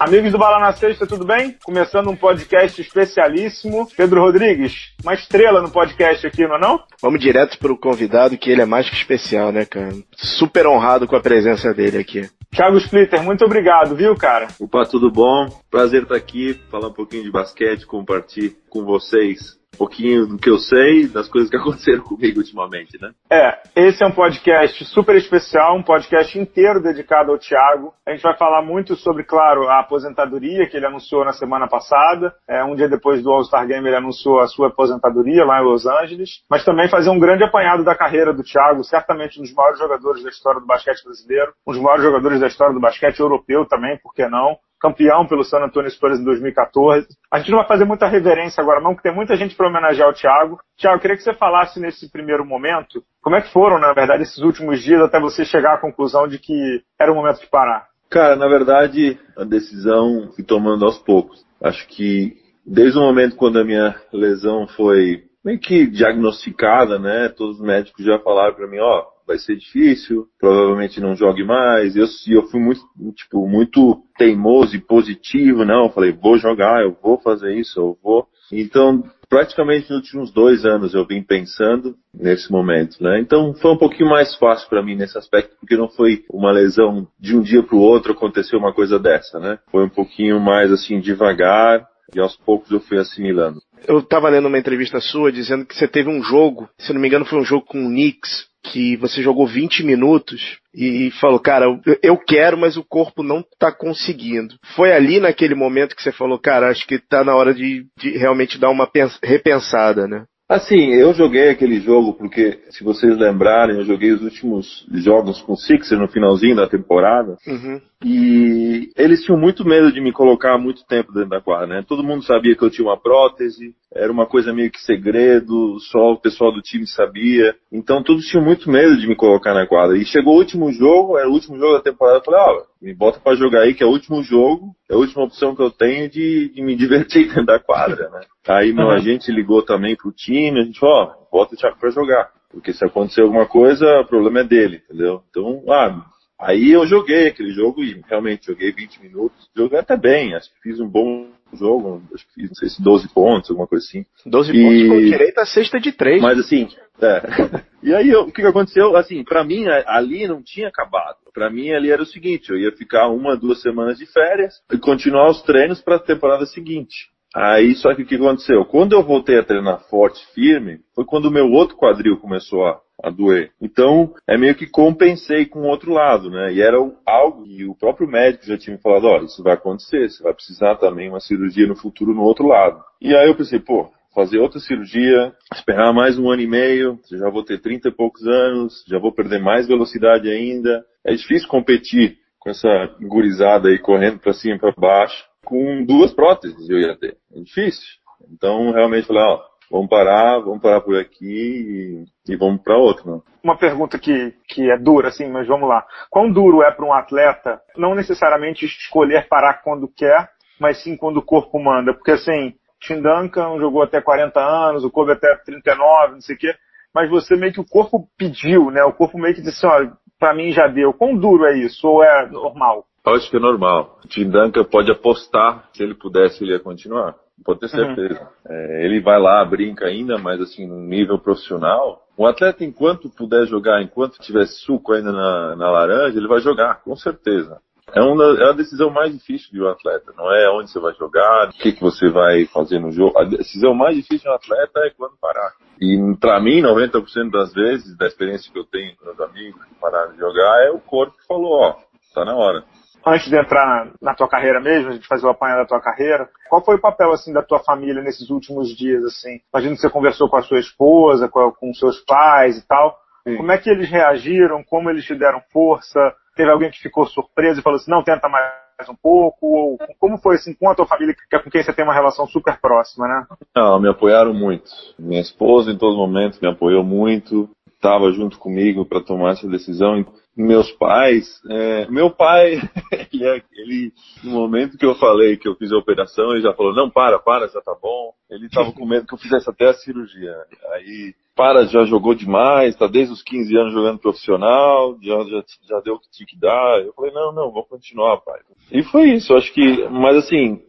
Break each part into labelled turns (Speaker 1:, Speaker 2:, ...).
Speaker 1: Amigos do Bala na Sexta, tudo bem? Começando um podcast especialíssimo. Pedro Rodrigues, uma estrela no podcast aqui, não é não?
Speaker 2: Vamos direto pro convidado, que ele é mais que especial, né, cara? Super honrado com a presença dele aqui.
Speaker 1: Thiago Splitter, muito obrigado, viu, cara?
Speaker 3: Opa, tudo bom? Prazer estar aqui, falar um pouquinho de basquete, compartilhar com vocês pouquinho do que eu sei, das coisas que aconteceram comigo ultimamente, né?
Speaker 1: É, esse é um podcast super especial, um podcast inteiro dedicado ao Thiago. A gente vai falar muito sobre, claro, a aposentadoria que ele anunciou na semana passada. É, um dia depois do All-Star Game ele anunciou a sua aposentadoria lá em Los Angeles. Mas também fazer um grande apanhado da carreira do Thiago, certamente um dos maiores jogadores da história do basquete brasileiro, um dos maiores jogadores da história do basquete europeu também, por que não? Campeão pelo San Antonio Spurs em 2014. A gente não vai fazer muita reverência agora não, porque tem muita gente para homenagear o Thiago. Thiago, eu queria que você falasse nesse primeiro momento, como é que foram, na verdade, esses últimos dias até você chegar à conclusão de que era o momento de parar?
Speaker 3: Cara, na verdade, a decisão fui tomando aos poucos. Acho que desde o momento quando a minha lesão foi meio que diagnosticada, né? Todos os médicos já falaram para mim, ó, vai ser difícil, provavelmente não jogue mais. Eu, eu fui muito, tipo, muito teimoso e positivo, não. Eu falei, vou jogar, eu vou fazer isso, eu vou. Então, praticamente nos últimos dois anos eu vim pensando nesse momento, né? Então foi um pouquinho mais fácil para mim nesse aspecto, porque não foi uma lesão de um dia para o outro aconteceu uma coisa dessa, né? Foi um pouquinho mais assim devagar e aos poucos eu fui assimilando.
Speaker 2: Eu estava lendo uma entrevista sua dizendo que você teve um jogo, se não me engano foi um jogo com o Knicks, que você jogou 20 minutos e falou, cara, eu quero, mas o corpo não tá conseguindo. Foi ali naquele momento que você falou, cara, acho que tá na hora de, de realmente dar uma repensada, né?
Speaker 3: Assim, eu joguei aquele jogo porque, se vocês lembrarem, eu joguei os últimos jogos com o Sixer no finalzinho da temporada.
Speaker 2: Uhum.
Speaker 3: E eles tinham muito medo de me colocar muito tempo dentro da quadra, né? Todo mundo sabia que eu tinha uma prótese, era uma coisa meio que segredo, só o pessoal do time sabia. Então todos tinham muito medo de me colocar na quadra. E chegou o último jogo, era o último jogo da temporada, eu falei, ó, me bota para jogar aí, que é o último jogo, é a última opção que eu tenho de, de me divertir dentro da quadra, né? Aí meu uhum. agente ligou também pro time, a gente, ó, oh, bota o Thiago pra jogar. Porque se acontecer alguma coisa, o problema é dele, entendeu? Então, ah, Aí eu joguei aquele jogo e realmente joguei 20 minutos. Joguei até bem, acho que fiz um bom jogo, acho que fiz, não sei se 12 pontos, alguma coisa assim.
Speaker 2: 12 e... pontos com direito a sexta de 3.
Speaker 3: Mas assim, é. E aí o que, que aconteceu? Assim, para mim ali não tinha acabado. Para mim ali era o seguinte, eu ia ficar uma, duas semanas de férias e continuar os treinos para a temporada seguinte. Aí só que o que aconteceu? Quando eu voltei a treinar forte, firme, foi quando o meu outro quadril começou a a doer. Então, é meio que compensei com o outro lado, né? E era algo que o próprio médico já tinha me falado, olha, isso vai acontecer, você vai precisar também uma cirurgia no futuro no outro lado. E aí eu pensei, pô, fazer outra cirurgia, esperar mais um ano e meio, já vou ter 30 e poucos anos, já vou perder mais velocidade ainda. É difícil competir com essa gurizada aí correndo para cima e para baixo. Com duas próteses eu ia ter. É difícil. Então, realmente, falei, ó, vamos parar, vamos parar por aqui e, e vamos para outro. Né?
Speaker 1: Uma pergunta que, que é dura, assim, mas vamos lá. Quão duro é para um atleta não necessariamente escolher parar quando quer, mas sim quando o corpo manda? Porque assim, Tim Duncan jogou até 40 anos, o Kobe até 39, não sei o quê, mas você meio que o corpo pediu, né? O corpo meio que disse, olha, para mim já deu. Quão duro é isso? Ou é normal?
Speaker 3: Eu acho que é normal. O Tim Duncan pode apostar, se ele pudesse, ele ia continuar. Pode ter uhum. certeza. Uhum. É, ele vai lá, brinca ainda, mas assim, no nível profissional, o atleta, enquanto puder jogar, enquanto tiver suco ainda na, na laranja, ele vai jogar, com certeza. É, uma, é a decisão mais difícil de um atleta, não é onde você vai jogar, o que, que você vai fazer no jogo. A decisão mais difícil de um atleta é quando parar. E para mim, 90% das vezes, da experiência que eu tenho com meus amigos que pararam de jogar, é o corpo que falou, ó, tá na hora
Speaker 1: antes de entrar na, tua carreira mesmo, a gente fazer o apanhado da tua carreira, qual foi o papel, assim, da tua família nesses últimos dias, assim? Imagino que você conversou com a sua esposa, com, com seus pais e tal. Sim. Como é que eles reagiram? Como eles te deram força? Teve alguém que ficou surpreso e falou assim, não, tenta mais um pouco? Ou como foi, assim, com a tua família, que é com quem você tem uma relação super próxima, né?
Speaker 3: Não, me apoiaram muito. Minha esposa, em todo momento, me apoiou muito. Estava junto comigo para tomar essa decisão meus pais, é, meu pai, ele é, ele, no momento que eu falei que eu fiz a operação, ele já falou, não, para, para, já tá bom. Ele tava com medo que eu fizesse até a cirurgia. Aí, para, já jogou demais, tá desde os 15 anos jogando profissional, já, já, já deu o que tinha que dar. Eu falei, não, não, vou continuar, pai. E foi isso, acho que, mas assim,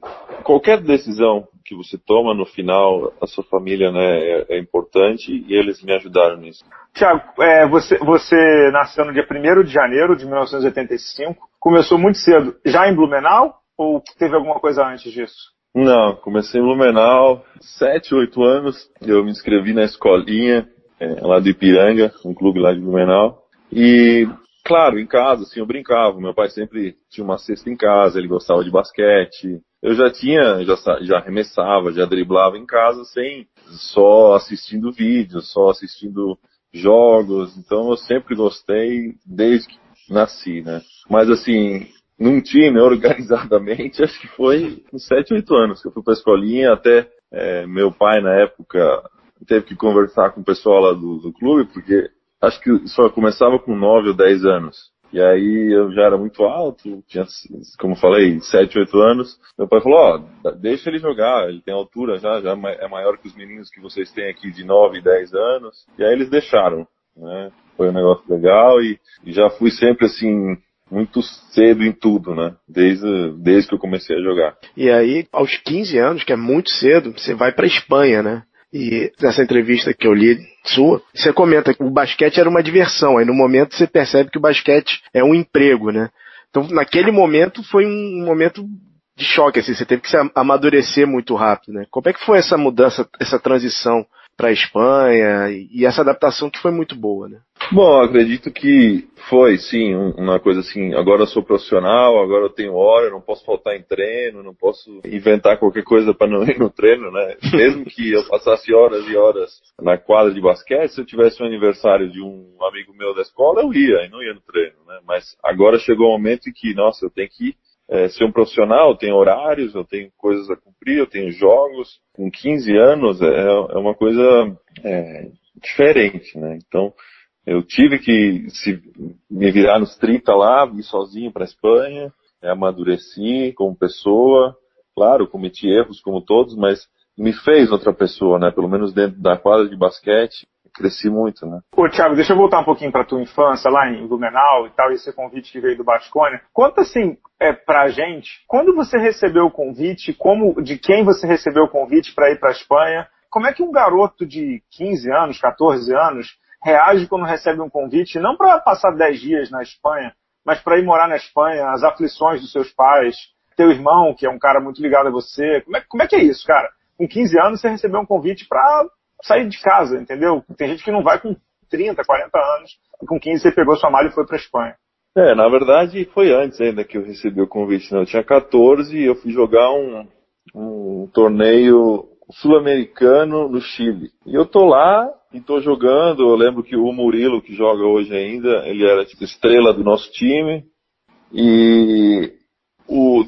Speaker 3: qualquer decisão que você toma no final, a sua família né, é, é importante e eles me ajudaram nisso.
Speaker 1: Tiago, é, você, você nasceu no dia 1 de janeiro de 1985, começou muito cedo, já em Blumenau? Ou teve alguma coisa antes disso?
Speaker 3: Não, comecei em Blumenau, 7, 8 anos, eu me inscrevi na escolinha é, lá de Ipiranga, um clube lá de Blumenau, e claro, em casa, assim, eu brincava, meu pai sempre tinha uma cesta em casa, ele gostava de basquete, eu já tinha, já, já arremessava, já driblava em casa sem só assistindo vídeos, só assistindo jogos. Então eu sempre gostei desde que nasci, né? Mas assim, num time organizadamente, acho que foi uns 7, 8 anos que eu fui pra escolinha, até é, meu pai na época teve que conversar com o pessoal lá do, do clube, porque acho que só começava com 9 ou 10 anos. E aí eu já era muito alto, tinha, como falei, 7, 8 anos. Meu pai falou, ó, oh, deixa ele jogar, ele tem altura já, já é maior que os meninos que vocês têm aqui de 9 e 10 anos. E aí eles deixaram, né? Foi um negócio legal e, e já fui sempre assim, muito cedo em tudo, né? Desde, desde que eu comecei a jogar.
Speaker 2: E aí, aos 15 anos, que é muito cedo, você vai para Espanha, né? E nessa entrevista que eu li sua, você comenta que o basquete era uma diversão. Aí no momento você percebe que o basquete é um emprego, né? Então naquele momento foi um momento de choque, assim, você teve que se amadurecer muito rápido, né? Como é que foi essa mudança, essa transição para a Espanha e essa adaptação que foi muito boa, né?
Speaker 3: Bom, acredito que foi, sim, uma coisa assim, agora eu sou profissional, agora eu tenho hora, eu não posso faltar em treino, não posso inventar qualquer coisa para não ir no treino, né? Mesmo que eu passasse horas e horas na quadra de basquete, se eu tivesse um aniversário de um amigo meu da escola, eu ia, e não ia no treino, né? Mas agora chegou o um momento em que, nossa, eu tenho que é, ser um profissional, eu tenho horários, eu tenho coisas a cumprir, eu tenho jogos. Com 15 anos é, é uma coisa é, diferente, né? Então, eu tive que se, me virar nos 30 lá, ir sozinho para a Espanha, amadureci como pessoa. Claro, cometi erros como todos, mas me fez outra pessoa, né? Pelo menos dentro da quadra de basquete, cresci muito, né?
Speaker 1: Ô, Thiago, deixa eu voltar um pouquinho para tua infância lá em Blumenau e tal, esse convite que veio do Basconia. Conta assim, é, pra gente, quando você recebeu o convite, como, de quem você recebeu o convite para ir para a Espanha? Como é que um garoto de 15 anos, 14 anos, reage quando recebe um convite, não para passar 10 dias na Espanha, mas para ir morar na Espanha, as aflições dos seus pais, teu irmão, que é um cara muito ligado a você. Como é, como é que é isso, cara? Com 15 anos você recebeu um convite para sair de casa, entendeu? Tem gente que não vai com 30, 40 anos, e com 15 você pegou sua mala e foi para Espanha.
Speaker 3: É, na verdade foi antes ainda que eu recebi o convite. Né? Eu tinha 14 e eu fui jogar um, um torneio sul-americano no Chile. E eu tô lá e tô jogando. Eu lembro que o Murilo, que joga hoje ainda, ele era tipo estrela do nosso time. E, o,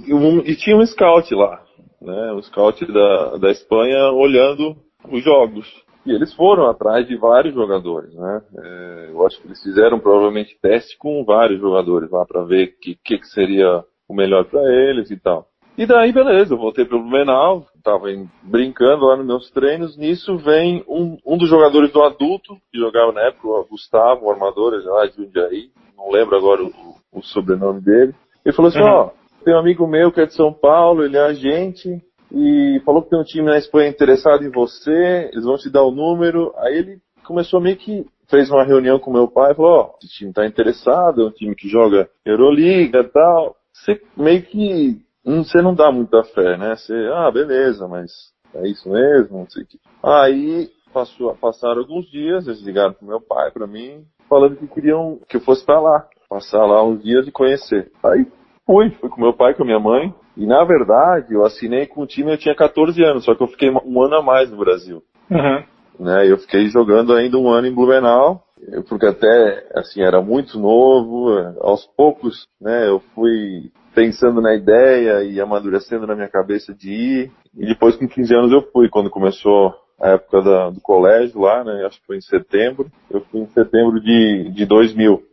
Speaker 3: e tinha um scout lá, né? Um scout da, da Espanha olhando os jogos. E eles foram atrás de vários jogadores, né? É, eu acho que eles fizeram provavelmente teste com vários jogadores lá para ver o que, que, que seria o melhor para eles e tal. E daí, beleza, eu voltei pro Blumenau, tava brincando lá nos meus treinos, nisso vem um, um dos jogadores do adulto, que jogava na época, o Gustavo, o armador, lá de Jundiaí, não lembro agora o, o sobrenome dele. Ele falou assim, uhum. ó, tem um amigo meu que é de São Paulo, ele é agente, e falou que tem um time na Espanha interessado em você, eles vão te dar o número. Aí ele começou meio que fez uma reunião com meu pai e falou, ó, esse time tá interessado, é um time que joga Euroliga e tal. Você meio que você não dá muita fé, né? Você, ah, beleza, mas é isso mesmo, não sei o que. Aí passou, passaram alguns dias, eles ligaram pro meu pai, para mim, falando que queriam que eu fosse para lá, passar lá uns dias e conhecer. Aí fui, fui com meu pai, com a minha mãe, e na verdade eu assinei com o time, eu tinha 14 anos, só que eu fiquei um ano a mais no Brasil. Uhum. Né, eu fiquei jogando ainda um ano em Blumenau, porque até, assim, era muito novo, aos poucos, né, eu fui pensando na ideia e amadurecendo na minha cabeça de ir. E depois, com 15 anos, eu fui, quando começou a época da, do colégio lá, né? Acho que foi em setembro. Eu fui em setembro de, de 2000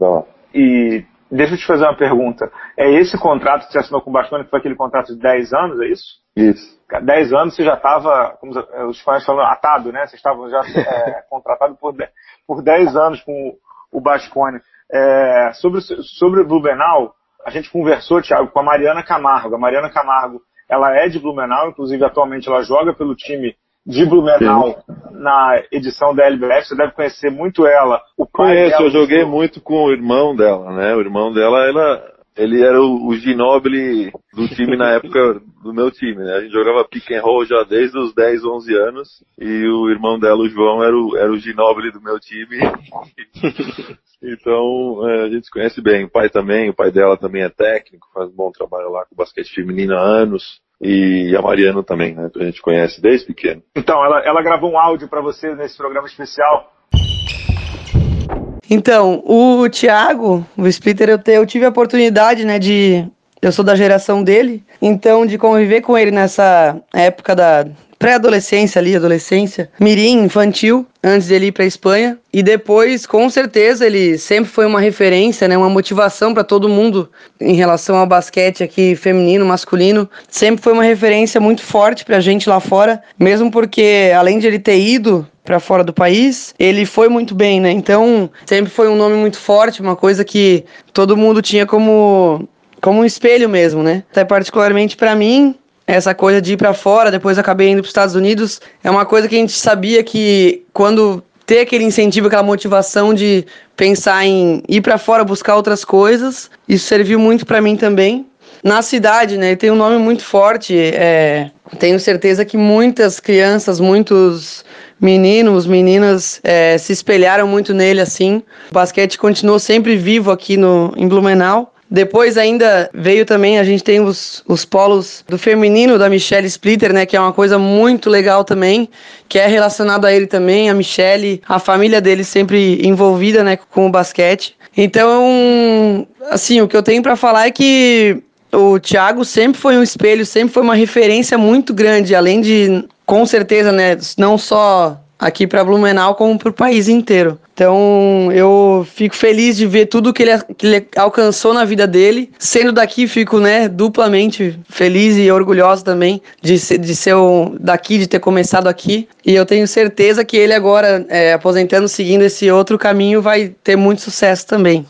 Speaker 3: lá.
Speaker 1: E Deixa eu te fazer uma pergunta. É esse contrato que você assinou com o Bascone, que foi aquele contrato de 10 anos, é isso?
Speaker 3: Isso.
Speaker 1: 10 anos você já estava, como os espanhóis falam, atado, né? Vocês estavam já é, contratados por, por 10 anos com o Bascone. É, sobre, sobre o Blumenau, a gente conversou, Thiago, com a Mariana Camargo. A Mariana Camargo, ela é de Blumenau, inclusive atualmente ela joga pelo time de Blumenau Sim. na edição da LBF. Você deve conhecer muito ela.
Speaker 3: O pai Conheço, eu joguei muito com o irmão dela, né? O irmão dela, ela, ele era o, o Ginobili do time na época do meu time, né? A gente jogava pick and roll já desde os 10, 11 anos e o irmão dela, o João, era o, era o Ginobili do meu time. então, é, a gente se conhece bem. O pai também, o pai dela também é técnico, faz um bom trabalho lá com basquete feminino há anos e a Mariana também, né? Que a gente conhece desde pequeno.
Speaker 1: Então, ela, ela gravou um áudio para você nesse programa especial.
Speaker 4: Então, o Thiago, o Splitter, eu, te, eu tive a oportunidade, né, de. Eu sou da geração dele, então de conviver com ele nessa época da, pré-adolescência ali, adolescência, mirim, infantil, antes dele ir para Espanha. E depois, com certeza, ele sempre foi uma referência, né, uma motivação para todo mundo em relação ao basquete aqui feminino, masculino. Sempre foi uma referência muito forte para a gente lá fora, mesmo porque além de ele ter ido para fora do país, ele foi muito bem, né? Então, sempre foi um nome muito forte, uma coisa que todo mundo tinha como como um espelho mesmo, né? Até particularmente para mim, essa coisa de ir para fora, depois acabei indo para os Estados Unidos, é uma coisa que a gente sabia que quando ter aquele incentivo, aquela motivação de pensar em ir para fora, buscar outras coisas, isso serviu muito para mim também. Na cidade, né, tem um nome muito forte, é, tenho certeza que muitas crianças, muitos meninos, meninas é, se espelharam muito nele assim. O basquete continuou sempre vivo aqui no, em Blumenau. Depois ainda veio também, a gente tem os, os polos do feminino da Michelle Splitter, né? Que é uma coisa muito legal também, que é relacionado a ele também, a Michelle, a família dele sempre envolvida, né, com o basquete. Então, assim, o que eu tenho para falar é que o Thiago sempre foi um espelho, sempre foi uma referência muito grande, além de, com certeza, né, não só aqui para Blumenau como para o país inteiro. Então eu fico feliz de ver tudo que ele, que ele alcançou na vida dele. Sendo daqui, fico né, duplamente feliz e orgulhoso também de ser, de ser o, daqui, de ter começado aqui. E eu tenho certeza que ele agora, é, aposentando, seguindo esse outro caminho, vai ter muito sucesso também.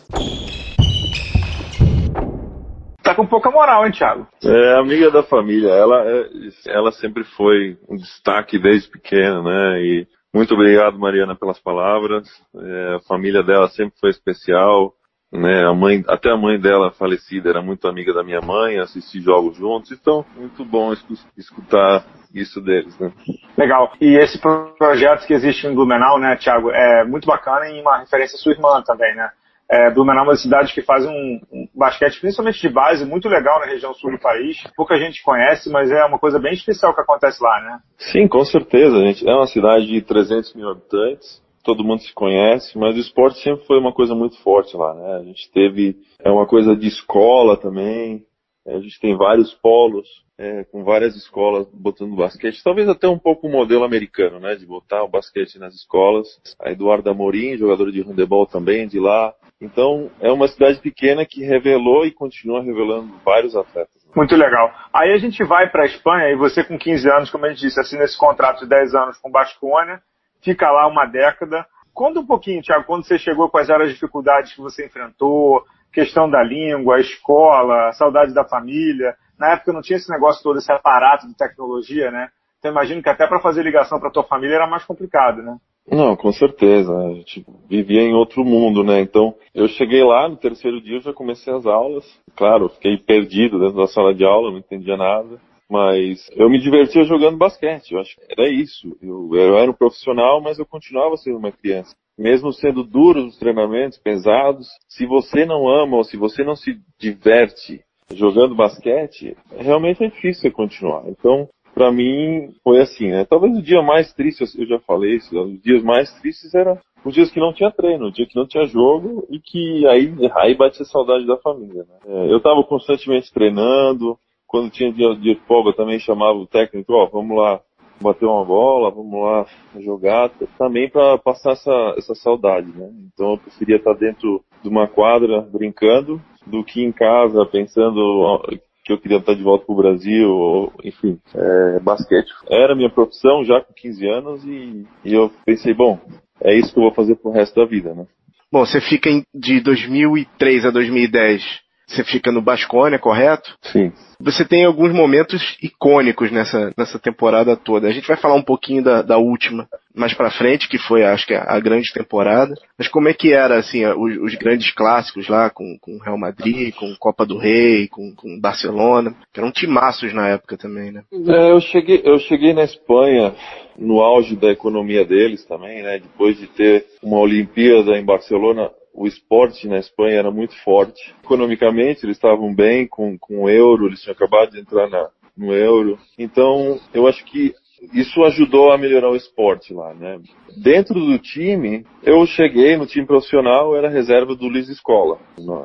Speaker 1: Tá com pouca moral, hein, Thiago?
Speaker 3: É, amiga da família. Ela, é, ela sempre foi um destaque desde pequena, né? E muito obrigado, Mariana, pelas palavras. É, a família dela sempre foi especial. Né, a mãe, até a mãe dela falecida era muito amiga da minha mãe, assisti jogos juntos, então muito bom escutar isso deles, né?
Speaker 1: Legal. E esse projeto que existe em Blumenau, né, Thiago, é muito bacana e uma referência à sua irmã também, né? É, Blumenau é uma cidade que faz um, um, basquete, principalmente de base, muito legal na região sul do país. Pouca gente conhece, mas é uma coisa bem especial que acontece lá, né?
Speaker 3: Sim, com certeza. Gente. É uma cidade de 300 mil habitantes, todo mundo se conhece, mas o esporte sempre foi uma coisa muito forte lá, né? A gente teve é uma coisa de escola também. A gente tem vários polos, é, com várias escolas botando basquete, talvez até um pouco o modelo americano, né, de botar o basquete nas escolas. A Eduardo Amorim, jogador de handebol também de lá. Então, é uma cidade pequena que revelou e continua revelando vários atletas.
Speaker 1: Muito legal. Aí a gente vai para a Espanha e você com 15 anos, como a gente disse, assina esse contrato de 10 anos com o Basconia, fica lá uma década. Conta um pouquinho, Thiago, quando você chegou, quais eram as dificuldades que você enfrentou, questão da língua, a escola, a saudade da família. Na época não tinha esse negócio todo, esse aparato de tecnologia, né? Então imagino que até para fazer ligação para tua família era mais complicado, né?
Speaker 3: Não, com certeza. A gente vivia em outro mundo, né? Então, eu cheguei lá, no terceiro dia já comecei as aulas. Claro, fiquei perdido dentro da sala de aula, não entendia nada. Mas eu me divertia jogando basquete. Eu acho que era isso. Eu, eu era um profissional, mas eu continuava sendo uma criança. Mesmo sendo duros os treinamentos, pesados, se você não ama ou se você não se diverte jogando basquete, realmente é difícil continuar. Então, para mim foi assim, né? Talvez o dia mais triste, eu já falei isso, os dias mais tristes eram os dias que não tinha treino, o dia que não tinha jogo e que aí, aí bate a saudade da família, né? É, eu estava constantemente treinando, quando tinha dia de folga também chamava o técnico, ó, oh, vamos lá bater uma bola, vamos lá jogar, também para passar essa, essa saudade, né? Então eu preferia estar dentro de uma quadra brincando do que em casa, pensando que eu queria estar de volta pro Brasil, ou, enfim, é, basquete era minha profissão já com 15 anos e, e eu pensei, bom, é isso que eu vou fazer pro resto da vida, né?
Speaker 2: Bom, você fica em, de 2003 a 2010 você fica no Basconia, correto?
Speaker 3: Sim.
Speaker 2: Você tem alguns momentos icônicos nessa, nessa temporada toda. A gente vai falar um pouquinho da, da última mais para frente, que foi, acho que, a, a, grande temporada. Mas como é que era, assim, os, os grandes clássicos lá, com, com Real Madrid, com Copa do Rei, com, com Barcelona, que eram timaços na época também, né?
Speaker 3: É, eu cheguei, eu cheguei na Espanha no auge da economia deles também, né? Depois de ter uma Olimpíada em Barcelona, o esporte na Espanha era muito forte. Economicamente, eles estavam bem com, com o euro, eles tinham acabado de entrar na, no euro. Então, eu acho que isso ajudou a melhorar o esporte lá, né? Dentro do time, eu cheguei no time profissional, era reserva do Luiz Escola,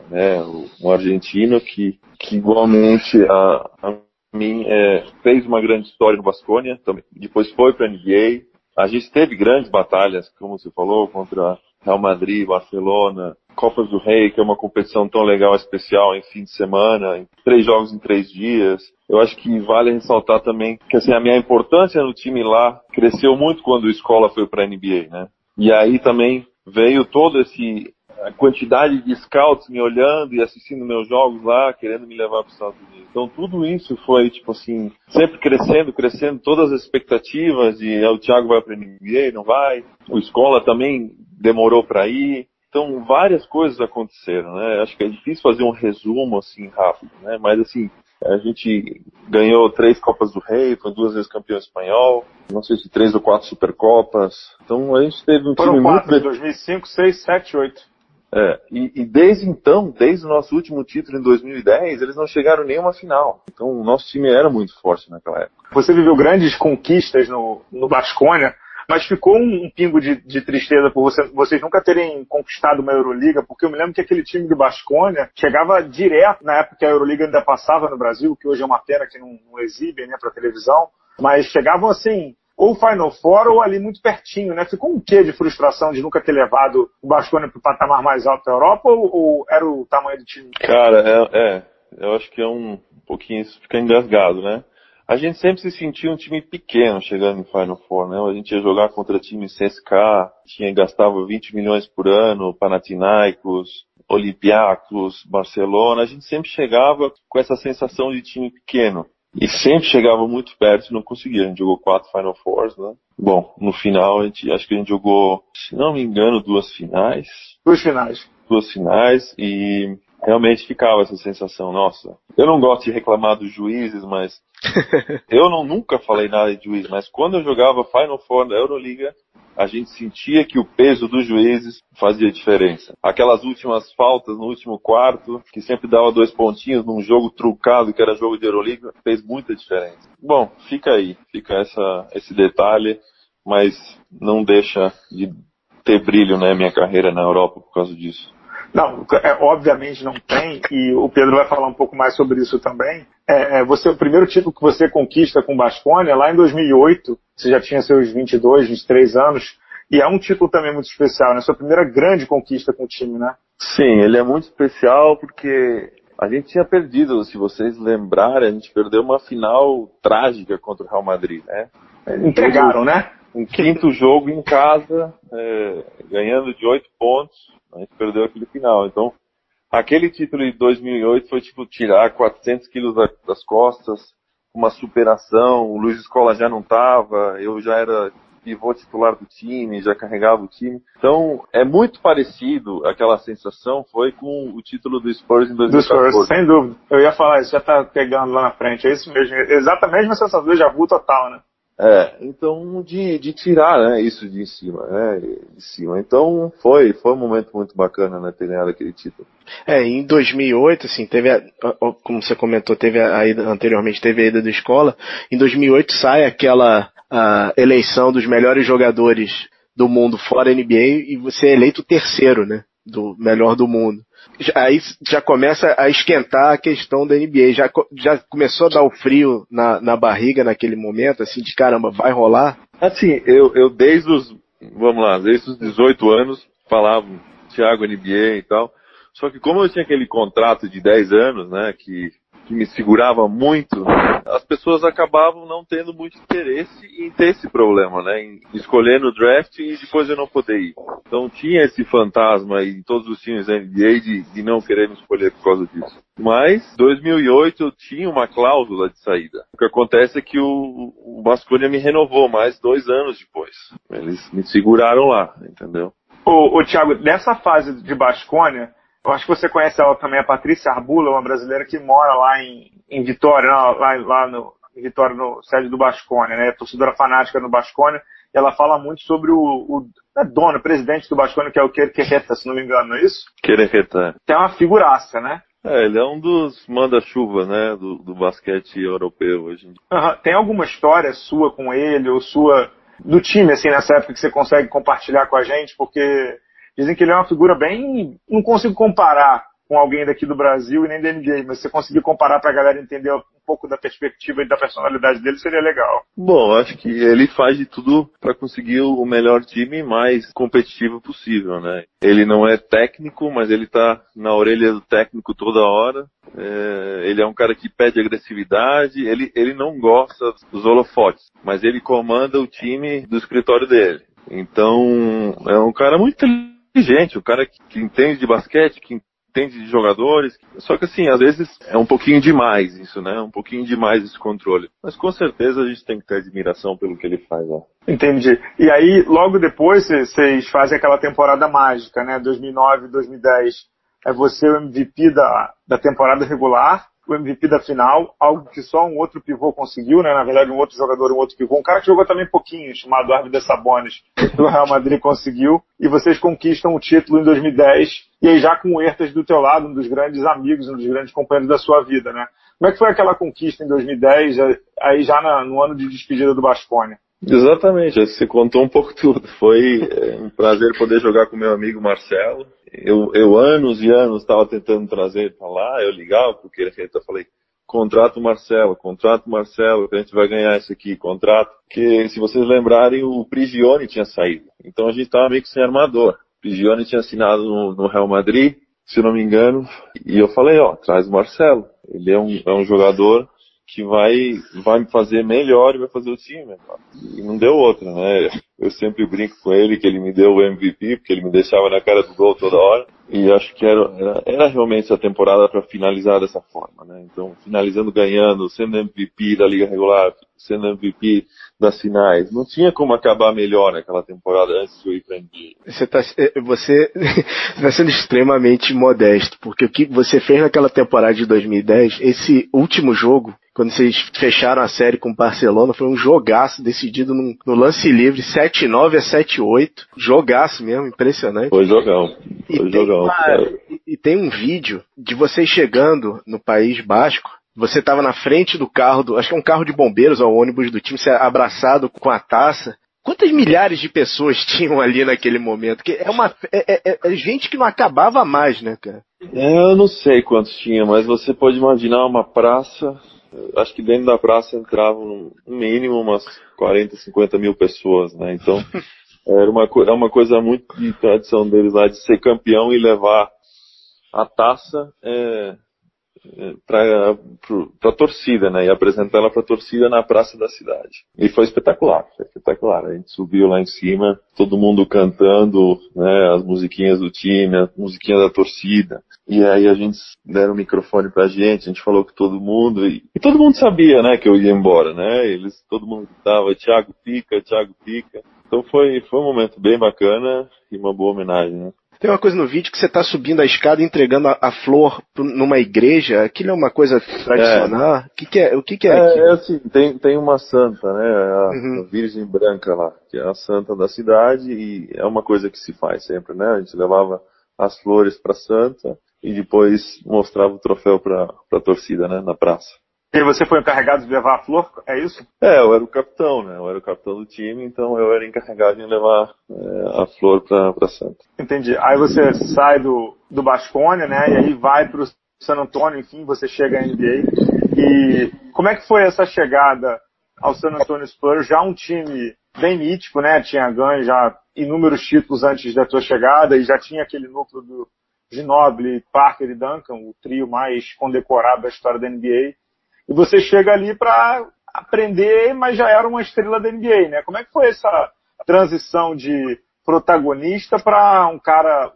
Speaker 3: né? Um argentino que, que igualmente a, a mim é, fez uma grande história no Basconia, também. depois foi para a NBA. A gente teve grandes batalhas, como você falou, contra Real Madrid, Barcelona, Copas do Rei, que é uma competição tão legal, especial, em fim de semana, em três jogos em três dias. Eu acho que vale ressaltar também que assim, a minha importância no time lá cresceu muito quando a escola foi para a NBA, né? E aí também veio todo esse a quantidade de scouts me olhando e assistindo meus jogos lá, querendo me levar para os Estados Unidos. Então tudo isso foi, tipo assim, sempre crescendo, crescendo, todas as expectativas de ah, o Thiago vai para a NBA, não vai. O Escola também demorou para ir. Então, várias coisas aconteceram, né? Acho que é difícil fazer um resumo assim rápido, né? Mas assim, a gente ganhou três Copas do Rei, foi duas vezes campeão espanhol, não sei se três ou quatro Supercopas. Então a gente teve um
Speaker 1: Foram
Speaker 3: time
Speaker 1: quatro,
Speaker 3: muito...
Speaker 1: 2005, 6, 7, 8.
Speaker 3: É, e, e, desde então, desde o nosso último título em 2010, eles não chegaram nem uma final. Então o nosso time era muito forte naquela época.
Speaker 1: Você viveu grandes conquistas no, no Basconia, mas ficou um, um pingo de, de, tristeza por você, vocês nunca terem conquistado uma Euroliga, porque eu me lembro que aquele time do Basconia chegava direto, na época que a Euroliga ainda passava no Brasil, que hoje é uma pena que não, não exibem né, para televisão, mas chegavam assim, ou Final Four ou ali muito pertinho, né? Ficou um quê de frustração de nunca ter levado o Basconia para o patamar mais alto da Europa ou, ou, era o tamanho do time?
Speaker 3: Cara, é, é eu acho que é um pouquinho, isso fica engasgado, né? A gente sempre se sentia um time pequeno chegando em Final Four, né? A gente ia jogar contra time CSK, tinha, gastava 20 milhões por ano, Panathinaikos, Olympiacos, Barcelona. A gente sempre chegava com essa sensação de time pequeno. E sempre chegava muito perto e não conseguia. A gente jogou quatro Final Fours, né? Bom, no final, a gente, acho que a gente jogou, se não me engano, duas finais.
Speaker 1: Duas finais.
Speaker 3: Duas finais e realmente ficava essa sensação, nossa, eu não gosto de reclamar dos juízes, mas eu não nunca falei nada de juiz, mas quando eu jogava Final Four da Euroliga, a gente sentia que o peso dos juízes fazia diferença. Aquelas últimas faltas no último quarto, que sempre dava dois pontinhos num jogo trucado que era jogo de Euroliga, fez muita diferença. Bom, fica aí, fica essa, esse detalhe, mas não deixa de ter brilho na né, minha carreira na Europa por causa disso.
Speaker 1: Não, é, obviamente não tem, e o Pedro vai falar um pouco mais sobre isso também. É, é, você, o primeiro título que você conquista com o Basconia, lá em 2008, você já tinha seus 22, 23 anos, e é um título também muito especial, né? Sua primeira grande conquista com o time, né?
Speaker 3: Sim, ele é muito especial porque a gente tinha perdido, se vocês lembrarem, a gente perdeu uma final trágica contra o Real Madrid, né?
Speaker 1: Entregaram, né?
Speaker 3: Um quinto jogo em casa, é, ganhando de oito pontos, a gente perdeu aquele final. Então, aquele título de 2008 foi tipo tirar 400 quilos das costas, uma superação. O Luiz Escola já não estava, eu já era pivô titular do time, já carregava o time. Então, é muito parecido, aquela sensação foi com o título do Spurs em 2014. Do Spurs,
Speaker 1: sem dúvida. Eu ia falar isso, já tá pegando lá na frente, é isso mesmo. Exatamente a mesma sensação do déjà vu total, né?
Speaker 3: É, então de, de tirar né, isso de cima, né, de cima. Então foi, foi um momento muito bacana, né, ter ganhado aquele título.
Speaker 2: É, em 2008, assim, teve, a, como você comentou, teve a, anteriormente teve a ida da escola. Em 2008 sai aquela eleição dos melhores jogadores do mundo fora NBA e você é eleito terceiro, né, do melhor do mundo aí já começa a esquentar a questão da NBA. Já, já começou a dar o frio na, na barriga naquele momento, assim, de caramba, vai rolar?
Speaker 3: Assim, eu, eu desde os, vamos lá, desde os 18 anos falava Thiago NBA e tal. Só que como eu tinha aquele contrato de 10 anos, né, que que me segurava muito, as pessoas acabavam não tendo muito interesse em ter esse problema, né? Em escolher no draft e depois eu não poder ir. Então tinha esse fantasma em todos os times da NBA de, de não querer me escolher por causa disso. Mas, 2008 eu tinha uma cláusula de saída. O que acontece é que o, o Basconia me renovou mais dois anos depois. Eles me seguraram lá, entendeu?
Speaker 1: O, o Thiago, nessa fase de Basconia, eu acho que você conhece ela também, a Patrícia Arbula, uma brasileira que mora lá em, em Vitória, lá, lá no, em Vitória, no sede do Basconia, né? Torcedora fanática no Basconia. Ela fala muito sobre o, o é dono, presidente do Basconia, que é o Querquerreta, se não me engano, não é isso?
Speaker 3: Querquerreta.
Speaker 1: Tem uma figuraça, né?
Speaker 3: É, ele é um dos manda-chuva, né, do, do, basquete europeu hoje.
Speaker 1: Uhum. Tem alguma história sua com ele, ou sua, do time, assim, nessa época que você consegue compartilhar com a gente? Porque Dizem que ele é uma figura bem. Não consigo comparar com alguém daqui do Brasil e nem da NBA, mas se você conseguir comparar para a galera entender um pouco da perspectiva e da personalidade dele, seria legal.
Speaker 3: Bom, acho que ele faz de tudo para conseguir o melhor time mais competitivo possível, né? Ele não é técnico, mas ele tá na orelha do técnico toda hora. É, ele é um cara que pede agressividade, ele, ele não gosta dos holofotes, mas ele comanda o time do escritório dele. Então, é um cara muito inteligente, o cara que, que entende de basquete, que entende de jogadores. Só que assim, às vezes é um pouquinho demais isso, né? Um pouquinho demais esse controle. Mas com certeza a gente tem que ter admiração pelo que ele faz lá.
Speaker 1: Entendi. E aí, logo depois, vocês fazem aquela temporada mágica, né? 2009, 2010. É você o MVP da, da temporada regular o MVP da final, algo que só um outro pivô conseguiu, né? Na verdade, um outro jogador, um outro pivô. Um cara que jogou também pouquinho, chamado Arvidas Sabonis, do Real Madrid conseguiu. E vocês conquistam o título em 2010, e aí já com o Ertas do teu lado, um dos grandes amigos, um dos grandes companheiros da sua vida, né? Como é que foi aquela conquista em 2010, aí já no ano de despedida do Basconia?
Speaker 3: Exatamente, você contou um pouco tudo. Foi é, um prazer poder jogar com meu amigo Marcelo. Eu, eu anos e anos estava tentando trazer ele para lá, eu ligava porque ele eu falei, contrato Marcelo, contrato Marcelo, que a gente vai ganhar isso aqui, contrato. Que se vocês lembrarem, o Prigione tinha saído. Então a gente estava meio que sem armador. O Prigione tinha assinado no, no Real Madrid, se não me engano, e eu falei, ó, traz o Marcelo. Ele é um, é um jogador que vai, vai me fazer melhor e vai fazer o time. E não deu outra, né? Eu sempre brinco com ele que ele me deu o MVP, porque ele me deixava na cara do gol toda hora. E acho que era, era, era realmente a temporada para finalizar dessa forma, né? Então, finalizando ganhando, sendo MVP da Liga Regular, sendo MVP das finais. Não tinha como acabar melhor naquela temporada antes de eu.
Speaker 2: Você está você tá sendo extremamente modesto, porque o que você fez naquela temporada de 2010, esse último jogo, quando vocês fecharam a série com o Barcelona, foi um jogaço decidido no lance livre, 7-9 a 7-8. Jogaço mesmo, impressionante.
Speaker 3: Foi jogão. Foi e jogão.
Speaker 2: Uma, e, tem um vídeo de vocês chegando no País Basco você estava na frente do carro, do, acho que é um carro de bombeiros, ou ônibus do time, você abraçado com a taça. Quantas milhares de pessoas tinham ali naquele momento? Que é uma é, é, é, é gente que não acabava mais, né, cara?
Speaker 3: É, eu não sei quantos tinha, mas você pode imaginar uma praça. Acho que dentro da praça entravam no mínimo umas 40, 50 mil pessoas, né? Então era uma, era uma coisa muito de tradição deles lá de ser campeão e levar a taça. É, para a torcida, né? E apresentar ela para a torcida na praça da cidade. E foi espetacular, foi espetacular. A gente subiu lá em cima, todo mundo cantando, né? As musiquinhas do time, as musiquinhas da torcida. E aí a gente deram o microfone pra gente, a gente falou com todo mundo e, e todo mundo sabia, né? Que eu ia embora, né? Eles, todo mundo gritava, Thiago fica, Thiago fica. Então foi, foi um momento bem bacana e uma boa homenagem, né?
Speaker 2: Tem uma coisa no vídeo que você está subindo a escada e entregando a, a, flor numa igreja. Aquilo é uma coisa tradicional? É. O que, que, é? O que, que é?
Speaker 3: É, é, assim, tem, tem uma santa, né? A, uhum. a, Virgem Branca lá, que é a santa da cidade e é uma coisa que se faz sempre, né? A gente levava as flores para a santa e depois mostrava o troféu para a torcida, né? Na praça.
Speaker 1: E você foi encarregado de levar a flor, é isso?
Speaker 3: É, eu era o capitão, né? Eu era o capitão do time, então eu era encarregado de levar é, a flor pra, pra Santa.
Speaker 1: Entendi. Aí você sai do, do Basconia, né? E aí vai pro San Antonio, enfim, você chega à NBA. E como é que foi essa chegada ao San Antonio Spurs? Já um time bem mítico, né? Tinha ganho já inúmeros títulos antes da tua chegada e já tinha aquele núcleo do, Ginobili, Parker e Duncan, o trio mais condecorado da história da NBA. E você chega ali para aprender, mas já era uma estrela da NBA, né? Como é que foi essa transição de protagonista para um cara.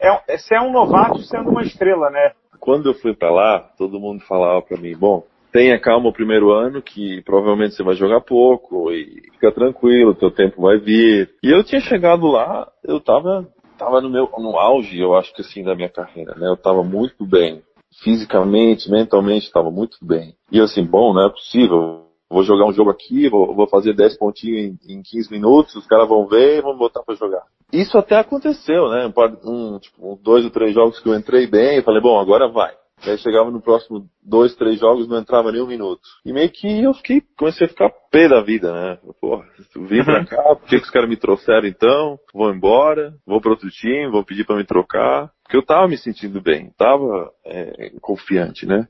Speaker 1: É, você é um novato sendo uma estrela, né?
Speaker 3: Quando eu fui para lá, todo mundo falava para mim: bom, tenha calma o primeiro ano, que provavelmente você vai jogar pouco, e fica tranquilo, teu tempo vai vir. E eu tinha chegado lá, eu tava, tava no meu, no auge, eu acho que assim, da minha carreira, né? Eu tava muito bem. Fisicamente, mentalmente, estava muito bem. E eu assim, bom, não é possível, vou jogar um jogo aqui, vou, vou fazer 10 pontinhos em, em 15 minutos, os caras vão ver e vão botar para jogar. Isso até aconteceu, né? Um, tipo, dois ou três jogos que eu entrei bem, e falei, bom, agora vai. Aí chegava no próximo dois, três jogos, não entrava nem um minuto. E meio que eu fiquei, comecei a ficar pé da vida, né? Porra, vim pra cá, por que, que os caras me trouxeram então? Vou embora, vou para outro time, vou pedir para me trocar. Porque eu tava me sentindo bem, tava é, confiante, né?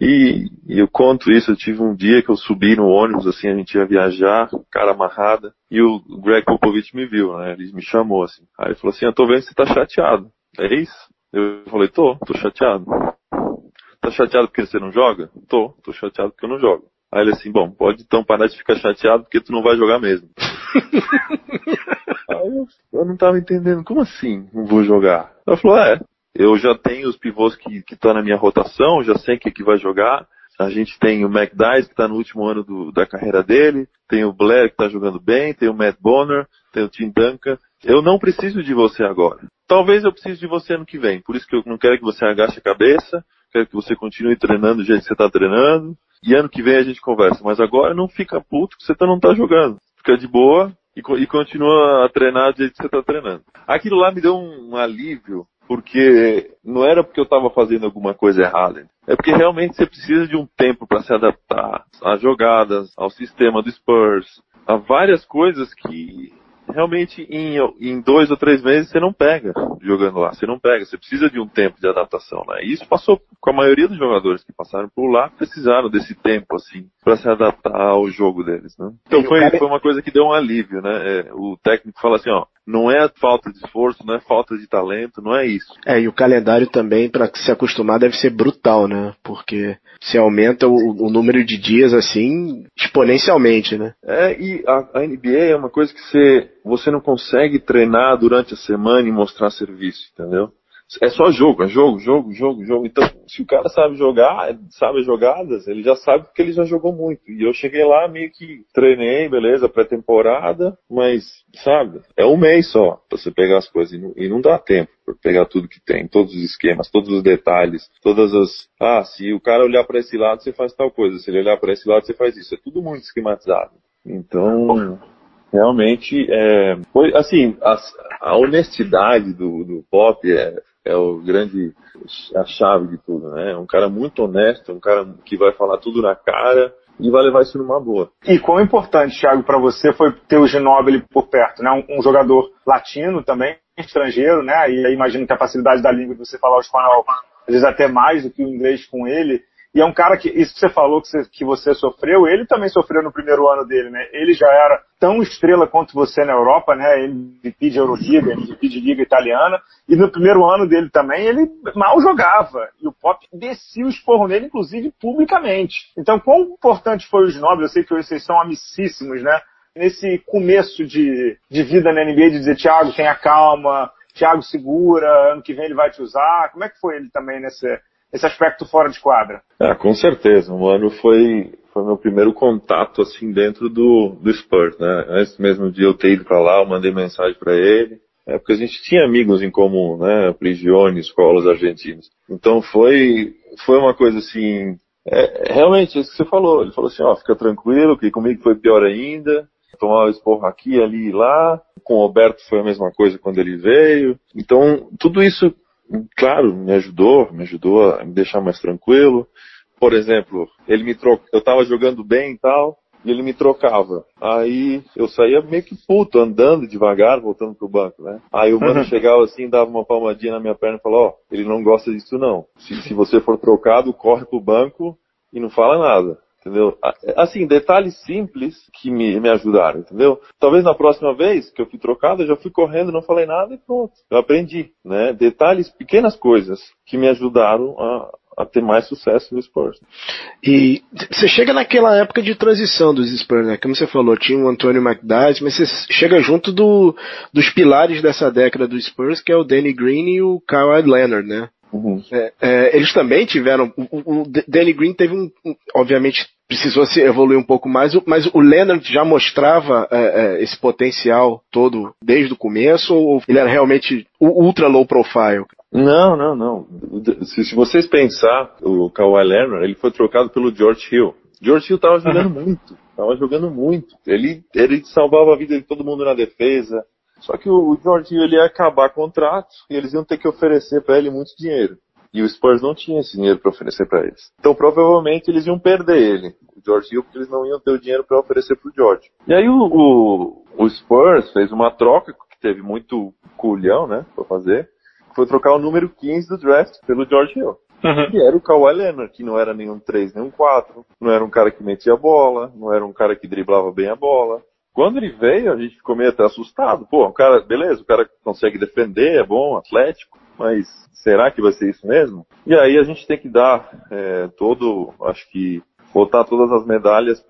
Speaker 3: E, e, eu conto isso, eu tive um dia que eu subi no ônibus, assim, a gente ia viajar, cara amarrada, e o Greg Popovich me viu, né? Ele me chamou, assim. Aí ele falou assim, eu tô vendo que você tá chateado. É isso? Eu falei, tô, tô chateado. Tá chateado porque você não joga? Tô, tô chateado porque eu não jogo. Aí ele assim, bom, pode então parar de ficar chateado porque tu não vai jogar mesmo. Aí eu, eu, não tava entendendo, como assim não vou jogar? Ela falou, é, eu já tenho os pivôs que estão tá na minha rotação, já sei quem que vai jogar. A gente tem o McDyess, que está no último ano do, da carreira dele, tem o Blair, que está jogando bem, tem o Matt Bonner, tem o Tim Duncan. Eu não preciso de você agora. Talvez eu precise de você ano que vem, por isso que eu não quero que você agache a cabeça, quero que você continue treinando do jeito que você está treinando. E ano que vem a gente conversa. Mas agora não fica puto que você não está jogando. Fica de boa e, e, continua a treinar do jeito que você está treinando. Aquilo lá me deu um, um alívio, porque não era porque eu estava fazendo alguma coisa errada. É porque realmente você precisa de um tempo para se adaptar às jogadas, ao sistema do Spurs, a várias coisas que realmente em, em dois ou três meses você não pega jogando lá, você não pega, você precisa de um tempo de adaptação, né? E isso passou com a maioria dos jogadores que passaram por lá, precisaram desse tempo, assim, para se adaptar ao jogo deles, né? Então foi, foi uma coisa que deu um alívio, né? É, o técnico fala assim, ó, não é falta de esforço, não é falta de talento, não é isso.
Speaker 2: É, e o calendário também, para se acostumar, deve ser brutal, né? Porque se aumenta o, o, número de dias assim exponencialmente, né?
Speaker 3: É, e a, a, NBA é uma coisa que você, você não consegue treinar durante a semana e mostrar serviço, entendeu? é só jogo, é jogo, jogo, jogo, jogo. Então, se o cara sabe jogar, sabe as jogadas, ele já sabe porque ele já jogou muito. E eu cheguei lá meio que treinei, beleza, pré-temporada, mas, sabe, é um mês só pra você pegar as coisas. E não, e não dá tempo pra pegar tudo que tem, todos os esquemas, todos os detalhes, todas as. Ah, se o cara olhar para esse lado, você faz tal coisa. Se ele olhar para esse lado, você faz isso. É tudo muito esquematizado. Então, realmente, é, foi assim, a, a honestidade do, do pop é, é o grande a chave de tudo, né? É um cara muito honesto, um cara que vai falar tudo na cara e vai levar isso numa boa.
Speaker 1: E quão importante, Thiago, para você foi ter o Ginóbili por perto, né? Um, um, jogador latino também, estrangeiro, né? E aí imagino que a facilidade da língua de você falar o espanhol, às vezes até mais do que o inglês com ele, e é um cara que, isso que você falou que você, que você sofreu, ele também sofreu no primeiro ano dele, né? Ele já era tão estrela quanto você na Europa, né? MVP de Euroliga, MVP de Liga Italiana. E no primeiro ano dele também, ele mal jogava. E o Pop descia o esporro nele, inclusive publicamente. Então, quão importante foi os nobres? Eu sei que vocês são amicíssimos, né? Nesse começo de, de vida na NBA, de dizer, Thiago, tenha calma, Thiago segura, ano que vem ele vai te usar. Como é que foi ele também nesse, esse aspecto fora de quadra.
Speaker 3: É, com certeza. O ano foi, foi meu primeiro contato assim dentro do, do Spurs, né? Antes mesmo de eu ter ido para lá, eu mandei mensagem para ele. É porque a gente tinha amigos em comum, né? Prigione, escolas argentinos. Então foi, foi uma coisa assim, é, realmente, isso que você falou. Ele falou assim, ó, fica tranquilo, que comigo foi pior ainda. Tomar o esporro aqui, ali e lá. Com o Roberto foi a mesma coisa quando ele veio. Então, tudo isso claro, me ajudou, me ajudou a me deixar mais tranquilo. Por exemplo, ele me troca, eu tava jogando bem e tal, e ele me trocava. Aí eu saía meio que puto, andando devagar, voltando pro banco, né? Aí o mano uhum. chegava assim, dava uma palmadinha na minha perna e falou, ó, oh, ele não gosta disso não. Se, se você for trocado, corre pro banco e não fala nada. Entendeu? Assim, detalhes simples que me, me ajudaram, entendeu? Talvez na próxima vez que eu fui trocado, eu já fui correndo, não falei nada e pronto. Eu aprendi, né? Detalhes, pequenas coisas que me ajudaram a, a ter mais sucesso no Spurs.
Speaker 2: E você chega naquela época de transição dos Spurs, né? Como você falou, tinha o Antonio McDyess, mas você chega junto do, dos pilares dessa década do Spurs, que é o Danny Green e o Kawhi Leonard, né? Uhum. É, é, eles também tiveram. O, o, Danny Green teve um, um, Obviamente precisou se evoluir um pouco mais, mas o Leonard já mostrava é, é, esse potencial todo desde o começo, ou ele era realmente ultra low profile?
Speaker 3: Não, não, não. Se, se vocês pensar, o Kawhi Leonard, ele foi trocado pelo George Hill. George Hill estava jogando uhum. muito, estava jogando muito. Ele, ele salvava a vida de todo mundo na defesa. Só que o, o George Hill ele ia acabar contrato e eles iam ter que oferecer para ele muito dinheiro. E o Spurs não tinha esse dinheiro para oferecer para eles. Então provavelmente eles iam perder ele, o George Hill, porque eles não iam ter o dinheiro para oferecer para o George. E aí o, o, o Spurs fez uma troca que teve muito culhão, né, para fazer foi trocar o número 15 do draft pelo George Hill. Uhum. Que era o Kawhi Leonard, que não era nenhum 3, nenhum 4, não era um cara que metia a bola, não era um cara que driblava bem a bola. Quando ele veio, a gente ficou meio até assustado. Pô, o cara, beleza, o cara consegue defender, é bom, atlético, mas será que vai ser isso mesmo? E aí a gente tem que dar é, todo, acho que, botar todas as medalhas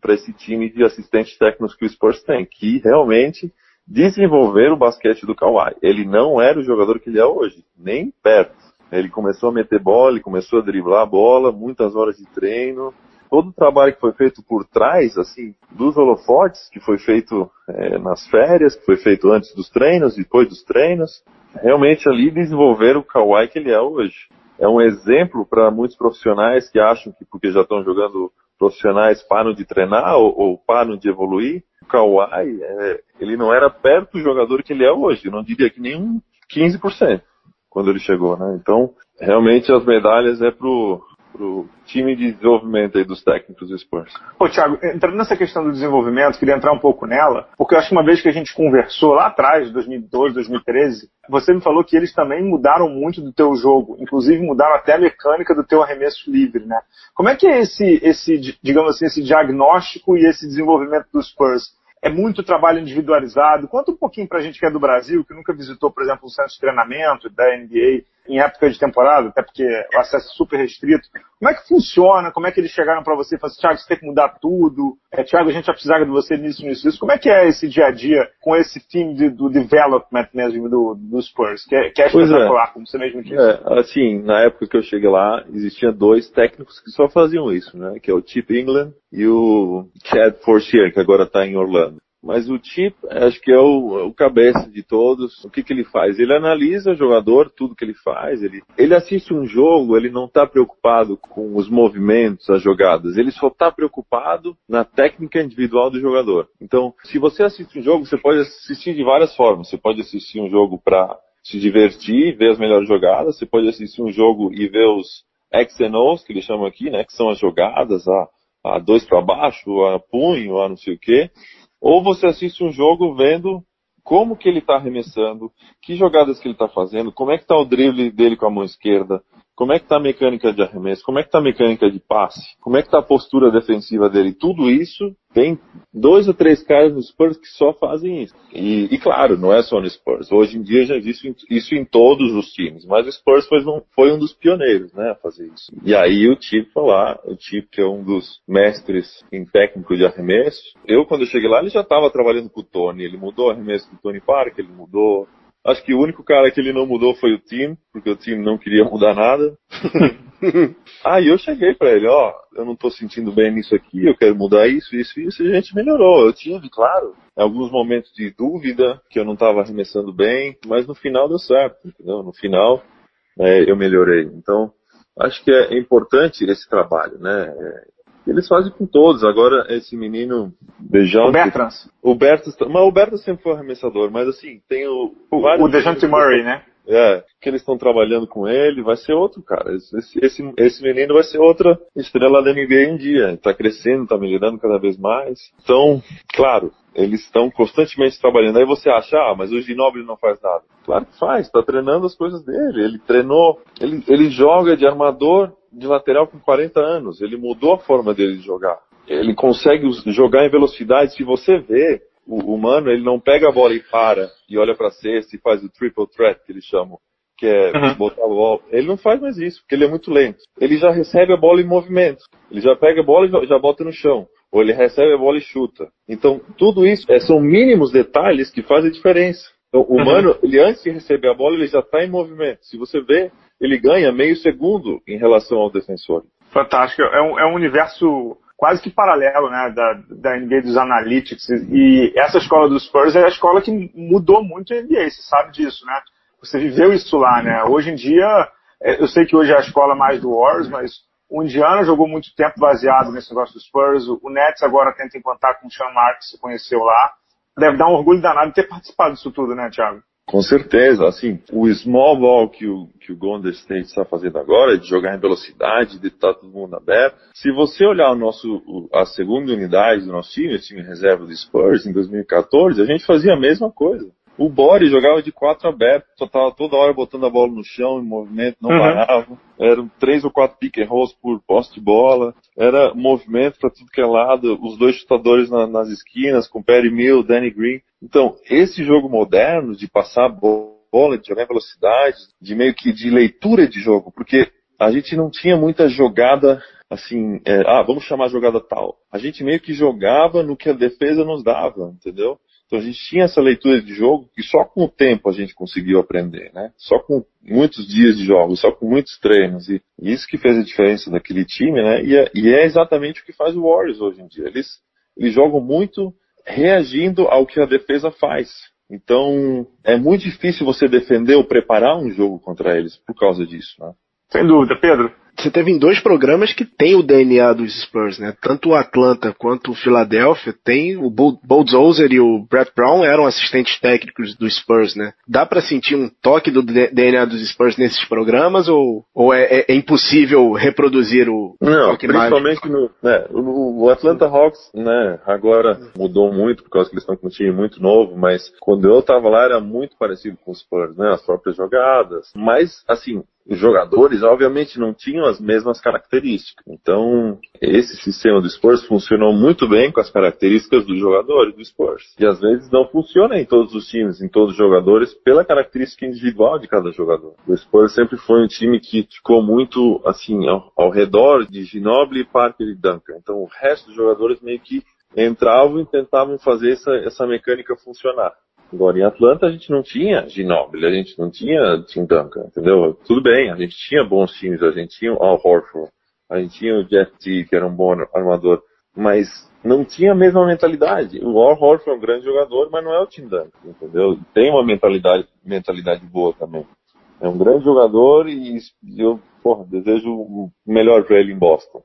Speaker 3: para esse time de assistentes técnicos que o Spurs tem, que realmente desenvolver o basquete do Kawhi. Ele não era o jogador que ele é hoje, nem perto. Ele começou a meter bola, ele começou a driblar a bola, muitas horas de treino. Todo o trabalho que foi feito por trás, assim, dos holofotes, que foi feito é, nas férias, que foi feito antes dos treinos, depois dos treinos, realmente ali desenvolver o Kawhi que ele é hoje. É um exemplo para muitos profissionais que acham que porque já estão jogando profissionais param de treinar ou, ou param de evoluir o Kawhi, é, ele não era perto do jogador que ele é hoje. Não diria que nem um 15% quando ele chegou, né? Então, realmente as medalhas é pro, pro time de desenvolvimento aí dos técnicos do Spurs.
Speaker 1: Pô, Thiago, entrando nessa questão do desenvolvimento, queria entrar um pouco nela, porque eu acho que uma vez que a gente conversou lá atrás, 2012, 2013, você me falou que eles também mudaram muito do teu jogo, inclusive mudaram até a mecânica do teu arremesso livre, né? Como é que é esse, esse digamos assim, esse diagnóstico e esse desenvolvimento dos Spurs? é muito trabalho individualizado. Conta um pouquinho para a gente que é do Brasil, que nunca visitou, por exemplo, um centro de treinamento da NBA em época de temporada, até porque o acesso é super restrito. Como é que funciona? Como é que eles chegaram para você e falaram assim, Thiago, você tem que mudar tudo? É, Thiago, a gente vai precisar de você nisso, nisso, nisso. Como é que é esse dia a dia com esse time de, do development mesmo do, do Spurs? Que é, que é, é. espetacular, é. como você mesmo disse.
Speaker 3: É, assim, na época que eu cheguei lá, existiam dois técnicos que só faziam isso, né? Que é o Chip England e o Chad Forcier, que agora está em Orlando. Mas o Chip, acho que é o, o cabeça de todos. O que, que ele faz? Ele analisa o jogador, tudo que ele faz. Ele, ele assiste um jogo, ele não está preocupado com os movimentos, as jogadas. Ele só está preocupado na técnica individual do jogador. Então, se você assiste um jogo, você pode assistir de várias formas. Você pode assistir um jogo para se divertir, ver as melhores jogadas. Você pode assistir um jogo e ver os X and O's, que eles chamam aqui, né? Que são as jogadas, a, a dois para baixo, a punho, a não sei o quê. Ou você assiste um jogo vendo como que ele está arremessando, que jogadas que ele está fazendo, como é que está o drible dele com a mão esquerda, como é que está a mecânica de arremesso, como é que está a mecânica de passe, como é que está a postura defensiva dele. Tudo isso tem dois ou três caras no Spurs que só fazem isso. E, e, claro, não é só no Spurs. Hoje em dia já existe isso em todos os times. Mas o Spurs foi foi um dos pioneiros, né, a fazer isso. E aí o Chip foi lá, o Chip que é um dos mestres em técnico de arremesso. Eu, quando eu cheguei lá, ele já estava trabalhando com o Tony. Ele mudou o arremesso do Tony Parker, ele mudou Acho que o único cara que ele não mudou foi o time, porque o time não queria mudar nada. Aí eu cheguei para ele, ó, eu não tô sentindo bem nisso aqui, eu quero mudar isso, isso, isso, e a gente melhorou. Eu tive, claro, alguns momentos de dúvida, que eu não estava arremessando bem, mas no final deu certo, entendeu? No final, é, eu melhorei. Então, acho que é importante esse trabalho, né? Eles fazem com todos. Agora, esse menino
Speaker 1: Dejounte... O Bertrand.
Speaker 3: O Bertrand, mas o Bertrand sempre foi arremessador, mas assim, tem o...
Speaker 1: O, o Dejounte Murray, né?
Speaker 3: É, que eles estão trabalhando com ele, vai ser outro cara. Esse, esse, esse menino vai ser outra estrela da NBA em dia. Tá crescendo, tá melhorando cada vez mais. Então, claro, eles estão constantemente trabalhando. Aí você acha, ah, mas o Ginobili não faz nada. Claro que faz, tá treinando as coisas dele. Ele treinou, ele, ele joga de armador de lateral com 40 anos. Ele mudou a forma dele de jogar. Ele consegue jogar em velocidade. Se você vê, o, o Mano, ele não pega a bola e para, e olha para cesta e faz o triple threat, que eles chamam, que é uhum. botar a bola. Ele não faz mais isso, porque ele é muito lento. Ele já recebe a bola em movimento. Ele já pega a bola e já bota no chão. Ou ele recebe a bola e chuta. Então, tudo isso é, são mínimos detalhes que fazem diferença. Então, o uhum. Mano, ele antes de receber a bola, ele já está em movimento. Se você vê, ele ganha meio segundo em relação ao defensor.
Speaker 1: Fantástico. É um, é um universo quase que paralelo né, da, da NBA dos Analytics. E essa escola dos Spurs é a escola que mudou muito a NBA, você sabe disso, né? Você viveu isso lá, né? Hoje em dia, é, eu sei que hoje é a escola mais do Warriors, mas o Indiana jogou muito tempo baseado nesse negócio dos Spurs. O Nets agora tenta implantar com o Sean Marks, que você conheceu lá. Deve dar um orgulho danado ter participado disso tudo, né, Thiago?
Speaker 3: Com certeza, assim, o small ball que o, que o Golden State está fazendo agora, de jogar em velocidade, de estar todo mundo aberto. Se você olhar o nosso, a segunda unidade do nosso time, o time reserva do Spurs, em 2014, a gente fazia a mesma coisa. O Boris jogava de quatro aberto, só tava toda hora botando a bola no chão, em movimento, não uhum. parava. Eram três ou quatro pick and rolls por poste de bola. Era movimento para tudo que é lado. Os dois chutadores na, nas esquinas, com Perry Mill, Danny Green. Então, esse jogo moderno de passar a bola, de jogar em velocidade, de meio que de leitura de jogo, porque a gente não tinha muita jogada assim, é, ah, vamos chamar a jogada tal. A gente meio que jogava no que a defesa nos dava, entendeu? Então a gente tinha essa leitura de jogo que só com o tempo a gente conseguiu aprender, né? Só com muitos dias de jogos, só com muitos treinos. E isso que fez a diferença daquele time, né? E é, e é exatamente o que faz o Warriors hoje em dia. Eles, eles jogam muito reagindo ao que a defesa faz. Então, é muito difícil você defender ou preparar um jogo contra eles por causa disso, né?
Speaker 1: Sem dúvida, Pedro
Speaker 2: você teve em dois programas que tem o DNA dos Spurs, né? Tanto o Atlanta quanto o Philadelphia tem o Bulldozer e o Brett Brown eram assistentes técnicos dos Spurs, né? Dá para sentir um toque do DNA dos Spurs nesses programas ou, ou é, é, é impossível reproduzir o
Speaker 3: Não, principalmente no, né, o, o, Atlanta Hawks, né? Agora mudou muito por causa que eles estão com um time muito novo, mas quando eu tava lá era muito parecido com os Spurs, né? As próprias jogadas, mas assim os jogadores, obviamente, não tinham as mesmas características. Então, esse sistema do Spurs funcionou muito bem com as características dos jogadores do Spurs. E às vezes não funciona em todos os times, em todos os jogadores, pela característica individual de cada jogador. O Spurs sempre foi um time que ficou muito, assim, ao, ao redor de Ginobili, Parker e Duncan. Então, o resto dos jogadores meio que entravam e tentavam fazer essa, essa mecânica funcionar. Agora, em Atlanta a gente não tinha Ginobili, a gente não tinha Tim Duncan, entendeu? Tudo bem, a gente tinha bons times, a gente tinha o Al Horford, a gente tinha o Jeff T, que era um bom armador, mas não tinha a mesma mentalidade. O Al Horford é um grande jogador, mas não é o Tim Duncan, entendeu? Tem uma mentalidade, mentalidade boa também. É um grande jogador e eu, porra, desejo o melhor para ele em Boston.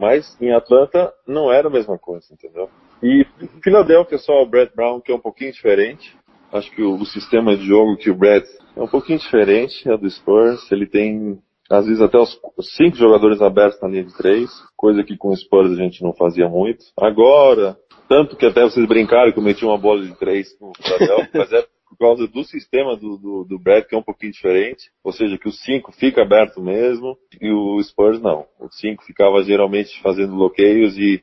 Speaker 3: Mas em Atlanta não era a mesma coisa, entendeu? E Philadelphia só o Brett Brown, que é um pouquinho diferente. Acho que o, o sistema de jogo que o Brett é um pouquinho diferente é do Spurs. Ele tem, às vezes, até os cinco jogadores abertos na linha de três, coisa que com o Spurs a gente não fazia muito. Agora, tanto que até vocês brincaram que eu meti uma bola de três no Philadelphia, mas é por causa do sistema do, do, do Brett, que é um pouquinho diferente. Ou seja, que o 5 fica aberto mesmo e o Spurs não. O 5 ficava geralmente fazendo bloqueios e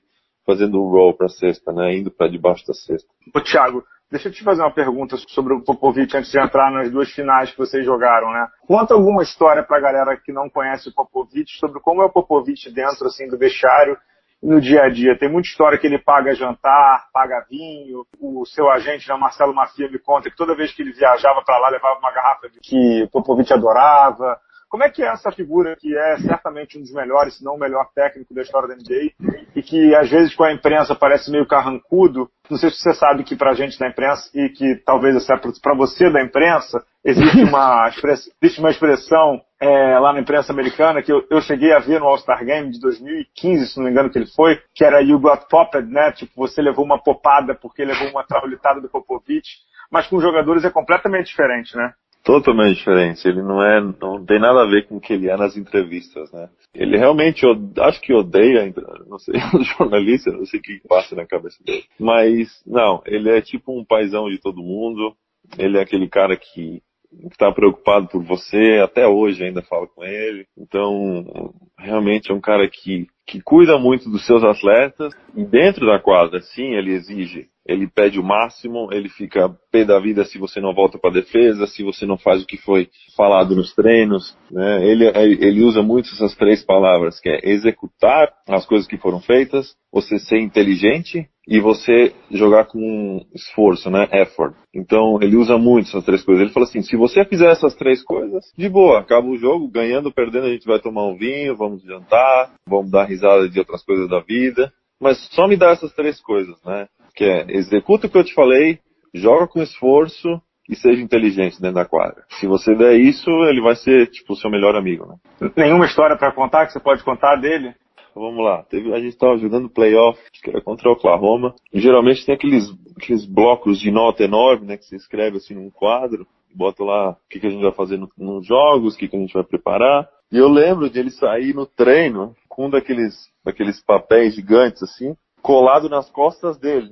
Speaker 3: fazendo o roll para a cesta, né? Indo para debaixo da cesta.
Speaker 1: Ô, Thiago, deixa eu te fazer uma pergunta sobre o Popovich antes de entrar nas duas finais que vocês jogaram, né? Conta alguma história para a galera que não conhece o Popovich sobre como é o Popovich dentro assim do vestiário no dia a dia. Tem muita história que ele paga jantar, paga vinho. O seu agente, né, Marcelo Mafia, me conta que toda vez que ele viajava para lá levava uma garrafa que o Popovich adorava. Como é que é essa figura que é certamente um dos melhores, se não o melhor técnico da história da NBA e que às vezes com a imprensa parece meio carrancudo? Não sei se você sabe que pra gente da imprensa e que talvez até para você da imprensa existe uma, existe uma expressão é, lá na imprensa americana que eu, eu cheguei a ver no All-Star Game de 2015, se não me engano que ele foi, que era You Got Popped, né? Tipo, você levou uma popada porque levou uma traulitada do Popovich, mas com jogadores é completamente diferente, né?
Speaker 3: Totalmente diferente. Ele não é, não tem nada a ver com o que ele é nas entrevistas, né? Ele realmente, acho que odeia, não sei, os jornalistas, não sei o que passa na cabeça dele. Mas, não, ele é tipo um paizão de todo mundo. Ele é aquele cara que está preocupado por você, até hoje ainda fala com ele. Então, realmente é um cara que, que cuida muito dos seus atletas e dentro da quadra, sim, ele exige ele pede o máximo, ele fica pé da vida se você não volta para a defesa, se você não faz o que foi falado nos treinos. Né? Ele, ele usa muito essas três palavras, que é executar as coisas que foram feitas, você ser inteligente e você jogar com esforço, né? Effort. Então ele usa muito essas três coisas. Ele fala assim: se você fizer essas três coisas, de boa, acaba o jogo, ganhando, perdendo, a gente vai tomar um vinho, vamos jantar, vamos dar risada de outras coisas da vida. Mas só me dá essas três coisas, né? Que é executa o que eu te falei, joga com esforço e seja inteligente dentro da quadra. Se você der isso, ele vai ser tipo o seu melhor amigo. Né?
Speaker 1: Nenhuma história para contar que você pode contar dele?
Speaker 3: Vamos lá. Teve, a gente estava jogando playoff, que era contra o Oklahoma. E geralmente tem aqueles, aqueles blocos de nota enorme, né? Que você escreve assim num quadro, bota lá o que, que a gente vai fazer no, nos jogos, o que, que a gente vai preparar. E eu lembro de ele sair no treino com um daqueles, daqueles papéis gigantes assim, colado nas costas dele.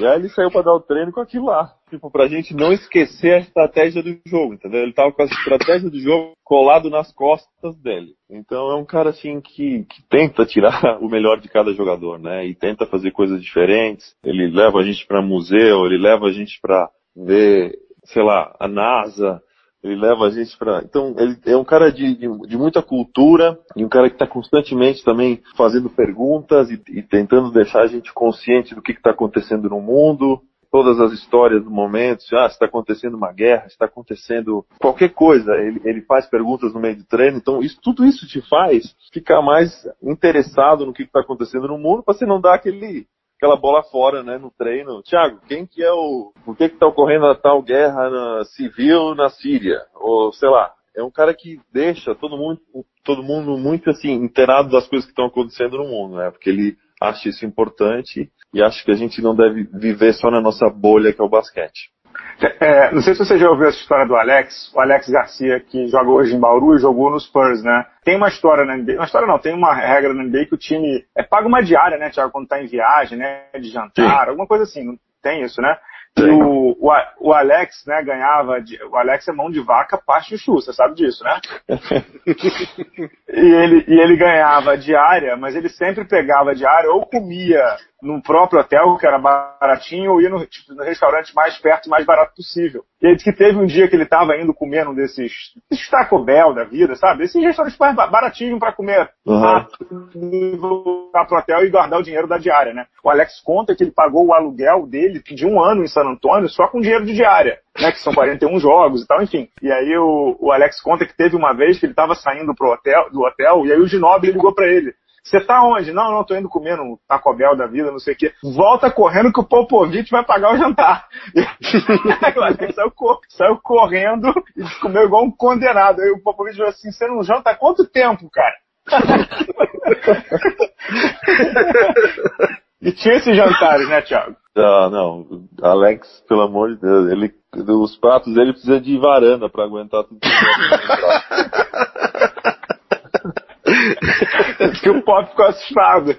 Speaker 3: E aí ele saiu para dar o treino com aquilo lá. Tipo, pra gente não esquecer a estratégia do jogo, entendeu? Ele tava com a estratégia do jogo colado nas costas dele. Então é um cara assim que, que tenta tirar o melhor de cada jogador, né? E tenta fazer coisas diferentes. Ele leva a gente para museu, ele leva a gente para ver, sei lá, a NASA, ele leva a gente para. Então, ele é um cara de, de, de, muita cultura e um cara que está constantemente também fazendo perguntas e, e, tentando deixar a gente consciente do que está acontecendo no mundo, todas as histórias do momento. Ah, está acontecendo uma guerra, está acontecendo qualquer coisa. Ele, ele faz perguntas no meio do treino. Então, isso, tudo isso te faz ficar mais interessado no que está acontecendo no mundo para você não dar aquele aquela bola fora, né, no treino. Tiago, quem que é o, por que que tá ocorrendo a tal guerra na, civil na Síria? Ou, sei lá, é um cara que deixa todo mundo, todo mundo muito, assim, inteirado das coisas que estão acontecendo no mundo, né, porque ele acha isso importante e acha que a gente não deve viver só na nossa bolha que é o basquete.
Speaker 1: É, não sei se você já ouviu essa história do Alex, o Alex Garcia, que joga hoje em Bauru e jogou nos Spurs, né? Tem uma história na NBA, uma história não, tem uma regra na NBA que o time é, paga uma diária, né, Thiago, quando tá em viagem, né, de jantar, Sim. alguma coisa assim, não tem isso, né? o, o, o, Alex, né, ganhava. De, o Alex é mão de vaca, parte chuchu, você sabe disso, né? e, ele, e ele ganhava diária, mas ele sempre pegava diária ou comia no próprio hotel, que era baratinho, ou ia no, tipo, no restaurante mais perto e mais barato possível. E ele disse que teve um dia que ele estava indo comer num desses, desses Taco Bell da vida, sabe? Esses restaurantes mais baratinhos para comer uhum. rápido, voltar pro hotel e guardar o dinheiro da diária, né? O Alex conta que ele pagou o aluguel dele de um ano em San Antônio só com dinheiro de diária. Né, que são 41 jogos e tal, enfim. E aí o, o Alex conta que teve uma vez que ele estava saindo pro hotel, do hotel, e aí o Ginobili ligou para ele. Você tá onde? Não, não, tô indo comer no Taco Bell da vida, não sei o quê. Volta correndo que o Popovich vai pagar o jantar. saiu, saiu correndo e comeu igual um condenado. Aí o Popovich falou assim, você não janta há quanto tempo, cara? e tinha esses jantares, né, Thiago?
Speaker 3: Ah, não. Alex, pelo amor de Deus, ele, os pratos dele precisa de varanda para aguentar tudo.
Speaker 1: que o pop ficou assustado.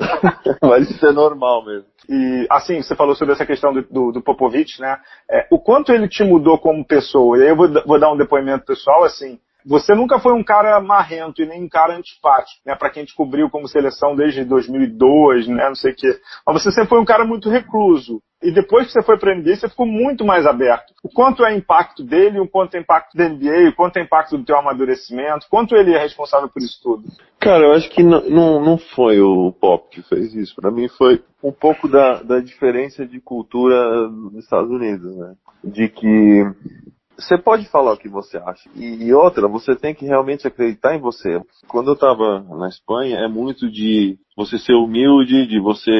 Speaker 3: Mas isso é normal mesmo.
Speaker 1: E, assim, você falou sobre essa questão do, do, do Popovich, né? É, o quanto ele te mudou como pessoa? E aí eu vou, vou dar um depoimento pessoal, assim. Você nunca foi um cara marrento e nem um cara antipático, né? Para quem te cobriu como seleção desde 2002, né? Não sei o quê. Mas você sempre foi um cara muito recluso. E depois que você foi para a NBA, você ficou muito mais aberto. O quanto é impacto dele, o quanto é impacto da NBA, o quanto é impacto do teu amadurecimento, quanto ele é responsável por isso tudo?
Speaker 3: Cara, eu acho que não, não, não foi o Pop que fez isso. Para mim foi um pouco da, da diferença de cultura nos Estados Unidos, né? De que você pode falar o que você acha. E, e, outra, você tem que realmente acreditar em você. Quando eu estava na Espanha, é muito de você ser humilde, de você,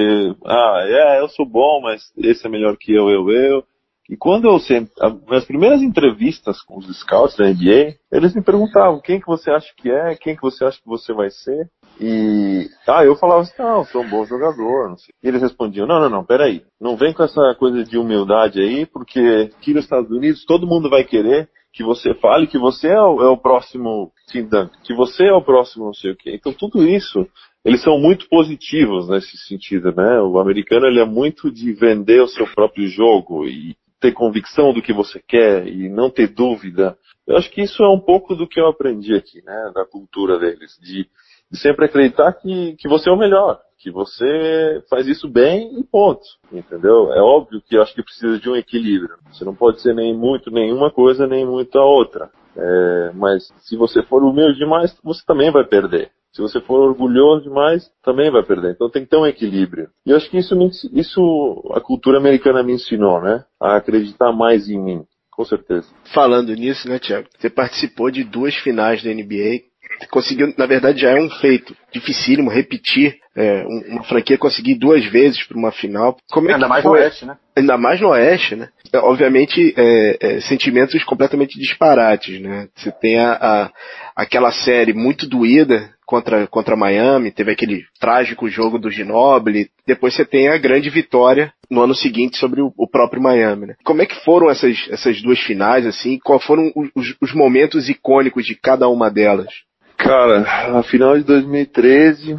Speaker 3: ah, é, eu sou bom, mas esse é melhor que eu, eu, eu. E quando eu sempre, minhas primeiras entrevistas com os scouts da NBA, eles me perguntavam quem que você acha que é, quem que você acha que você vai ser. E ah, eu falava assim, não, sou um bom jogador, não sei. E eles respondiam, não, não, não, peraí, não vem com essa coisa de humildade aí, porque aqui nos Estados Unidos todo mundo vai querer que você fale que você é o, é o próximo Tim Duncan, que você é o próximo não sei o quê. Então tudo isso, eles são muito positivos nesse sentido, né? O americano ele é muito de vender o seu próprio jogo e ter convicção do que você quer e não ter dúvida. Eu acho que isso é um pouco do que eu aprendi aqui, né, da cultura deles, de, de sempre acreditar que, que você é o melhor, que você faz isso bem e ponto, entendeu? É óbvio que eu acho que precisa de um equilíbrio. Você não pode ser nem muito nenhuma coisa, nem muito a outra. É, mas se você for humilde demais, você também vai perder. Se você for orgulhoso demais, também vai perder. Então tem que ter um equilíbrio. E eu acho que isso, isso a cultura americana me ensinou, né? A acreditar mais em mim. Com certeza.
Speaker 2: Falando nisso, né, Tiago? Você participou de duas finais da NBA conseguiu, na verdade, já é um feito dificílimo repetir é, uma franquia conseguir duas vezes para uma final.
Speaker 1: Como é Ainda mais foi? no Oeste, né?
Speaker 2: Ainda mais no Oeste, né? É, obviamente, é, é, sentimentos completamente disparates, né? Você tem a, a, aquela série muito doída contra, contra Miami, teve aquele trágico jogo do Ginobili, depois você tem a grande vitória no ano seguinte sobre o, o próprio Miami, né? Como é que foram essas, essas duas finais, assim? Quais foram os, os momentos icônicos de cada uma delas?
Speaker 3: Cara, a final de 2013,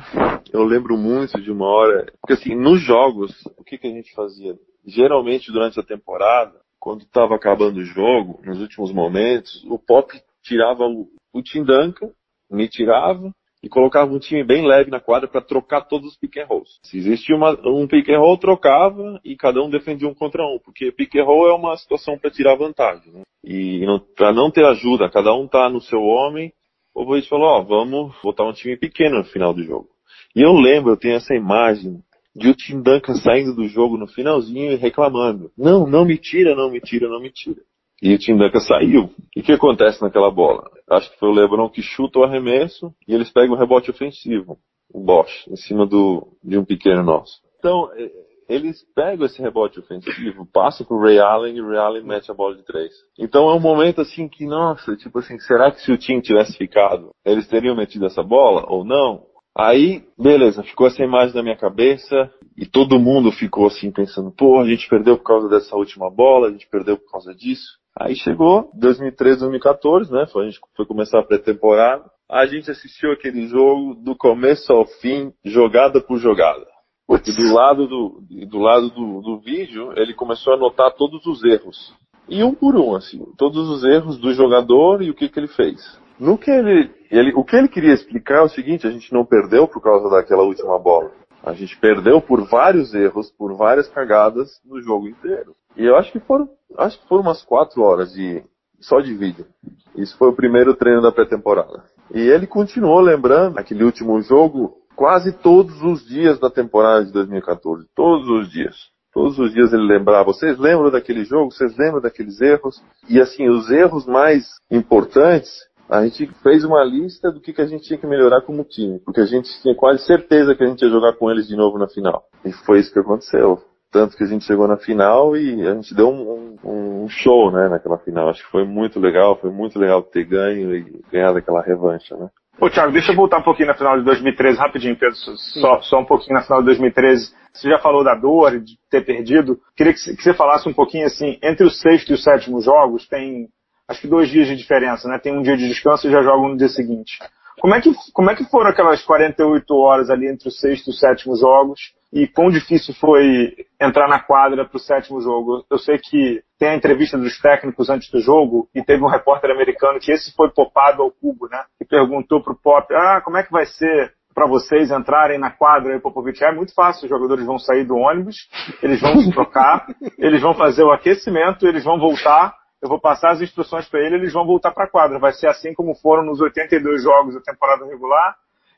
Speaker 3: eu lembro muito de uma hora, porque assim, nos jogos, o que, que a gente fazia? Geralmente durante a temporada, quando estava acabando o jogo, nos últimos momentos, o Pop tirava o, o Tim Duncan, me tirava e colocava um time bem leve na quadra para trocar todos os pick and rolls. Se existia uma, um pick and roll, trocava e cada um defendia um contra um, porque pick and roll é uma situação para tirar vantagem. Né? E para não ter ajuda, cada um tá no seu homem o Popovich falou, ó, vamos botar um time pequeno no final do jogo. E eu lembro, eu tenho essa imagem de o Tim Duncan saindo do jogo no finalzinho e reclamando. Não, não me tira, não me tira, não me tira. E o Tim Duncan saiu. E o que acontece naquela bola? Acho que foi o LeBron que chuta o arremesso e eles pegam o rebote ofensivo. O Bosch, em cima do, de um pequeno nosso. Então, é, eles pegam esse rebote ofensivo, passam pro Ray Allen e o Ray Allen mete a bola de três. Então é um momento assim que, nossa, tipo assim, será que se o time tivesse ficado, eles teriam metido essa bola ou não? Aí, beleza, ficou essa imagem na minha cabeça e todo mundo ficou assim pensando, pô, a gente perdeu por causa dessa última bola, a gente perdeu por causa disso. Aí chegou 2013, 2014, né? Foi, a gente foi começar a pré-temporada. A gente assistiu aquele jogo do começo ao fim, jogada por jogada. E do lado do, do lado do, do vídeo, ele começou a anotar todos os erros. E um por um, assim, todos os erros do jogador e o que, que ele fez. No que ele, ele, o que ele queria explicar é o seguinte, a gente não perdeu por causa daquela última bola. A gente perdeu por vários erros, por várias cagadas no jogo inteiro. E eu acho que foram, acho que foram umas quatro horas de, só de vídeo. Isso foi o primeiro treino da pré-temporada. E ele continuou lembrando aquele último jogo quase todos os dias da temporada de 2014. Todos os dias. Todos os dias ele lembrava, vocês lembram daquele jogo? Vocês lembram daqueles erros? E assim, os erros mais importantes, a gente fez uma lista do que, que a gente tinha que melhorar como time. Porque a gente tinha quase certeza que a gente ia jogar com eles de novo na final. E foi isso que aconteceu. Tanto que a gente chegou na final e a gente deu um, um, um show, né, naquela final. Acho que foi muito legal, foi muito legal ter ganho e ganhar aquela revanche, né?
Speaker 1: Ô, Thiago, deixa eu voltar um pouquinho na final de 2013, rapidinho, Pedro, só, só um pouquinho na final de 2013. Você já falou da dor de ter perdido. Queria que, que você falasse um pouquinho assim, entre o sexto e o sétimo jogos, tem acho que dois dias de diferença, né? Tem um dia de descanso e já jogam no dia seguinte. Como é que, como é que foram aquelas 48 horas ali entre o sexto e o sétimo jogos? E quão difícil foi entrar na quadra para o sétimo jogo? Eu sei que tem a entrevista dos técnicos antes do jogo e teve um repórter americano que esse foi popado ao cubo, né? E perguntou pro Pop, ah, como é que vai ser para vocês entrarem na quadra aí, Popovich? É muito fácil, os jogadores vão sair do ônibus, eles vão se trocar, eles vão fazer o aquecimento, eles vão voltar eu vou passar as instruções para ele, eles vão voltar para a quadra. Vai ser assim como foram nos 82 jogos da temporada regular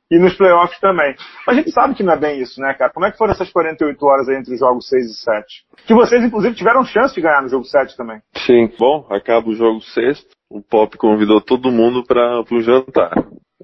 Speaker 1: e nos playoffs também. Mas a gente sabe que não é bem isso, né, cara? Como é que foram essas 48 horas aí entre os jogos 6 e 7? Que vocês, inclusive, tiveram chance de ganhar no jogo 7 também.
Speaker 3: Sim. Bom, acaba o jogo sexto. O Pop convidou todo mundo para um jantar.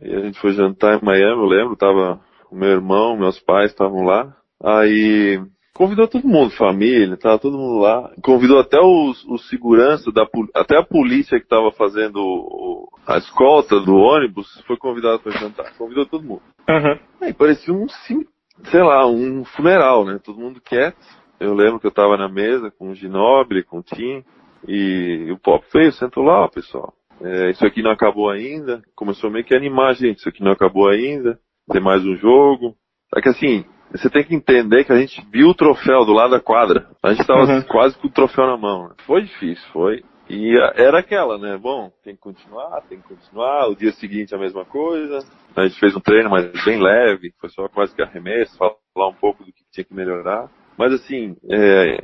Speaker 3: E a gente foi jantar em Miami, eu lembro, tava o meu irmão, meus pais estavam lá. Aí Convidou todo mundo, família, tava todo mundo lá. Convidou até os, os segurança, da, até a polícia que estava fazendo o, a escolta do ônibus foi convidado para jantar. Convidou todo mundo.
Speaker 1: Uhum.
Speaker 3: Aí parecia um, sei lá, um funeral, né? Todo mundo quieto. Eu lembro que eu tava na mesa com o Ginobre, com o Tim, e o Pop veio, sentou lá, ó, pessoal. É, isso aqui não acabou ainda. Começou meio que a animar gente. Isso aqui não acabou ainda. Tem mais um jogo. Só que assim, você tem que entender que a gente viu o troféu do lado da quadra. A gente tava uhum. quase com o troféu na mão. Né? Foi difícil, foi. E era aquela, né? Bom, tem que continuar, tem que continuar. O dia seguinte a mesma coisa. A gente fez um treino, mas bem leve, foi só quase que arremesso, falar um pouco do que tinha que melhorar. Mas assim, é,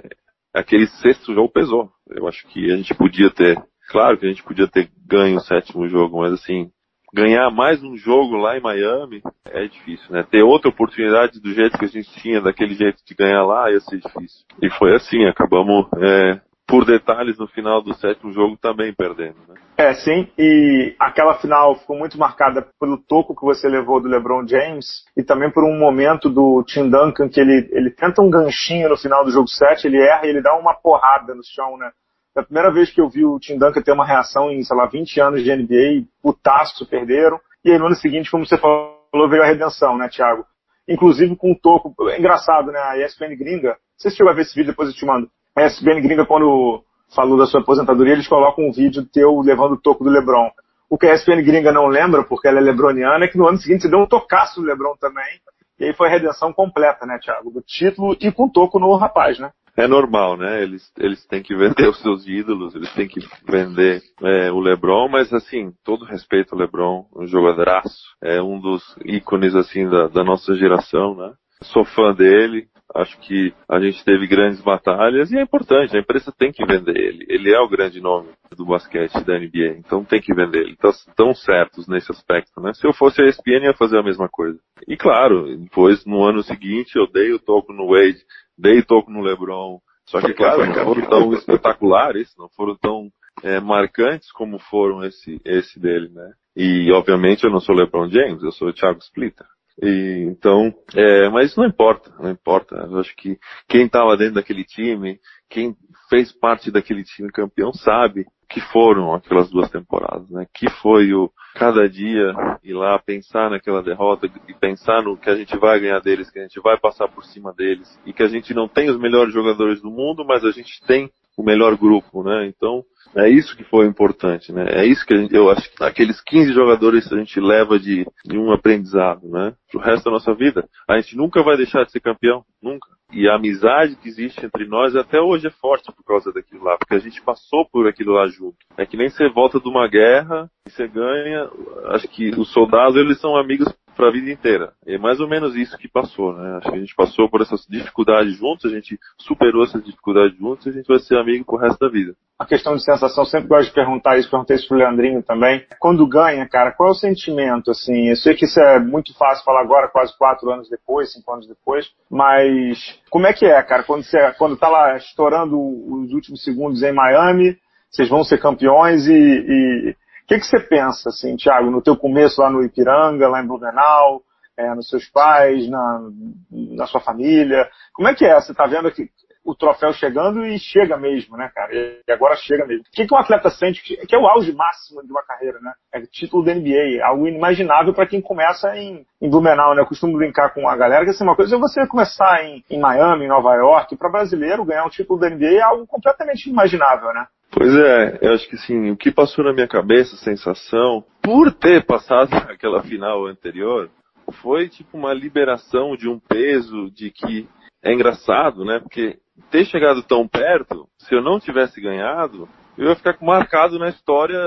Speaker 3: aquele sexto jogo pesou. Eu acho que a gente podia ter, claro que a gente podia ter ganho o sétimo jogo, mas assim, ganhar mais um jogo lá em Miami é difícil, né? Ter outra oportunidade do jeito que a gente tinha, daquele jeito de ganhar lá, ia ser difícil. E foi assim, acabamos é, por detalhes no final do sétimo jogo também perdendo, né?
Speaker 1: É, sim, e aquela final ficou muito marcada pelo toco que você levou do LeBron James e também por um momento do Tim Duncan que ele, ele tenta um ganchinho no final do jogo 7, ele erra e ele dá uma porrada no chão, né? É a primeira vez que eu vi o Tim Duncan ter uma reação em, sei lá, 20 anos de NBA, putaço, perderam, e aí no ano seguinte, como você falou, veio a redenção, né, Thiago? Inclusive com o toco, é engraçado, né, a ESPN gringa, você chegou a ver esse vídeo, depois eu te mando, a ESPN gringa, quando falou da sua aposentadoria, eles colocam um vídeo teu levando o toco do LeBron. O que a ESPN gringa não lembra, porque ela é lebroniana, é que no ano seguinte você deu um tocaço do LeBron também. E aí foi a redenção completa, né, Thiago? Do título e com toco no rapaz, né?
Speaker 3: É normal, né? Eles, eles têm que vender os seus ídolos, eles têm que vender é, o LeBron, mas assim, todo respeito ao LeBron, um jogadoraço, é um dos ícones assim da, da nossa geração, né? Sou fã dele, Acho que a gente teve grandes batalhas e é importante, a empresa tem que vender ele. Ele é o grande nome do basquete da NBA, então tem que vender ele. Então, estão certos nesse aspecto, né? Se eu fosse a ESPN, ia fazer a mesma coisa. E claro, depois, no ano seguinte, eu dei o toco no Wade, dei o toco no LeBron. Só que, claro, não foram tão espetaculares, não foram tão é, marcantes como foram esse, esse dele, né? E, obviamente, eu não sou LeBron James, eu sou o Thiago Splitter. E, então, é, mas não importa, não importa. Eu acho que quem estava dentro daquele time, quem fez parte daquele time campeão sabe que foram aquelas duas temporadas, né? Que foi o cada dia ir lá pensar naquela derrota e pensar no que a gente vai ganhar deles, que a gente vai passar por cima deles e que a gente não tem os melhores jogadores do mundo, mas a gente tem o melhor grupo, né? Então, é isso que foi importante, né? É isso que gente, eu acho que aqueles 15 jogadores a gente leva de, de um aprendizado, né? Pro resto da nossa vida. A gente nunca vai deixar de ser campeão, nunca. E a amizade que existe entre nós até hoje é forte por causa daquilo lá, porque a gente passou por aquilo lá junto. É que nem você volta de uma guerra e você ganha. Acho que os soldados eles são amigos para a vida inteira. É mais ou menos isso que passou, né? Acho que a gente passou por essas dificuldades juntos, a gente superou essas dificuldades juntos e a gente vai ser amigo pro resto da vida.
Speaker 1: A questão de sensação, sempre gosto de perguntar isso, perguntei isso pro Leandrinho também. Quando ganha, cara, qual é o sentimento, assim? Eu sei que isso é muito fácil falar agora, quase quatro anos depois, cinco anos depois, mas como é que é, cara? Quando você quando tá lá estourando os últimos segundos em Miami, vocês vão ser campeões e, e o que, que você pensa, assim, Thiago, no teu começo lá no Ipiranga, lá em Blumenau, é, nos seus pais, na, na sua família? Como é que é? Você está vendo que o troféu chegando e chega mesmo, né, cara? E agora chega mesmo. O que, que um atleta sente que é o auge máximo de uma carreira, né? É o título da NBA, algo inimaginável para quem começa em, em Blumenau, né? Eu costumo brincar com a galera que assim, uma coisa é você começar em, em Miami, em Nova York, para brasileiro ganhar um título da NBA é algo completamente inimaginável, né?
Speaker 3: Pois é, eu acho que sim, o que passou na minha cabeça, sensação, por ter passado aquela final anterior, foi tipo uma liberação de um peso de que é engraçado, né? Porque ter chegado tão perto, se eu não tivesse ganhado, eu ia ficar marcado na história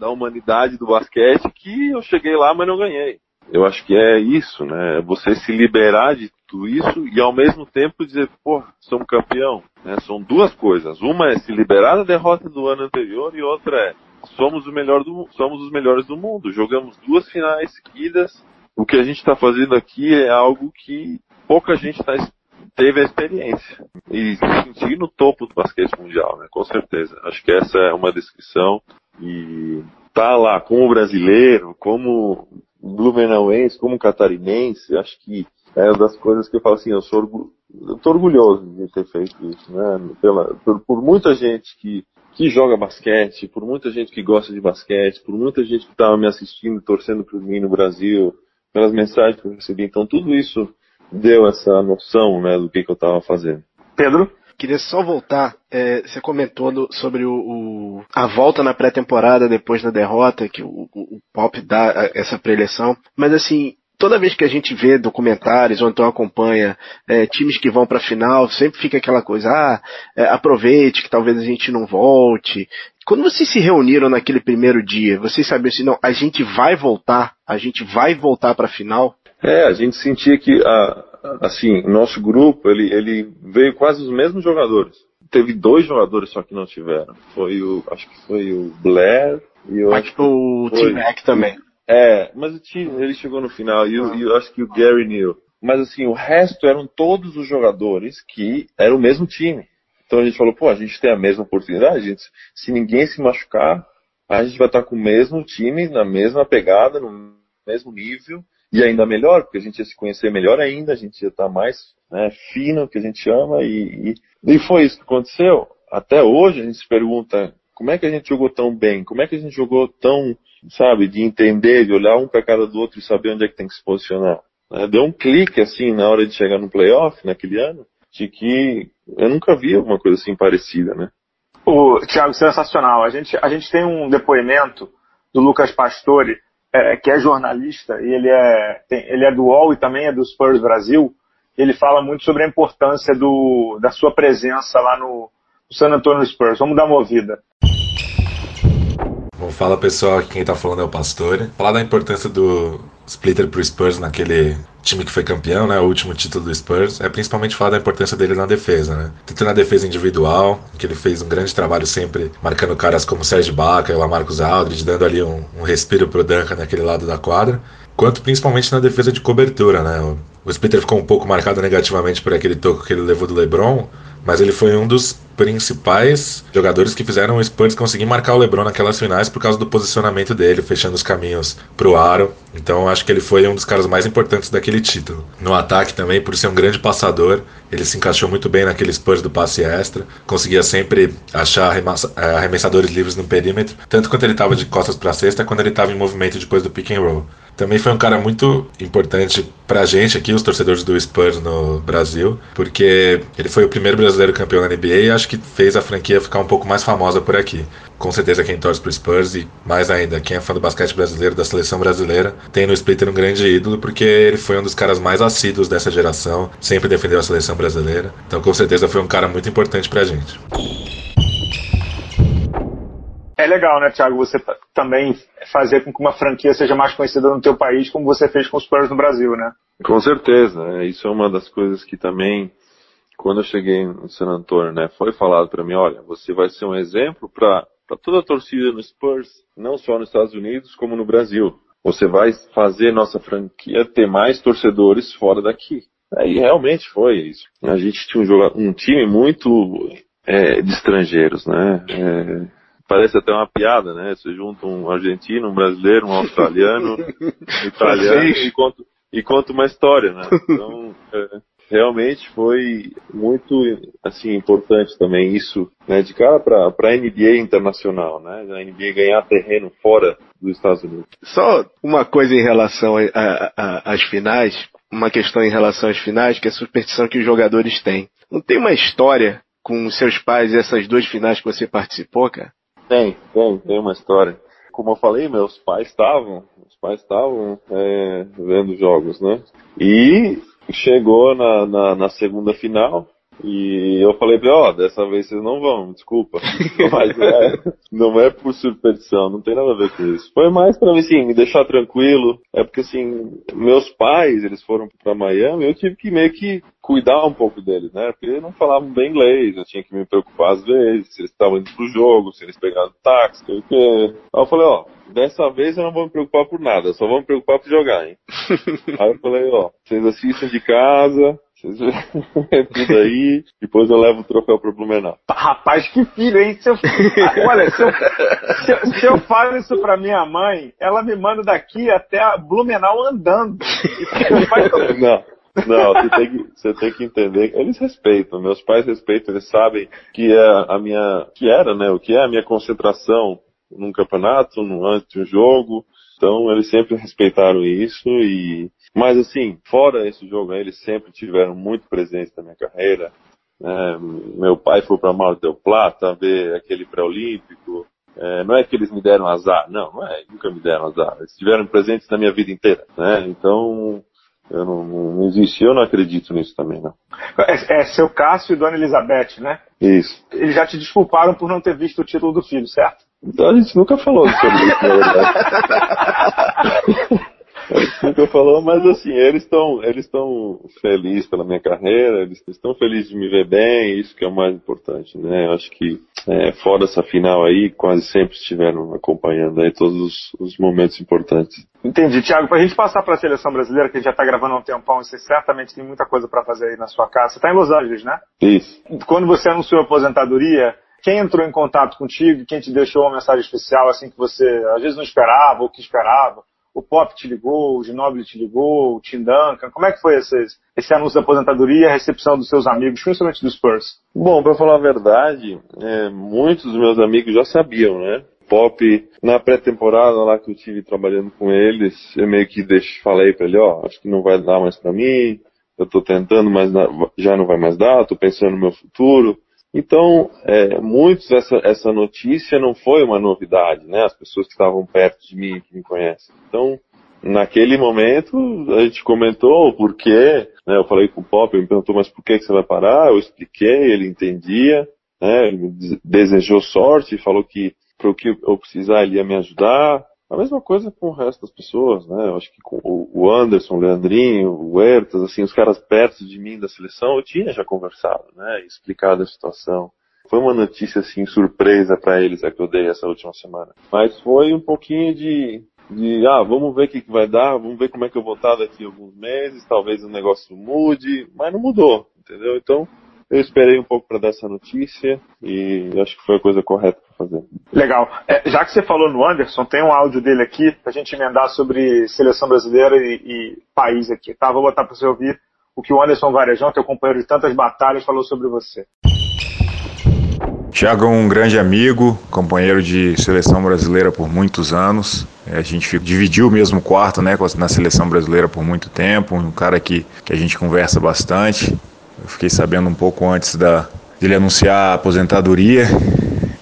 Speaker 3: da humanidade do basquete que eu cheguei lá, mas não ganhei. Eu acho que é isso, né? Você se liberar de tudo isso e ao mesmo tempo dizer, pô, somos campeão. Né? São duas coisas. Uma é se liberar da derrota do ano anterior e outra é somos, o melhor do, somos os melhores do mundo. Jogamos duas finais seguidas. O que a gente está fazendo aqui é algo que pouca gente tá, teve a experiência. E se sentir no topo do basquete mundial, né? Com certeza. Acho que essa é uma descrição. E tá lá como brasileiro, como blumenauense, como catarinense, acho que é uma das coisas que eu falo assim, eu sou orgu... eu tô orgulhoso de ter feito isso, né? Pela, por, por, muita gente que, que joga basquete, por muita gente que gosta de basquete, por muita gente que estava me assistindo, torcendo por mim no Brasil, pelas mensagens que eu recebi. Então tudo isso deu essa noção, né, do que, que eu estava fazendo.
Speaker 1: Pedro?
Speaker 2: Queria só voltar, é, você comentou no, sobre o, o, a volta na pré-temporada depois da derrota, que o, o, o Pop dá essa preleção, mas assim, toda vez que a gente vê documentários ou então acompanha é, times que vão para a final, sempre fica aquela coisa, ah, é, aproveite que talvez a gente não volte. Quando vocês se reuniram naquele primeiro dia, vocês sabiam assim, não, a gente vai voltar, a gente vai voltar para a final?
Speaker 3: É, a gente sentia que, a, assim, nosso grupo, ele, ele veio quase os mesmos jogadores. Teve dois jogadores só que não tiveram. Foi o, acho que foi o Blair e o...
Speaker 2: Acho que o Tim Mack também.
Speaker 3: É, mas o time, ele chegou no final e, eu, eu acho que o Gary Neal. Mas assim, o resto eram todos os jogadores que eram o mesmo time. Então a gente falou, pô, a gente tem a mesma oportunidade, gente, se ninguém se machucar, a gente vai estar com o mesmo time, na mesma pegada, no mesmo nível, e ainda melhor, porque a gente ia se conhecer melhor ainda, a gente ia estar mais né, fino, que a gente chama, e, e, e foi isso que aconteceu. Até hoje a gente se pergunta como é que a gente jogou tão bem, como é que a gente jogou tão, sabe, de entender, de olhar um para a cara do outro e saber onde é que tem que se posicionar. Né? Deu um clique assim na hora de chegar no playoff naquele ano, de que eu nunca vi alguma coisa assim parecida, né?
Speaker 1: O Thiago, sensacional. A gente, a gente tem um depoimento do Lucas Pastore, é, que é jornalista, e ele é, tem, ele é do UOL e também é do Spurs Brasil. Ele fala muito sobre a importância do, da sua presença lá no, no San Antonio Spurs. Vamos dar uma ouvida.
Speaker 5: Bom, fala pessoal, aqui quem tá falando é o Pastore. Falar da importância do Splitter pro Spurs naquele time que foi campeão, né, o último título do Spurs, é principalmente falar da importância dele na defesa, né? Tanto na defesa individual, que ele fez um grande trabalho sempre marcando caras como Sérgio Baca o Lamarcus Aldridge, dando ali um, um respiro pro Duncan naquele lado da quadra, quanto principalmente na defesa de cobertura, né? O, o Splitter ficou um pouco marcado negativamente por aquele toco que ele levou do LeBron, mas ele foi um dos principais jogadores que fizeram o Spurs conseguir marcar o LeBron naquelas finais por causa do posicionamento dele, fechando os caminhos pro aro. Então acho que ele foi um dos caras mais importantes daquele título. No ataque também, por ser um grande passador, ele se encaixou muito bem naquele Spurs do passe extra, conseguia sempre achar eh, arremessadores livres no perímetro, tanto quando ele estava de costas para a cesta, quando ele estava em movimento depois do pick and roll. Também foi um cara muito importante pra gente aqui, os torcedores do Spurs no Brasil, porque ele foi o primeiro brasileiro campeão da NBA e acho que fez a franquia ficar um pouco mais famosa por aqui. Com certeza quem torce pro Spurs e mais ainda, quem é fã do basquete brasileiro, da seleção brasileira, tem no Splitter um grande ídolo porque ele foi um dos caras mais assíduos dessa geração, sempre defendeu a seleção brasileira. Então com certeza foi um cara muito importante pra gente.
Speaker 1: É legal, né, Thiago, você também fazer com que uma franquia seja mais conhecida no teu país, como você fez com os Spurs no Brasil, né?
Speaker 3: Com certeza, né? isso é uma das coisas que também, quando eu cheguei no San Antonio, né, foi falado para mim, olha, você vai ser um exemplo para toda a torcida no Spurs, não só nos Estados Unidos, como no Brasil. Você vai fazer nossa franquia ter mais torcedores fora daqui. E realmente foi isso. A gente tinha um, um time muito é, de estrangeiros, né? É, parece até uma piada, né? Você junta um argentino, um brasileiro, um australiano, um italiano e conta, e conta uma história, né? Então, é, realmente foi muito, assim, importante também isso, né? De cara para a NBA internacional, né? A NBA ganhar terreno fora dos Estados Unidos.
Speaker 2: Só uma coisa em relação às finais, uma questão em relação às finais, que é a superstição que os jogadores têm. Não tem uma história com seus pais essas duas finais que você participou, cara?
Speaker 3: Tem, tem, tem uma história. Como eu falei, meus pais estavam, os pais estavam é, vendo jogos, né? E chegou na, na, na segunda final, e eu falei pra ele, ó, oh, dessa vez vocês não vão, desculpa. Mas não é, não é por superstição, não tem nada a ver com isso. Foi mais pra mim, assim, me deixar tranquilo. É porque, assim, meus pais, eles foram pra Miami, eu tive que meio que cuidar um pouco deles, né? Porque eles não falavam bem inglês, eu tinha que me preocupar às vezes, se eles estavam indo pro jogo, se eles pegaram táxi, o que. Aí eu falei, ó, dessa vez eu não vou me preocupar por nada, só vou me preocupar por jogar, hein? Aí eu falei, ó, vocês assistem de casa, vocês é tudo aí, depois eu levo o troféu pro Blumenau.
Speaker 1: Rapaz, que filho, hein? Se eu, olha, se eu, se, eu, se eu falo isso pra minha mãe, ela me manda daqui até a Blumenau andando.
Speaker 3: Não. Não, você tem, que, você tem que entender. Eles respeitam, meus pais respeitam, eles sabem que é a minha, que era, né, o que é a minha concentração num campeonato, no, antes de um jogo. Então eles sempre respeitaram isso e mas assim, fora esse jogo, eles sempre tiveram muito presentes na minha carreira. É, meu pai foi para Mar del Plata ver aquele pré-olímpico. É, não é que eles me deram azar, não, não é, nunca me deram azar. Eles estiveram presentes na minha vida inteira, né? Então, eu não, não existe, eu não acredito nisso também, não.
Speaker 1: É, é seu Cássio e Dona Elizabeth, né?
Speaker 3: Isso.
Speaker 1: Eles já te desculparam por não ter visto o título do filho, certo?
Speaker 3: Então a gente nunca falou sobre isso, na verdade. Nunca falou, mas assim, eles estão eles estão felizes pela minha carreira, eles estão felizes de me ver bem, isso que é o mais importante, né? Eu acho que é, fora essa final aí, quase sempre estiveram acompanhando aí todos os, os momentos importantes.
Speaker 1: Entendi. Tiago, para a gente passar para a seleção brasileira, que a gente já está gravando há um tempão, você certamente tem muita coisa para fazer aí na sua casa. Você está em Los Angeles, né?
Speaker 3: Isso.
Speaker 1: Quando você anunciou a aposentadoria, quem entrou em contato contigo, quem te deixou uma mensagem especial, assim, que você às vezes não esperava ou que esperava? O Pop te ligou, o Ginobili te ligou, o Tim Duncan. Como é que foi esse, anúncio da aposentadoria e a recepção dos seus amigos, principalmente dos Spurs?
Speaker 3: Bom, para falar a verdade, é, muitos dos meus amigos já sabiam, né? Pop, na pré-temporada lá que eu tive trabalhando com eles, eu meio que deixo, falei para ele, ó, acho que não vai dar mais para mim, eu tô tentando, mas já não vai mais dar, tô pensando no meu futuro. Então, é, muitos, essa, essa notícia não foi uma novidade, né? As pessoas que estavam perto de mim, que me conhecem. Então, naquele momento, a gente comentou o porquê, né? Eu falei com o Pop, ele me perguntou, mas por que, que você vai parar? Eu expliquei, ele entendia, né? Ele desejou sorte, falou que para o que eu precisar ele ia me ajudar. A mesma coisa com o resto das pessoas, né? Eu acho que com o Anderson, o Leandrinho, o Huertas, assim, os caras perto de mim da seleção, eu tinha já conversado, né? Explicado a situação. Foi uma notícia, assim, surpresa para eles, a que eu dei essa última semana. Mas foi um pouquinho de, de, ah, vamos ver o que, que vai dar, vamos ver como é que eu vou estar daqui a alguns meses, talvez o negócio mude, mas não mudou, entendeu? Então, eu esperei um pouco para dar essa notícia e acho que foi a coisa correta para fazer.
Speaker 1: Legal. É, já que você falou no Anderson, tem um áudio dele aqui para a gente emendar sobre seleção brasileira e, e país aqui, tá? Vou botar para você ouvir o que o Anderson Varejão, teu companheiro de tantas batalhas, falou sobre você.
Speaker 6: Tiago é um grande amigo, companheiro de seleção brasileira por muitos anos. É, a gente dividiu o mesmo quarto né, na seleção brasileira por muito tempo. Um cara que, que a gente conversa bastante. Eu fiquei sabendo um pouco antes da, dele anunciar a aposentadoria,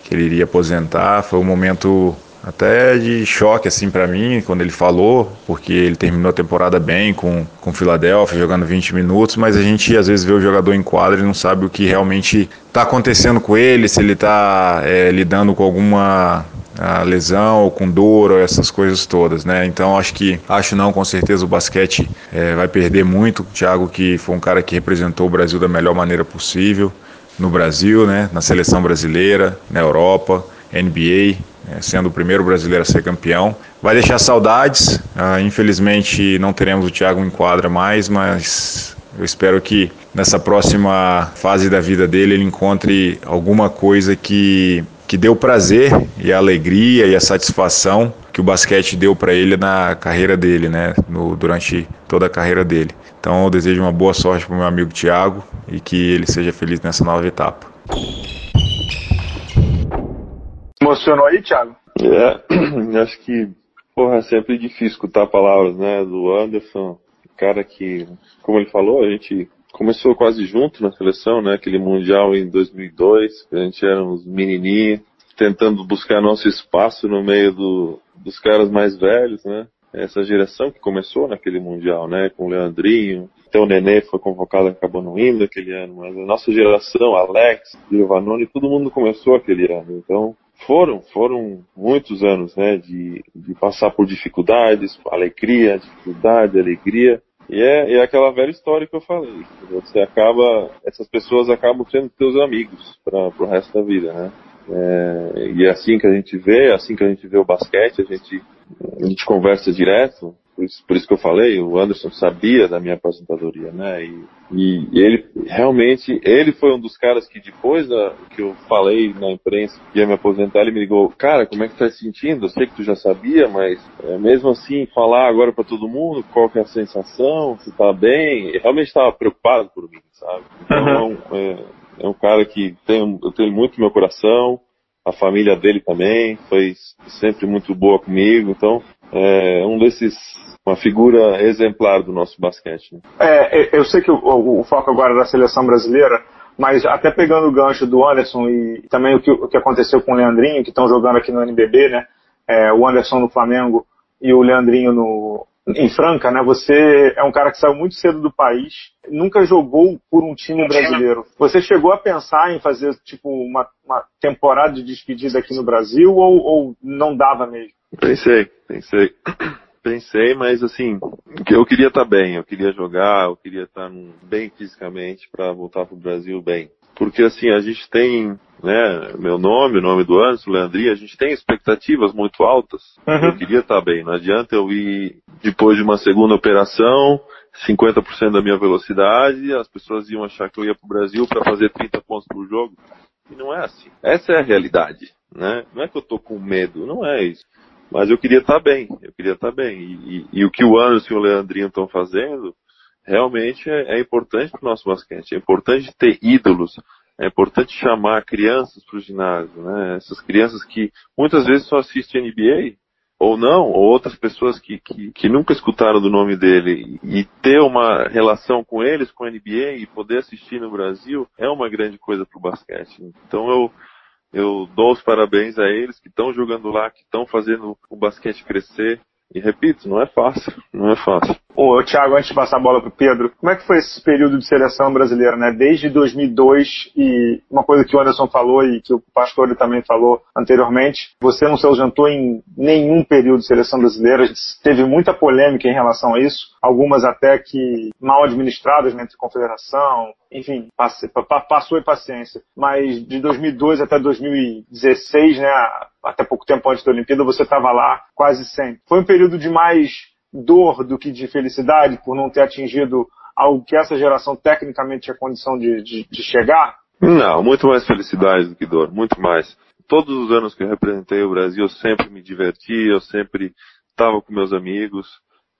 Speaker 6: que ele iria aposentar. Foi um momento até de choque assim para mim quando ele falou, porque ele terminou a temporada bem com com Philadelphia jogando 20 minutos, mas a gente às vezes vê o jogador em quadra e não sabe o que realmente está acontecendo com ele, se ele está é, lidando com alguma a lesão ou com dor ou essas coisas todas, né? Então acho que acho não com certeza o basquete é, vai perder muito. O Thiago que foi um cara que representou o Brasil da melhor maneira possível no Brasil, né? Na seleção brasileira, na Europa, NBA, né? sendo o primeiro brasileiro a ser campeão. Vai deixar saudades. Ah, infelizmente não teremos o Thiago em quadra mais, mas eu espero que nessa próxima fase da vida dele ele encontre alguma coisa que que deu prazer e a alegria e a satisfação que o basquete deu para ele na carreira dele, né, no, durante toda a carreira dele. Então eu desejo uma boa sorte para o meu amigo Thiago e que ele seja feliz nessa nova etapa.
Speaker 1: Emocionou aí, Thiago?
Speaker 3: É, acho que porra, é sempre difícil escutar palavras, né, do Anderson, cara que, como ele falou, a gente começou quase junto na seleção, né? Aquele Mundial em 2002, a gente era uns menininhos, tentando buscar nosso espaço no meio do, dos caras mais velhos, né? Essa geração que começou naquele Mundial, né? Com o Leandrinho, até o Nenê foi convocado, acabou não indo aquele ano, mas a nossa geração, Alex, Giovanoni, todo mundo começou aquele ano. Então, foram, foram muitos anos, né? De, de passar por dificuldades, alegria, dificuldade, alegria, e é, é aquela velha história que eu falei. Você acaba, essas pessoas acabam sendo teus amigos para o resto da vida, né? É, e é assim que a gente vê, é assim que a gente vê o basquete, a gente, a gente conversa direto. Por isso, por isso que eu falei, o Anderson sabia da minha aposentadoria, né? E, e ele realmente, ele foi um dos caras que depois da, que eu falei na imprensa que ia me aposentar, ele me ligou, cara, como é que tá se sentindo? Eu sei que tu já sabia, mas é, mesmo assim, falar agora para todo mundo, qual que é a sensação, se tá bem, ele realmente estava preocupado por mim, sabe? Então, uhum. é, é um cara que tem, eu tenho muito no meu coração, a família dele também foi sempre muito boa comigo, então é um desses uma figura exemplar do nosso basquete. Né?
Speaker 1: É, eu sei que o, o, o, foco agora é da seleção brasileira, Mas até pegando o gancho do Anderson e também o que, o que aconteceu com o Leandrinho, que estão jogando aqui no NBB, né? É, o Anderson no Flamengo e o Leandrinho no, em Franca, né? Você é um cara que saiu muito cedo do país, nunca jogou por um time brasileiro. Você chegou a pensar em fazer tipo uma, uma temporada de despedida aqui no Brasil ou, ou não dava mesmo?
Speaker 3: Pensei, pensei. Pensei, mas assim, eu queria estar bem, eu queria jogar, eu queria estar bem fisicamente para voltar para o Brasil bem. Porque assim, a gente tem, né, meu nome, o nome do Anderson, Leandrinho, a gente tem expectativas muito altas. Uhum. Eu queria estar bem, não adianta eu ir depois de uma segunda operação, 50% da minha velocidade, as pessoas iam achar que eu ia para o Brasil para fazer 30 pontos por jogo. E não é assim. Essa é a realidade, né? Não é que eu tô com medo, não é isso. Mas eu queria estar bem, eu queria estar bem. E, e, e o que o Anderson e o Leandrinho estão fazendo, realmente é, é importante para o nosso basquete. É importante ter ídolos. É importante chamar crianças para o ginásio, né? Essas crianças que muitas vezes só assistem NBA, ou não, ou outras pessoas que, que, que, nunca escutaram do nome dele e ter uma relação com eles, com a NBA e poder assistir no Brasil é uma grande coisa para o basquete. Então eu, eu dou os parabéns a eles que estão jogando lá, que estão fazendo o basquete crescer. E repito, não é fácil, não é fácil.
Speaker 1: Ô, Thiago, antes de passar a bola para o Pedro, como é que foi esse período de seleção brasileira, né? Desde 2002 e uma coisa que o Anderson falou e que o Pastor também falou anteriormente, você não se ausentou em nenhum período de seleção brasileira, teve muita polêmica em relação a isso, algumas até que mal administradas né, entre confederação, enfim, passou e paciência. Mas de 2002 até 2016, né, até pouco tempo antes da Olimpíada, você estava lá quase sempre. Foi um período de mais dor do que de felicidade por não ter atingido algo que essa geração tecnicamente tinha condição de, de, de chegar?
Speaker 3: Não, muito mais felicidade do que dor, muito mais. Todos os anos que eu representei o Brasil, eu sempre me diverti, eu sempre estava com meus amigos,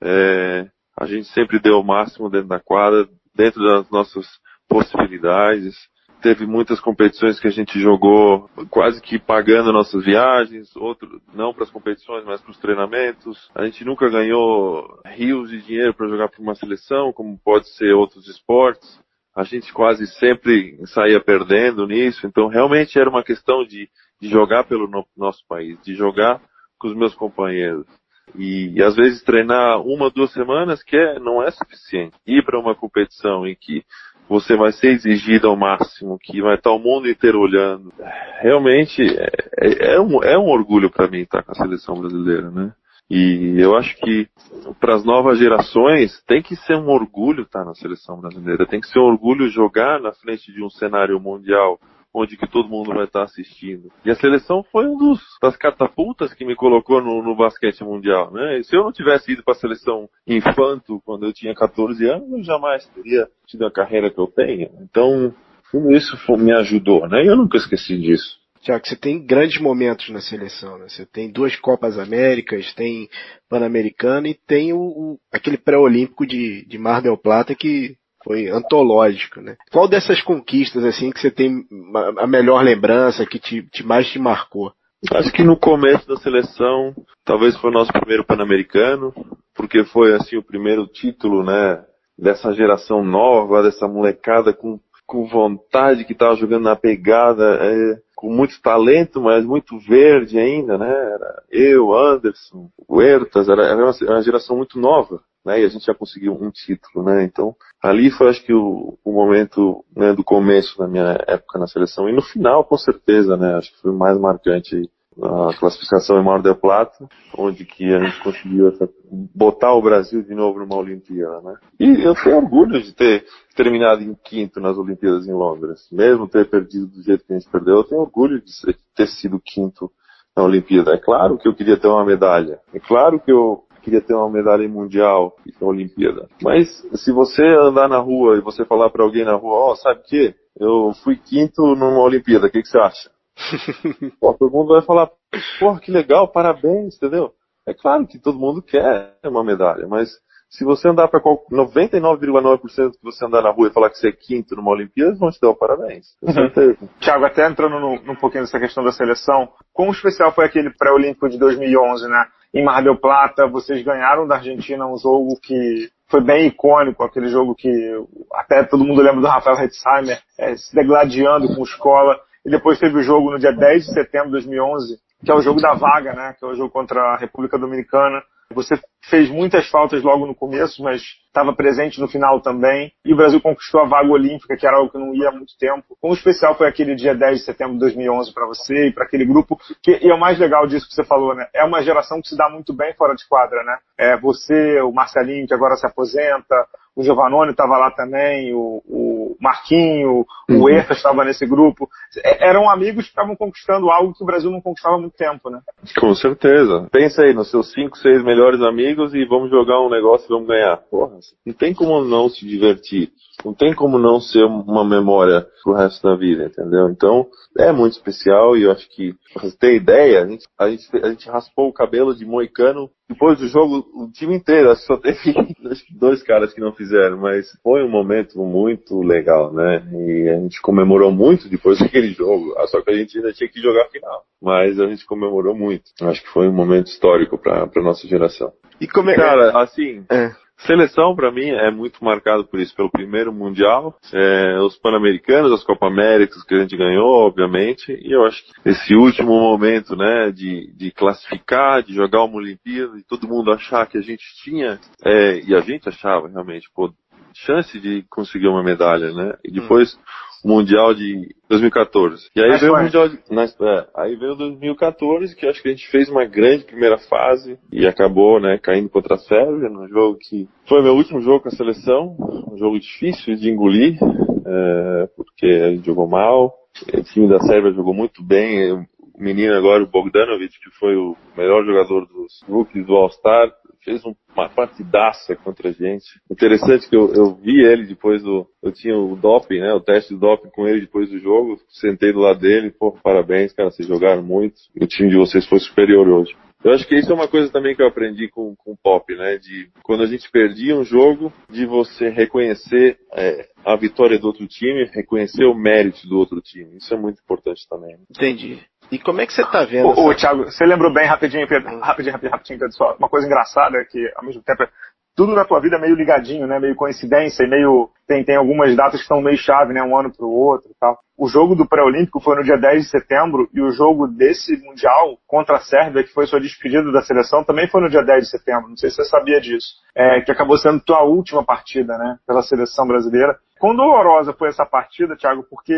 Speaker 3: é, a gente sempre deu o máximo dentro da quadra, dentro das nossas possibilidades teve muitas competições que a gente jogou quase que pagando nossas viagens, outro não para as competições, mas para os treinamentos. A gente nunca ganhou rios de dinheiro para jogar para uma seleção, como pode ser outros esportes. A gente quase sempre saía perdendo nisso, então realmente era uma questão de, de jogar pelo no, nosso país, de jogar com os meus companheiros. E, e, às vezes treinar uma, duas semanas que é, não é suficiente. Ir para uma competição em que você vai ser exigido ao máximo, que vai estar o mundo inteiro olhando. Realmente é, é, é um, é um orgulho para mim estar com a seleção brasileira, né? E eu acho que para as novas gerações tem que ser um orgulho estar na seleção brasileira, tem que ser um orgulho jogar na frente de um cenário mundial onde que todo mundo vai estar assistindo. E a seleção foi um dos das catapultas que me colocou no, no basquete mundial, né? E se eu não tivesse ido para a seleção infanto quando eu tinha 14 anos, eu jamais teria tido a carreira que eu tenho. Então, tudo isso foi, me ajudou, né? E eu nunca esqueci disso.
Speaker 2: Tiago, você tem grandes momentos na seleção, né? Você tem duas Copas Américas, tem Pan-Americano e tem o, o aquele pré-olímpico de, de Mar del Plata que foi antológico, né? Qual dessas conquistas, assim, que você tem a melhor lembrança, que te, te mais te marcou?
Speaker 3: Acho que no começo da seleção, talvez foi o nosso primeiro Pan-Americano, porque foi, assim, o primeiro título, né, dessa geração nova, dessa molecada com, com vontade que estava jogando na pegada, é, com muito talento, mas muito verde ainda, né? Era eu, Anderson, Huertas, era, era uma geração muito nova né? E a gente já conseguiu um título, né? Então, ali foi acho que o, o momento né, do começo da minha época na seleção. E no final, com certeza, né? Acho que foi mais marcante a classificação em Mar del Plata, onde que a gente conseguiu essa, botar o Brasil de novo numa Olimpíada, né? E eu tenho orgulho de ter terminado em quinto nas Olimpíadas em Londres, mesmo ter perdido do jeito que a gente perdeu, eu tenho orgulho de ter sido quinto na Olimpíada. É claro que eu queria ter uma medalha, é claro que eu queria ter uma medalha mundial na Olimpíada. Mas se você andar na rua e você falar para alguém na rua, ó, oh, sabe o que? Eu fui quinto numa Olimpíada, o que, que você acha? Pô, todo mundo vai falar, porra, que legal, parabéns, entendeu? É claro que todo mundo quer uma medalha, mas se você andar para 99,9% que você andar na rua e falar que você é quinto numa Olimpíada, eles vão te dar o parabéns. Com certeza.
Speaker 1: Tiago, até entrando num, num pouquinho dessa questão da seleção, quão especial foi aquele pré-olímpico de 2011, né? Em Mar del Plata, vocês ganharam da Argentina um jogo que foi bem icônico, aquele jogo que até todo mundo lembra do Rafael Hetzheimer é, se degladiando com escola. E depois teve o jogo no dia 10 de setembro de 2011, que é o jogo da vaga, né? Que é o jogo contra a República Dominicana. Você fez muitas faltas logo no começo, mas estava presente no final também. E o Brasil conquistou a vaga olímpica, que era algo que não ia há muito tempo. O especial foi aquele dia 10 de setembro de 2011 para você e para aquele grupo. Que, e é o mais legal disso que você falou, né? É uma geração que se dá muito bem fora de quadra, né? É você, o Marcelinho, que agora se aposenta, o Giovannone estava lá também, o, o Marquinho, uhum. o Erta estava nesse grupo. É, eram amigos que estavam conquistando algo que o Brasil não conquistava há muito tempo, né?
Speaker 3: Com certeza. Pensa aí nos seus cinco, seis melhores amigos e vamos jogar um negócio e vamos ganhar. Porra, não tem como não se divertir. Não tem como não ser uma memória pro resto da vida, entendeu? Então, é muito especial e eu acho que, pra você ter ideia, a gente, a gente, a gente raspou o cabelo de moicano depois do jogo, o time inteiro, acho que só teve dois caras que não fizeram, mas foi um momento muito legal, né? E a gente comemorou muito depois daquele jogo, ah, só que a gente ainda tinha que jogar a final. Mas a gente comemorou muito. Acho que foi um momento histórico para a nossa geração. E como é, cara, assim, é. Seleção, para mim, é muito marcado por isso, pelo primeiro Mundial, é, os Pan-Americanos, as Copa Américas que a gente ganhou, obviamente, e eu acho que esse último momento, né, de, de classificar, de jogar uma Olimpíada, e todo mundo achar que a gente tinha, é, e a gente achava realmente, pô, chance de conseguir uma medalha, né, e depois hum. Mundial de 2014. E aí veio o Mundial de, na, é, aí veio 2014, que acho que a gente fez uma grande primeira fase e acabou, né, caindo contra a Sérvia, num jogo que foi meu último jogo com a seleção, um jogo difícil de engolir, é, porque a gente jogou mal, o time da Sérvia jogou muito bem, o menino agora, o Bogdanovic, que foi o melhor jogador dos rookies do All-Star, fez uma partidaça contra a gente. Interessante que eu, eu vi ele depois do. Eu tinha o doping, né? O teste de doping com ele depois do jogo. Sentei do lado dele, pô, parabéns, cara, vocês jogaram muito. O time de vocês foi superior hoje. Eu acho que isso é uma coisa também que eu aprendi com, com o Pop, né? De quando a gente perdia um jogo, de você reconhecer é, a vitória do outro time, reconhecer o mérito do outro time. Isso é muito importante também.
Speaker 2: Entendi. E como é que você está vendo?
Speaker 1: Ô, essa... Thiago, você lembrou bem rapidinho, rapidinho, rapidinho, rapidinho, Pedro, só uma coisa engraçada que ao mesmo tempo é tudo na tua vida é meio ligadinho, né? Meio coincidência e meio tem, tem algumas datas que estão meio chave, né? Um ano para o outro e tal. O jogo do pré-olímpico foi no dia 10 de setembro e o jogo desse mundial contra a Sérvia, que foi sua despedida da seleção, também foi no dia 10 de setembro. Não sei se você sabia disso. É, que acabou sendo tua última partida, né? Pela seleção brasileira. Quão dolorosa foi essa partida, Thiago, porque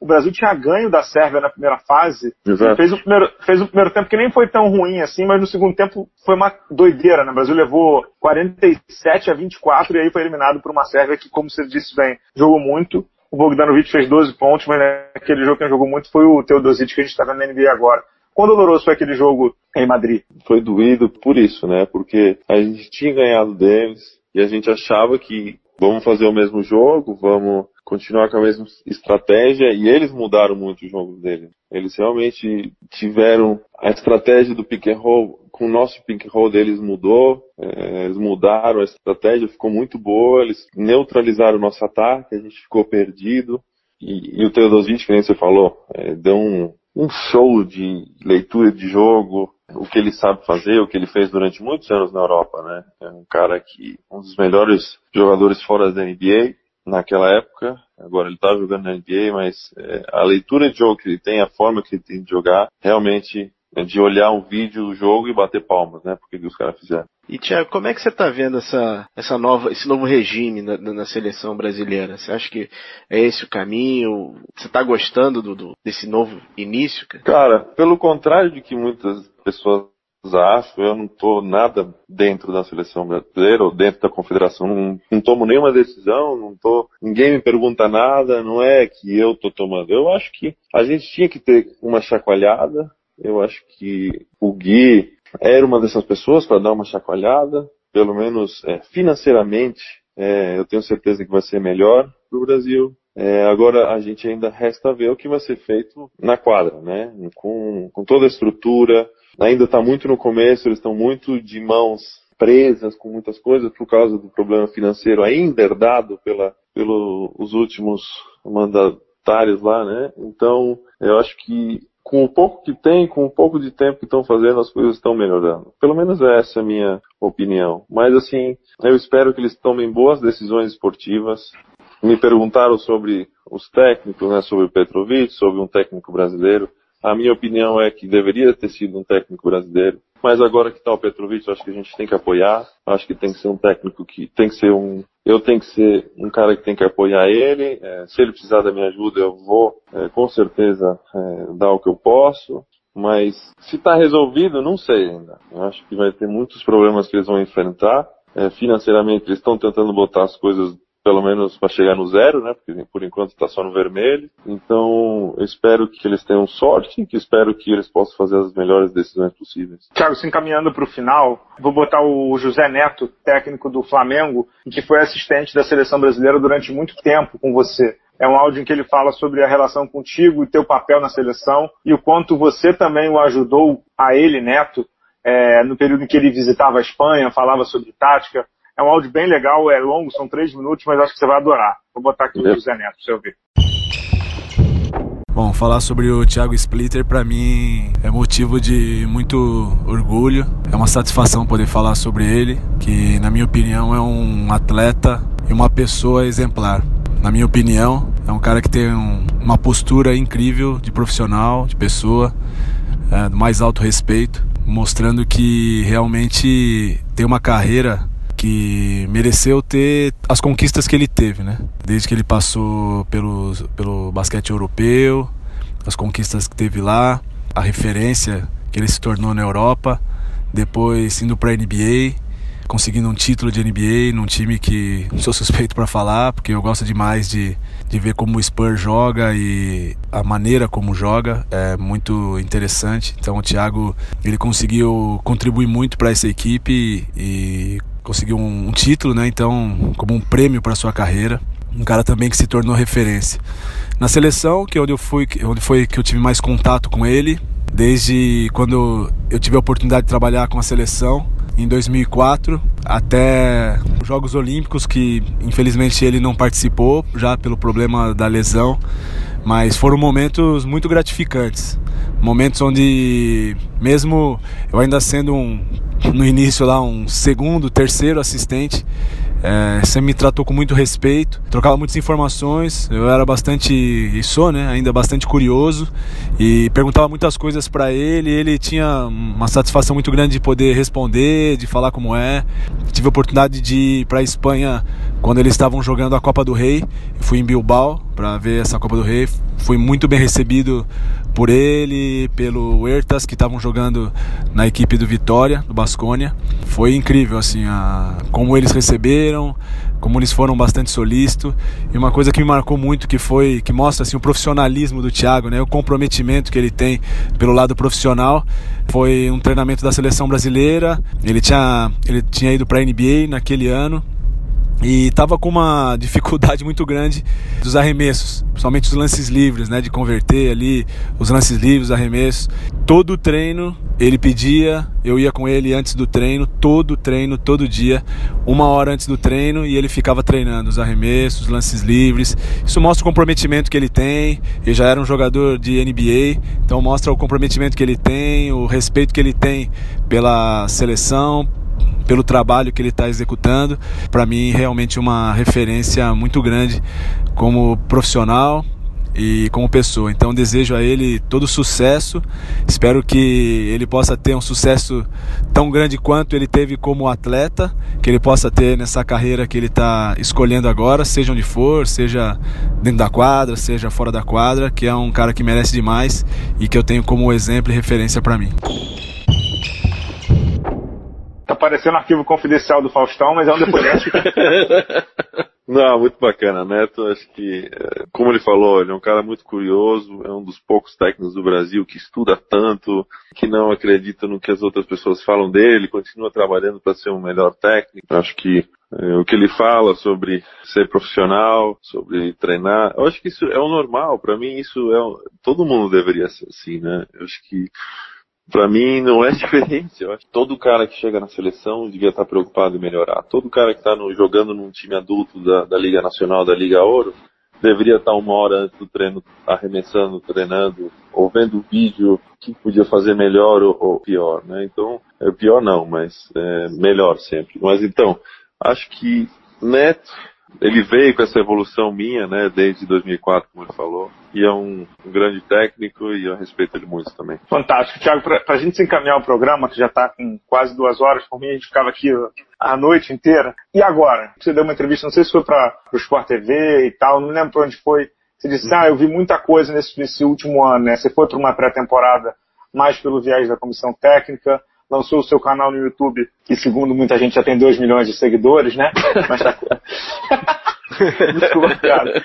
Speaker 1: o Brasil tinha ganho da Sérvia na primeira fase. Fez o primeiro, fez o primeiro tempo que nem foi tão ruim assim, mas no segundo tempo foi uma doideira, né? O Brasil levou 47 a 24 e aí foi eliminado por uma Sérvia que, como você disse bem, jogou muito. O Bogdanovic fez 12 pontos, mas aquele jogo que jogou muito foi o Teodosic que a gente está vendo na NBA agora. Quão doloroso foi aquele jogo em Madrid?
Speaker 3: Foi doído por isso, né? Porque a gente tinha ganhado deles e a gente achava que vamos fazer o mesmo jogo, vamos continuar com a mesma estratégia e eles mudaram muito o jogo deles. Eles realmente tiveram a estratégia do pick and roll, com o nosso pick and roll deles mudou, é, eles mudaram a estratégia, ficou muito boa, eles neutralizaram o nosso ataque, a gente ficou perdido. E, e o Teodosic, que nem você falou, é, deu um, um show de leitura de jogo, o que ele sabe fazer, o que ele fez durante muitos anos na Europa, né? É um cara que, um dos melhores jogadores fora da NBA naquela época, agora ele tá jogando na NBA, mas é, a leitura de jogo que ele tem, a forma que ele tem de jogar, realmente de olhar um vídeo do jogo e bater palmas, né? Porque os caras fizeram.
Speaker 2: E Tiago, como é que você está vendo essa, essa nova, esse novo regime na, na, seleção brasileira? Você acha que é esse o caminho? Você está gostando do, do, desse novo início?
Speaker 3: Cara? cara, pelo contrário de que muitas pessoas acham, eu não estou nada dentro da seleção brasileira ou dentro da confederação, não, não tomo nenhuma decisão, não tô, ninguém me pergunta nada, não é que eu estou tomando. Eu acho que a gente tinha que ter uma chacoalhada, eu acho que o Gui era uma dessas pessoas para dar uma chacoalhada, pelo menos é, financeiramente, é, eu tenho certeza que vai ser melhor para o Brasil. É, agora a gente ainda resta ver o que vai ser feito na quadra, né? Com, com toda a estrutura. Ainda está muito no começo, eles estão muito de mãos presas com muitas coisas por causa do problema financeiro ainda herdado pela, pelos últimos mandatários lá, né? Então, eu acho que com o pouco que tem, com o pouco de tempo que estão fazendo, as coisas estão melhorando. Pelo menos essa é a minha opinião. Mas assim, eu espero que eles tomem boas decisões esportivas. Me perguntaram sobre os técnicos, né, sobre o Petrovic, sobre um técnico brasileiro. A minha opinião é que deveria ter sido um técnico brasileiro. Mas agora que está o Petrovic, acho que a gente tem que apoiar. Acho que tem que ser um técnico que tem que ser um. Eu tenho que ser um cara que tem que apoiar ele. É, se ele precisar da minha ajuda, eu vou é, com certeza é, dar o que eu posso. Mas se está resolvido, não sei ainda. Eu acho que vai ter muitos problemas que eles vão enfrentar. É, financeiramente, eles estão tentando botar as coisas pelo menos para chegar no zero, né? Porque por enquanto está só no vermelho. Então, eu espero que eles tenham sorte, que espero que eles possam fazer as melhores decisões possíveis.
Speaker 1: Thiago, se encaminhando para o final, vou botar o José Neto, técnico do Flamengo, que foi assistente da seleção brasileira durante muito tempo com você. É um áudio em que ele fala sobre a relação contigo e teu papel na seleção e o quanto você também o ajudou a ele, Neto, é, no período em que ele visitava a Espanha, falava sobre tática. É um áudio bem legal, é longo, são três minutos, mas acho que você vai adorar. Vou botar aqui o José Neto pra você ouvir.
Speaker 7: Bom, falar sobre o Thiago Splitter para mim é motivo de muito orgulho. É uma satisfação poder falar sobre ele, que na minha opinião é um atleta e uma pessoa exemplar. Na minha opinião, é um cara que tem um, uma postura incrível de profissional, de pessoa, é, do mais alto respeito, mostrando que realmente tem uma carreira que mereceu ter as conquistas que ele teve, né? Desde que ele passou pelo, pelo basquete europeu, as conquistas que teve lá, a referência que ele se tornou na Europa, depois indo para a NBA, conseguindo um título de NBA num time que sou suspeito para falar, porque eu gosto demais de, de ver como o Spurs joga e a maneira como joga é muito interessante. Então o Thiago ele conseguiu contribuir muito para essa equipe e conseguiu um, título, né? Então, como um prêmio para sua carreira, um cara também que se tornou referência. Na seleção, que é onde eu fui, onde foi que eu tive mais contato com ele, desde quando eu tive a oportunidade de trabalhar com a seleção em 2004 até os Jogos Olímpicos que infelizmente ele não participou já pelo problema da lesão, mas foram momentos muito gratificantes, momentos onde mesmo eu ainda sendo um no início lá um segundo, terceiro assistente. É, sempre me tratou com muito respeito, trocava muitas informações. Eu era bastante, e sou, né, ainda bastante curioso e perguntava muitas coisas para ele. Ele tinha uma satisfação muito grande de poder responder, de falar como é. Tive a oportunidade de ir para a Espanha quando eles estavam jogando a Copa do Rei. fui em Bilbao para ver essa Copa do Rei. Fui muito bem recebido por ele, pelo Huertas, que estavam jogando na equipe do Vitória, do Basconia. Foi incrível, assim, a, como eles receberam, como eles foram bastante solícitos. E uma coisa que me marcou muito, que foi, que mostra, assim, o profissionalismo do Thiago, né? O comprometimento que ele tem pelo lado profissional. Foi um treinamento da seleção brasileira. Ele tinha, ele tinha ido para a NBA naquele ano e estava com uma dificuldade muito grande dos arremessos, principalmente os lances livres, né, de converter ali os lances livres, os arremessos. Todo o treino ele pedia, eu ia com ele antes do treino, todo o treino, todo dia, uma hora antes do treino, e ele ficava treinando os arremessos, os lances livres. Isso mostra o comprometimento que ele tem. Ele já era um jogador de NBA, então mostra o comprometimento que ele tem, o respeito que ele tem pela seleção, pelo trabalho que ele está executando. Para mim, realmente uma referência muito grande como profissional e como pessoa. Então desejo a ele todo sucesso. Espero que ele possa ter um sucesso tão grande quanto ele teve como atleta, que ele possa ter nessa carreira que ele está escolhendo agora, seja onde for, seja dentro da quadra, seja fora da quadra, que é um cara que merece demais e que eu tenho como exemplo e referência para mim.
Speaker 1: Tá parecendo arquivo confidencial do Faustão, mas é um depoimento.
Speaker 3: Não, muito bacana. Neto, acho que, é, como ele falou, ele é um cara muito curioso, é um dos poucos técnicos do Brasil que estuda tanto, que não acredita no que as outras pessoas falam dele, continua trabalhando para ser um melhor técnico. Acho que é, o que ele fala sobre ser profissional, sobre treinar, eu acho que isso é o normal. Para mim, isso é. Todo mundo deveria ser assim, né? Eu acho que para mim não é diferente. Eu acho que todo cara que chega na seleção devia estar preocupado em melhorar. Todo cara que está jogando num time adulto da, da, Liga Nacional, da Liga Ouro, deveria estar uma hora antes do treino arremessando, treinando, ou vendo vídeo, o que podia fazer melhor ou, ou pior, né? Então, é pior não, mas é melhor sempre. Mas então, acho que Neto ele veio com essa evolução minha, né, desde 2004, como ele falou, e é um, um grande técnico e eu respeito ele muito também.
Speaker 1: Fantástico. Tiago, para a gente se encaminhar o programa, que já está com quase duas horas, por mim a gente ficava aqui a noite inteira. E agora? Você deu uma entrevista, não sei se foi para o Sport TV e tal, não lembro para onde foi. Você disse, ah, eu vi muita coisa nesse, nesse último ano, né? Você foi para uma pré-temporada mais pelo viés da comissão técnica, lançou o seu canal no YouTube, que segundo muita gente já tem 2 milhões de seguidores, né? Mas tá... Desculpa, cara.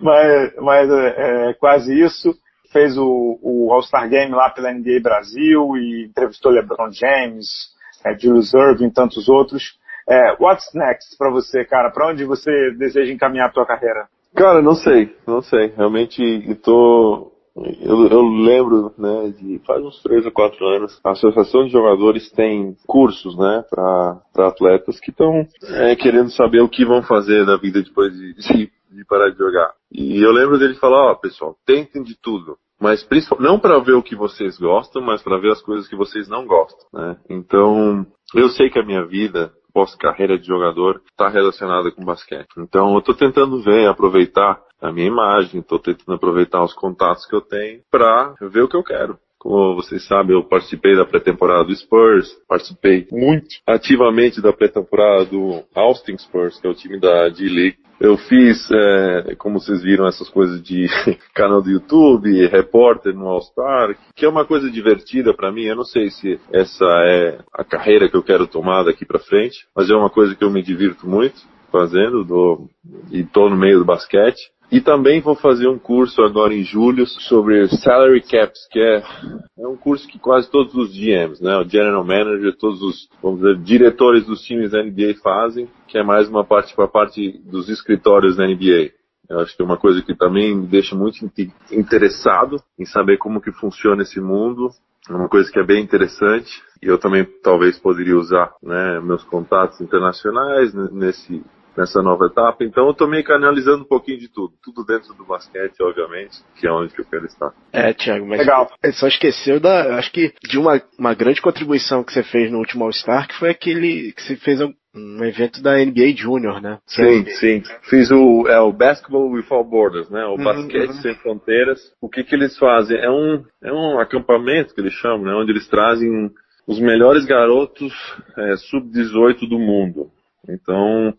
Speaker 1: Mas, mas é, é, quase isso. Fez o, o All-Star Game lá pela NBA Brasil e entrevistou LeBron James, é, Julius Irving e tantos outros. É, what's next para você, cara? Para onde você deseja encaminhar a tua carreira?
Speaker 3: Cara, não sei, não sei. Realmente estou eu, eu, lembro, né, de faz uns três ou quatro anos, a Associação de Jogadores tem cursos, né, para atletas que estão é, querendo saber o que vão fazer da vida depois de, de, de parar de jogar. E eu lembro dele falar, ó, oh, pessoal, tentem de tudo. Mas não para ver o que vocês gostam, mas para ver as coisas que vocês não gostam, né? Então, eu sei que a minha vida pós-carreira de jogador está relacionada com basquete. Então, eu estou tentando ver, aproveitar a minha imagem, estou tentando aproveitar os contatos que eu tenho para ver o que eu quero. Como vocês sabem, eu participei da pré-temporada do Spurs, participei muito ativamente da pré-temporada do Austin Spurs, que é o time da D-League. Eu fiz, é, como vocês viram, essas coisas de canal do YouTube, repórter no All-Star, que é uma coisa divertida para mim. Eu não sei se essa é a carreira que eu quero tomar daqui para frente, mas é uma coisa que eu me divirto muito fazendo do, e tô no meio do basquete. E também vou fazer um curso agora em julho sobre salary caps, que é, é um curso que quase todos os GMs, né, o General Manager, todos os, vamos dizer, diretores dos times da NBA fazem, que é mais uma parte para a parte dos escritórios da NBA. Eu acho que é uma coisa que também me deixa muito interessado em saber como que funciona esse mundo. É uma coisa que é bem interessante. E eu também talvez poderia usar né, meus contatos internacionais nesse nessa nova etapa. Então eu tô meio que analisando um pouquinho de tudo. Tudo dentro do basquete, obviamente, que é onde eu quero estar.
Speaker 2: É, Thiago, mas Legal. só esqueceu da. Acho que de uma, uma grande contribuição que você fez no último All-Star, que foi aquele que você fez um evento da NBA Junior, né?
Speaker 3: Sim, sim. Fiz o, é, o Basketball Without Borders, né? O uhum, basquete uhum. sem fronteiras. O que que eles fazem? É um, é um acampamento que eles chamam, né? Onde eles trazem os melhores garotos é, sub-18 do mundo. Então,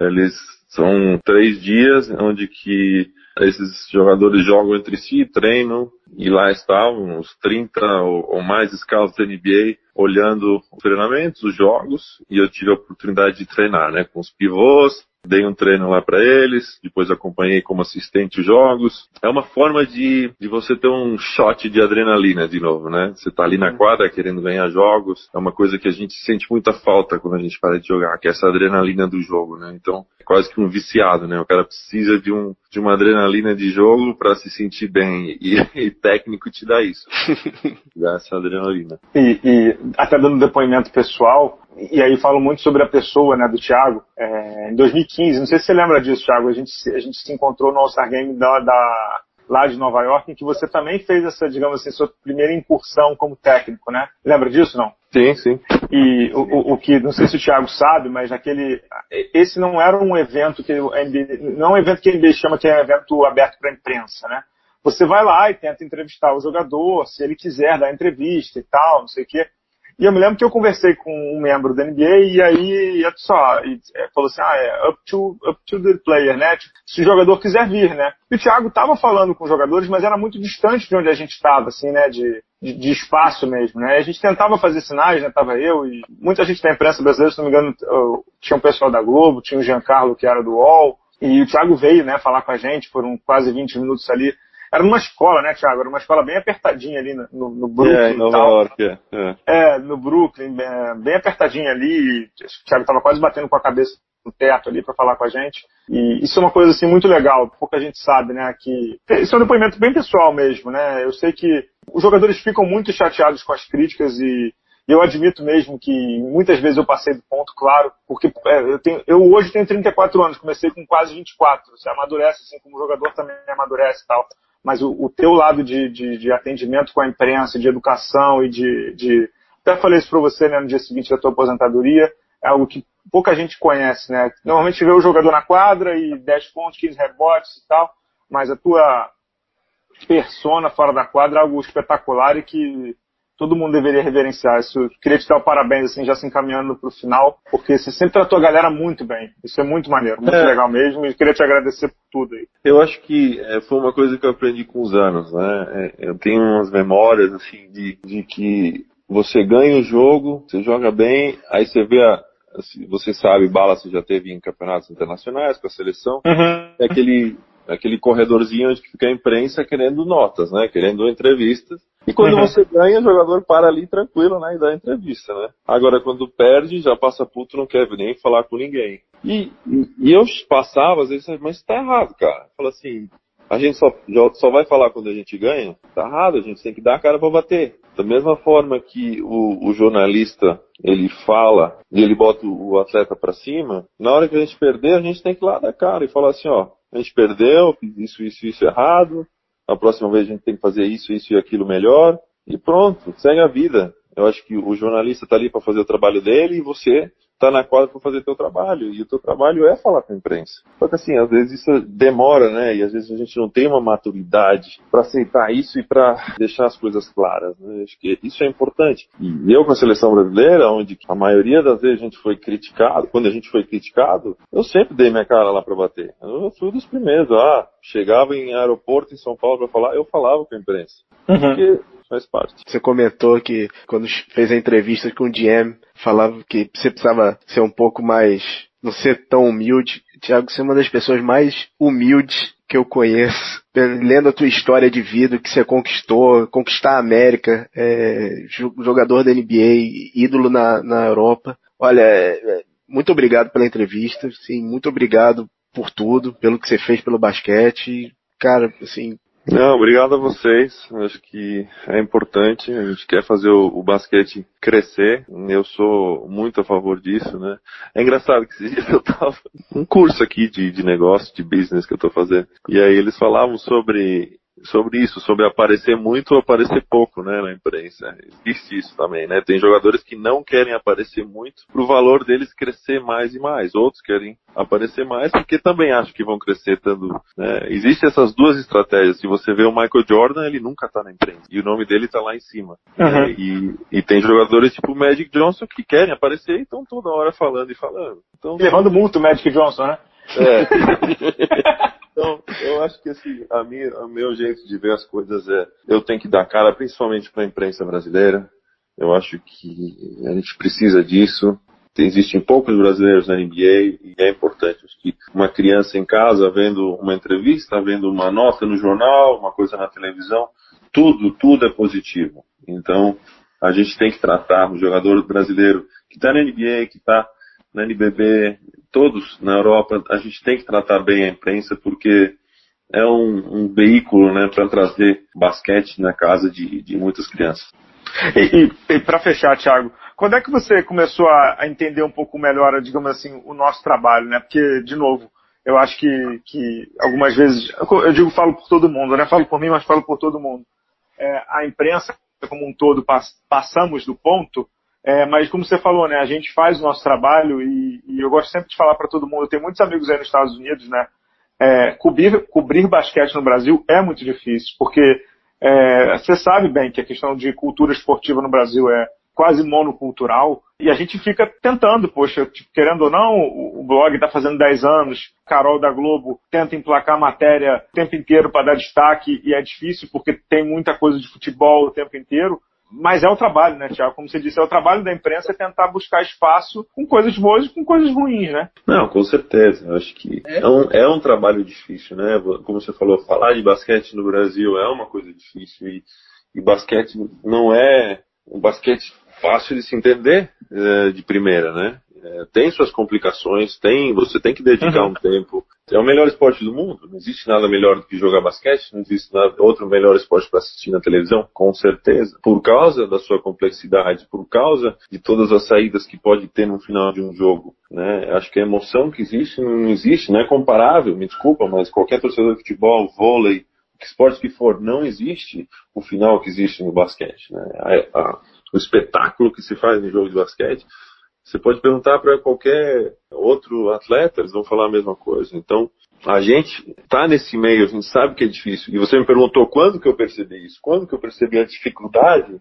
Speaker 3: eles são três dias onde que esses jogadores jogam entre si, treinam, e lá estavam uns 30 ou, mais scouts da NBA olhando os treinamentos, os jogos, e eu tive a oportunidade de treinar, né, com os pivôs, dei um treino lá para eles, depois acompanhei como assistente os jogos. É uma forma de, de você ter um shot de adrenalina de novo, né? Você tá ali na uhum. quadra querendo ganhar jogos, é uma coisa que a gente sente muita falta quando a gente para de jogar, que é essa adrenalina do jogo, né? Então, é quase que um viciado, né? O cara precisa de, um, de uma adrenalina de jogo para se sentir bem, e, e técnico te dá isso. dá essa adrenalina.
Speaker 1: E, e até dando depoimento pessoal, e aí falo muito sobre a pessoa né, do Thiago. É, em 2015, não sei se você lembra disso, Thiago, a gente, a gente se encontrou no All-Star Game da, da, lá de Nova York, em que você também fez essa, digamos assim, sua primeira incursão como técnico, né? Lembra disso, não?
Speaker 3: Sim, sim.
Speaker 1: E o, o, o que, não sei se o Thiago sabe, mas naquele, esse não era um evento que o NBA, não é um evento que a NBA chama que é um evento aberto para a imprensa, né? Você vai lá e tenta entrevistar o jogador, se ele quiser dar entrevista e tal, não sei o quê. E eu me lembro que eu conversei com um membro da NBA e aí só, é, falou assim, ah, é up to, up to the player, né? Tipo, se o jogador quiser vir, né? E o Thiago estava falando com os jogadores, mas era muito distante de onde a gente estava, assim, né? De, de, de, espaço mesmo, né? A gente tentava fazer sinais, né? Tava eu e muita gente da imprensa brasileira, se não me engano, tinha um pessoal da Globo, tinha o Giancarlo que era do UOL, e o Thiago veio, né, falar com a gente, foram quase 20 minutos ali era numa escola, né, Thiago? Era uma escola bem apertadinha ali no, no Brooklyn. É, em
Speaker 3: Nova York, é. é.
Speaker 1: É, no Brooklyn, bem, apertadinha ali. O Thiago tava quase batendo com a cabeça no teto ali para falar com a gente. E isso é uma coisa assim muito legal, pouca gente sabe, né, que isso é um depoimento bem pessoal mesmo, né? Eu sei que os jogadores ficam muito chateados com as críticas e E eu admito mesmo que muitas vezes eu passei do ponto, claro, porque é, eu, tenho, eu hoje tenho 34 anos, comecei com quase 24. Você amadurece, assim como jogador também amadurece e tal. Mas o, o teu lado de, de, de, atendimento com a imprensa, de educação e de. de até falei isso para você né, no dia seguinte da tua aposentadoria, é algo que pouca gente conhece, né? Normalmente vê o jogador na quadra e 10 pontos, 15 rebotes e tal, mas a tua persona fora da quadra é algo espetacular e que todo mundo deveria reverenciar. Isso, queria te dar o parabéns, assim, já se encaminhando para o final, porque você sempre tratou a galera muito bem. Isso é muito maneiro, muito é. legal mesmo, e queria te agradecer por tudo aí.
Speaker 3: Eu acho que é, foi uma coisa que eu aprendi com os anos, né? É, eu tenho umas memórias, assim, de, de que você ganha o jogo, você joga bem, aí você vê a, assim, você sabe, Bala você já teve em campeonatos internacionais com a seleção, uhum. é aquele aquele corredorzinho onde fica a imprensa querendo notas, né? Querendo entrevistas. E quando uhum. você ganha, o jogador para ali tranquilo, né? E dá entrevista, né? Agora, quando perde, já passa puto, não quer nem falar com ninguém. E, e, eu passava, às vezes, mas tá errado, cara. Fala assim, a gente só, só vai falar quando a gente ganha? Tá errado, a gente tem que dar a cara para bater. Da mesma forma que o, o, jornalista ele fala e ele bota o atleta para cima, na hora que a gente perder, a gente tem que ir lá dar cara e falar assim, ó, a gente perdeu, fiz isso, isso, isso errado, a próxima vez a gente tem que fazer isso, isso e aquilo melhor, e pronto, segue a vida. Eu acho que o jornalista está ali para fazer o trabalho dele e você tá na quadra para fazer teu trabalho. E o teu trabalho é falar com a imprensa. Só que assim, às vezes isso demora, né? E às vezes a gente não tem uma maturidade para aceitar isso e para deixar as coisas claras. Né? Acho que isso é importante. E eu com a seleção brasileira, onde a maioria das vezes a gente foi criticado, quando a gente foi criticado, eu sempre dei minha cara lá para bater. Eu fui dos primeiros. Ah, chegava em aeroporto em São Paulo para falar, eu falava com a imprensa. Uhum. Porque faz parte.
Speaker 2: Você comentou que quando fez a entrevista com o GM, falava que você precisava ser um pouco mais, não ser tão humilde. Tiago, você é uma das pessoas mais humildes que eu conheço. Lendo a tua história de vida, que você conquistou, conquistar a América, é, jogador da NBA, ídolo na, na Europa. Olha, é, é, muito obrigado pela entrevista, sim, muito obrigado por tudo, pelo que você fez pelo basquete. Cara, assim,
Speaker 3: não, obrigado a vocês. Acho que é importante. A gente quer fazer o, o, basquete crescer. Eu sou muito a favor disso, né? É engraçado que esses dias eu tava um curso aqui de, de negócio, de business que eu tô fazendo. E aí eles falavam sobre sobre isso, sobre aparecer muito ou aparecer pouco, né, na imprensa. Existe isso também, né? Tem jogadores que não querem aparecer muito pro valor deles crescer mais e mais. Outros querem aparecer mais porque também acham que vão crescer tanto, né? Existem essas duas estratégias. Se você vê o Michael Jordan, ele nunca tá na imprensa. E o nome dele tá lá em cima. Uhum. Né? E, e tem jogadores tipo o Magic Johnson que querem aparecer e estão toda hora falando e falando. Então,
Speaker 1: Levando muito o Magic Johnson, né?
Speaker 3: É. Então, eu acho que assim, a minha, o meu jeito de ver as coisas é, eu tenho que dar cara, principalmente para a imprensa brasileira. Eu acho que a gente precisa disso. Existem poucos brasileiros na NBA e é importante. Acho que uma criança em casa vendo uma entrevista, vendo uma nota no jornal, uma coisa na televisão, tudo, tudo é positivo. Então, a gente tem que tratar o jogador brasileiro que está na NBA, que está na NBB, todos na Europa, a gente tem que tratar bem a imprensa porque é um, um veículo né, para trazer basquete na casa de, de muitas crianças.
Speaker 1: E, e, para fechar, Thiago, quando é que você começou a, a, entender um pouco melhor, digamos assim, o nosso trabalho, né? Porque, de novo, eu acho que, que algumas vezes, eu digo falo por todo mundo, né? Falo por mim, mas falo por todo mundo. É, a imprensa como um todo pass, passamos do ponto é, mas como você falou, né, a gente faz o nosso trabalho e, e eu gosto sempre de falar para todo mundo, eu tenho muitos amigos aí nos Estados Unidos, né, é, cobrir, cobrir basquete no Brasil é muito difícil, porque é, você sabe bem que a questão de cultura esportiva no Brasil é quase monocultural e a gente fica tentando, poxa, tipo, querendo ou não, o, blog está fazendo 10 anos, Carol da Globo tenta emplacar matéria o tempo inteiro para dar destaque e é difícil porque tem muita coisa de futebol o tempo inteiro. Mas é o trabalho, né, Tiago? Como você disse, é o trabalho da imprensa é tentar buscar espaço com coisas boas e com coisas ruins, né?
Speaker 3: Não, com certeza. Eu acho que é. é um, é um trabalho difícil, né? Como você falou, falar de basquete no Brasil é uma coisa difícil e, e basquete não é um basquete fácil de se entender é, de primeira, né? É, tem suas complicações, tem, você tem que dedicar
Speaker 1: Uhum.
Speaker 3: um tempo. É o melhor esporte do mundo. Não existe nada melhor do que jogar basquete, não existe nada, outro melhor esporte para assistir na televisão, com certeza. Por causa da sua complexidade, por causa de todas as saídas que pode ter no final de um jogo. Né? Acho que a emoção que existe não existe, não é comparável, me desculpa, mas qualquer torcedor de futebol, vôlei, que esporte que for, não existe o final que existe no basquete. Né? A- a- o espetáculo que se faz no jogo de basquete, você pode perguntar para qualquer outro atleta, eles vão falar a mesma coisa. Então, a gente está nesse meio, a gente sabe que é difícil. E você me perguntou quando que eu percebi isso? Quando que eu percebi a dificuldade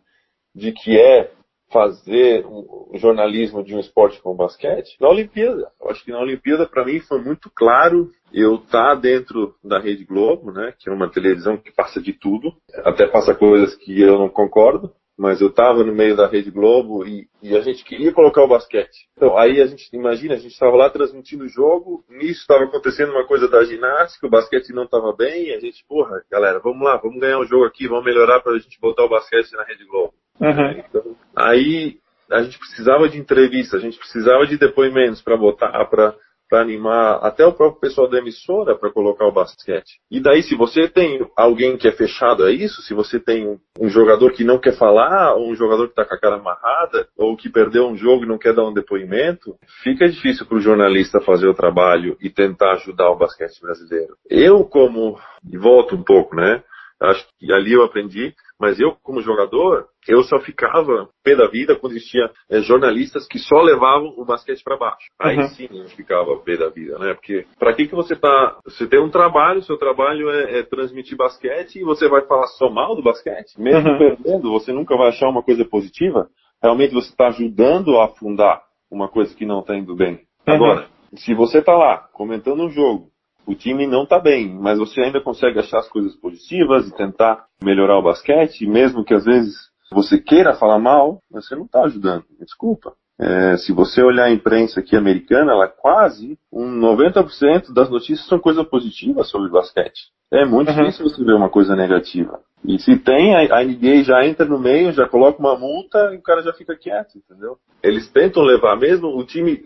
Speaker 3: de que é fazer um jornalismo de um esporte como basquete? Na Olimpíada. Eu acho que na Olimpíada, para mim, foi muito claro eu estar dentro da Rede Globo, né, que é uma televisão que passa de tudo, até passa coisas que eu não concordo, mas eu estava no meio da Rede Globo e, e a gente queria colocar o basquete. Então, aí a gente, imagina, a gente estava lá transmitindo o jogo, nisso estava acontecendo uma coisa da ginástica, o basquete não estava bem, e a gente, porra, galera, vamos lá, vamos ganhar o jogo aqui, vamos melhorar para a gente botar o basquete na Rede Globo.
Speaker 1: Uhum.
Speaker 3: Então, aí a gente precisava de entrevista, a gente precisava de depoimentos para botar, para animar até o próprio pessoal da emissora para colocar o basquete. E daí, se você tem alguém que é fechado a isso, se você tem um jogador que não quer falar, ou um jogador que está com a cara amarrada, ou que perdeu um jogo e não quer dar um depoimento, fica difícil para o jornalista fazer o trabalho e tentar ajudar o basquete brasileiro. Eu, como. E volto um pouco, né? Acho que ali eu aprendi, mas eu, como jogador, eu só ficava pé da vida quando existia eh, jornalistas que só levavam o basquete para baixo. Aí
Speaker 1: Uhum.
Speaker 3: sim eu ficava pé da vida, né? Porque para que que você tá? Você tem um trabalho, seu trabalho é, é transmitir basquete e você vai falar só mal do basquete, mesmo
Speaker 1: Uhum.
Speaker 3: perdendo, você nunca vai achar uma coisa positiva. Realmente você está ajudando a afundar uma coisa que não está indo bem.
Speaker 1: Uhum.
Speaker 3: Agora, se você está lá comentando um jogo o time não está bem, mas você ainda consegue achar as coisas positivas e tentar melhorar o basquete, mesmo que às vezes você queira falar mal, você não está ajudando. Desculpa. É, se você olhar a imprensa aqui americana, ela é quase um 90% das notícias são coisas positivas sobre basquete. É muito
Speaker 1: Uhum.
Speaker 3: difícil você ver uma coisa negativa. E se tem, a a NBA já entra no meio, já coloca uma multa e o cara já fica quieto, entendeu? Eles tentam levar mesmo o time,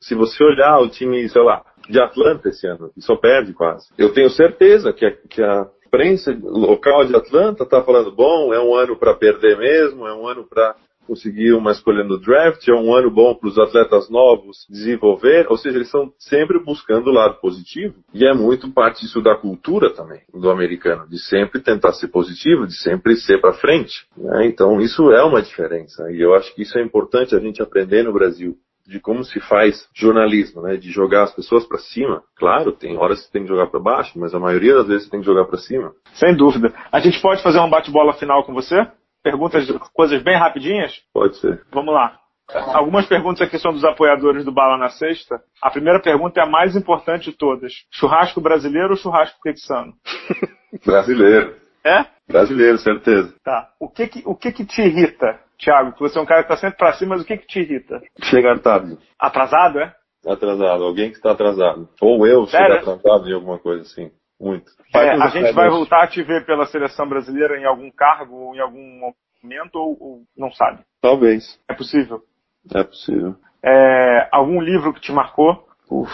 Speaker 3: se você olhar o time, sei lá, de Atlanta esse ano, e só perde quase. Eu tenho certeza que a, que a imprensa local de Atlanta está falando, bom, é um ano para perder mesmo, é um ano para conseguir uma escolha no draft, é um ano bom para os atletas novos desenvolver, ou seja, eles estão sempre buscando o lado positivo, e é muito parte disso da cultura também, do americano, de sempre tentar ser positivo, de sempre ser para frente. né? Então isso é uma diferença, e eu acho que isso é importante a gente aprender no Brasil de como se faz jornalismo, né? De jogar as pessoas para cima. Claro, tem horas que você tem que jogar para baixo, mas a maioria das vezes você tem que jogar para cima.
Speaker 1: Sem dúvida. A gente pode fazer um bate-bola final com você? Perguntas, coisas bem rapidinhas?
Speaker 3: Pode ser.
Speaker 1: Vamos lá. Algumas perguntas aqui são dos apoiadores do Bala na Sexta. A primeira pergunta é a mais importante de todas. Churrasco brasileiro ou churrasco texano?
Speaker 3: Brasileiro.
Speaker 1: É?
Speaker 3: Brasileiro, certeza.
Speaker 1: Tá. O que que, o que, que te irrita, Thiago? Que você é um cara que tá sempre pra cima, mas o que que te irrita?
Speaker 3: Chegar tarde.
Speaker 1: Atrasado, é?
Speaker 3: Atrasado. Alguém que está atrasado. Ou eu
Speaker 1: Sério?
Speaker 3: chegar atrasado em alguma coisa assim. Muito.
Speaker 1: É, a gente vai voltar a te ver pela seleção brasileira em algum cargo ou em algum momento ou, ou não sabe?
Speaker 3: Talvez.
Speaker 1: É possível.
Speaker 3: É possível.
Speaker 1: É, algum livro que te marcou?
Speaker 3: Uf,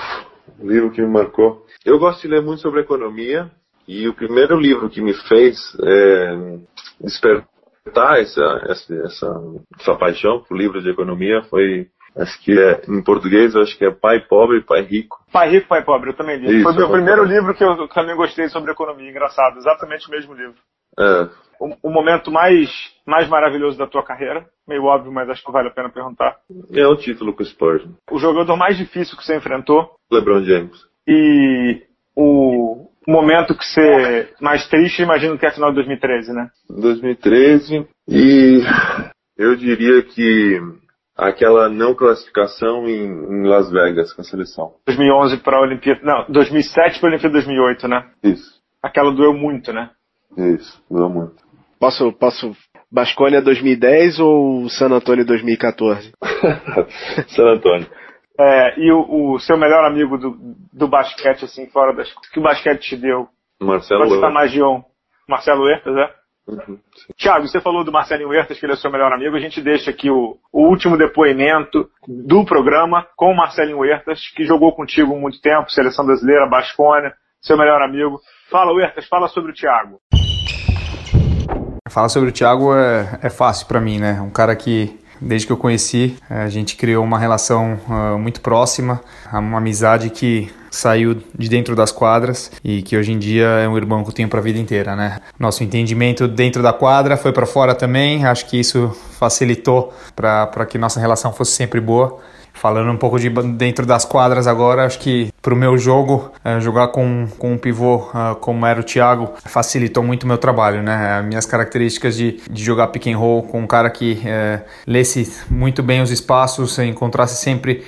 Speaker 3: um livro que me marcou. Eu gosto de ler muito sobre economia e o primeiro livro que me fez é, despertar essa, essa, essa, essa paixão por livro de economia foi, acho que é, em português, acho que é Pai Pobre Pai Rico.
Speaker 1: Pai Rico, Pai Pobre, eu também li.
Speaker 3: Isso,
Speaker 1: Foi meu
Speaker 3: Pai
Speaker 1: primeiro
Speaker 3: Pobre.
Speaker 1: livro que eu também gostei sobre economia. Engraçado, exatamente o mesmo livro.
Speaker 3: É,
Speaker 1: O, o momento mais, mais maravilhoso da tua carreira, meio óbvio, mas acho que vale a pena perguntar.
Speaker 3: é o título com o Spurs.
Speaker 1: O jogador mais difícil que você enfrentou
Speaker 3: LeBron James.
Speaker 1: e o momento que você mais triste, imagino que é a final de 2013, né?
Speaker 3: 2013 e eu diria que aquela não classificação em, em Las Vegas com a seleção.
Speaker 1: 2011 para a Olimpíada, não, 2007 para a Olimpíada 2008, né?
Speaker 3: Isso,
Speaker 1: Aquela doeu muito, né?
Speaker 3: isso, mudou muito.
Speaker 2: Posso, posso. Basconia 2010 ou San Antonio 2014?
Speaker 3: San Antônio.
Speaker 1: É, e o, o seu melhor amigo do, do basquete, assim, fora das. que o basquete te deu?
Speaker 3: Marcelo
Speaker 1: Pode citar
Speaker 3: Huertas.
Speaker 1: mais de um. Marcelo Huertas, é? Uhum, Tiago, você falou do Marcelinho Huertas, que ele é seu melhor amigo. A gente deixa aqui o, o, último depoimento do programa com o Marcelinho Huertas, que jogou contigo muito tempo, seleção brasileira, Bascônia, seu melhor amigo. Fala, Huertas, fala sobre o Thiago.
Speaker 8: Falar sobre o Thiago é, é fácil para mim, né? Um cara que desde que eu conheci, a gente criou uma relação uh, muito próxima, uma amizade que saiu de dentro das quadras e que hoje em dia é um irmão que eu tenho para a vida inteira, né? Nosso entendimento dentro da quadra foi para fora também, acho que isso facilitou para que nossa relação fosse sempre boa. Falando um pouco de dentro das quadras agora, acho que para o meu jogo, uh, jogar com, com um pivô uh, como era o Thiago facilitou muito o meu trabalho, né? As minhas características de, de jogar pick and roll com um cara que uh, lesse muito bem os espaços, encontrasse sempre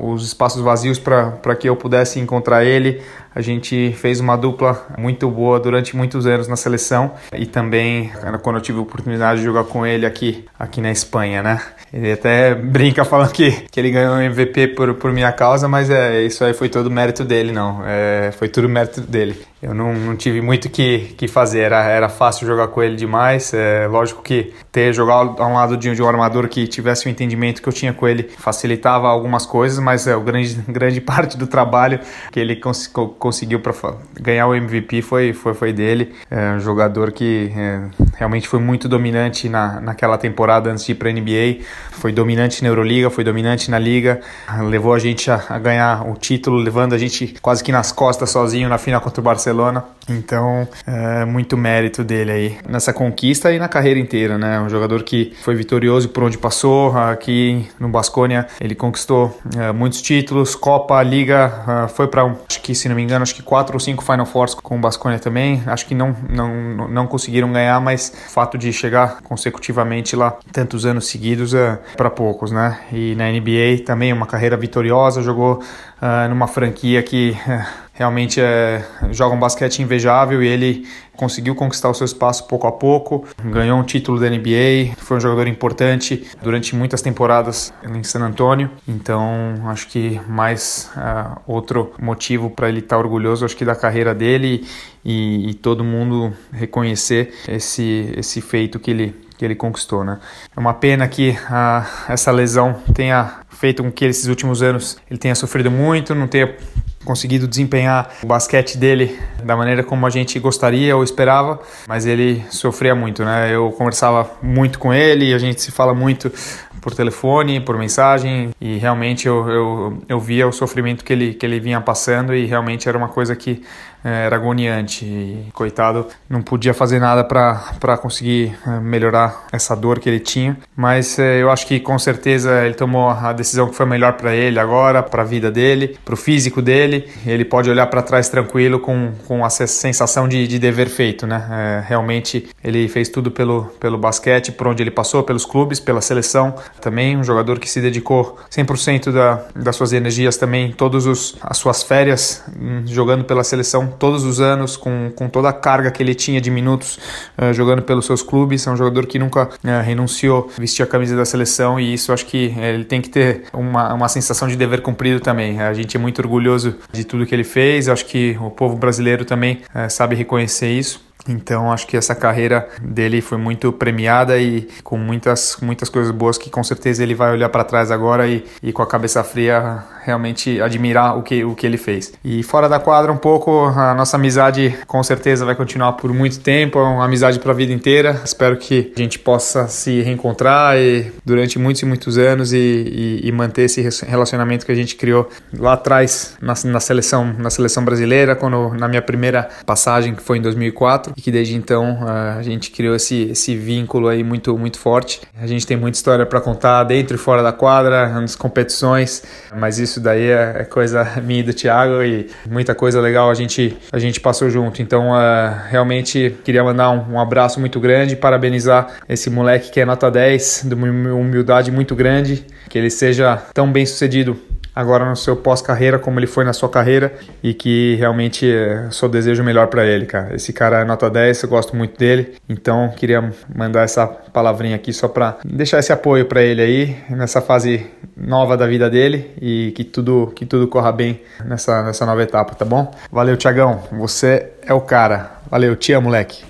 Speaker 8: os espaços vazios para que eu pudesse encontrar ele. A gente fez uma dupla muito boa durante muitos anos na seleção e também quando eu tive a oportunidade de jogar com ele aqui, aqui na Espanha, né? Ele até brinca falando que, que ele ganhou o MVP por, por minha causa, mas é, isso aí foi todo mérito dele, não. É, foi tudo mérito dele. Eu não, não tive muito que, que fazer, era, era fácil jogar com ele demais. É, lógico que ter jogado a um lado de, de um armador que tivesse o entendimento que eu tinha com ele facilitava algumas coisas, mas é, o grande, grande parte do trabalho que ele cons conseguiu para ganhar o MVP foi, foi, foi dele. É um jogador que é, realmente foi muito dominante na, naquela temporada antes de ir para NBA. Foi dominante na Euroliga, foi dominante na Liga, levou a gente a, a ganhar o título, levando a gente quase que nas costas sozinho na final contra o Barcelona Barcelona. Então, é muito mérito dele aí nessa conquista e na carreira inteira, né? Um jogador que foi vitorioso por onde passou. Aqui no Basconia ele conquistou é, muitos títulos, Copa, Liga, é, foi para acho que se não me engano, acho que quatro ou cinco Final Fours com o Basconia também. Acho que não não não conseguiram ganhar, mas o fato de chegar consecutivamente lá tantos anos seguidos é para poucos, né? E na NBA também uma carreira vitoriosa, jogou uh, numa franquia que uh, realmente é, joga um basquete invejável e ele conseguiu conquistar o seu espaço pouco a pouco, ganhou um título da NBA, foi um jogador importante durante muitas temporadas em San Antonio, então acho que mais uh, outro motivo para ele estar tá orgulhoso, acho que da carreira dele e, e, todo mundo reconhecer esse, esse feito que ele, que ele conquistou, né? É uma pena que essa lesão tenha feito com que esses últimos anos ele tenha sofrido muito, não tenha conseguido desempenhar o basquete dele da maneira como a gente gostaria ou esperava, mas ele sofria muito, né? Eu conversava muito com ele, a gente se fala muito por telefone, por mensagem, e realmente eu, eu, eu via o sofrimento que ele, que ele vinha passando e realmente era uma coisa que era agoniante. Coitado, não podia fazer nada para conseguir é, melhorar essa dor que ele tinha. Mas é, eu acho que com certeza ele tomou a decisão que foi melhor para ele agora, para a vida dele, para o físico dele. Ele pode olhar para trás tranquilo com, com a sensação de, de dever feito, né? É, realmente ele fez tudo pelo, pelo basquete, por onde ele passou, pelos clubes, pela seleção. Também um jogador que se dedicou 100% da, das suas energias também, todas as suas férias hum, jogando pela seleção todos os anos, com, com toda a carga que ele tinha de minutos uh, jogando pelos seus clubes. É um jogador que nunca uh, renunciou vestir a camisa da seleção e isso acho que uh, ele tem que ter uma, uma sensação de dever cumprido também. A gente é muito orgulhoso de tudo que ele fez, acho que o povo brasileiro também sabe reconhecer isso. Então acho que essa carreira dele foi muito premiada e com muitas, muitas coisas boas que com certeza ele vai olhar para trás agora e, e com a cabeça fria realmente admirar o que, o que ele fez. E fora da quadra um pouco, a nossa amizade com certeza vai continuar por muito tempo, é uma amizade para a vida inteira. Espero que a gente possa se reencontrar e, durante muitos e muitos anos e, e, e, manter esse relacionamento que a gente criou lá atrás na, na, seleção, na seleção brasileira, quando na minha primeira passagem que foi em 2004 e que desde então a gente criou esse, esse vínculo aí muito, muito forte. A gente tem muita história para contar dentro e fora da quadra, nas competições, mas isso daí é, é coisa minha e do Thiago e muita coisa legal a gente, a gente passou junto. Então, uh, realmente queria mandar um, um abraço muito grande, parabenizar esse moleque que é nota 10, de uma humildade muito grande, que ele seja tão bem sucedido agora no seu pós-carreira como ele foi na sua carreira e que realmente é, só desejo o melhor para ele, cara. Esse cara é nota 10, eu gosto muito dele, então queria mandar essa palavrinha aqui só para deixar esse apoio para ele aí nessa fase nova da vida dele e que tudo que tudo corra bem nessa nessa nova etapa, tá bom? Valeu, Tiagão, você é o cara. Valeu, amo, moleque.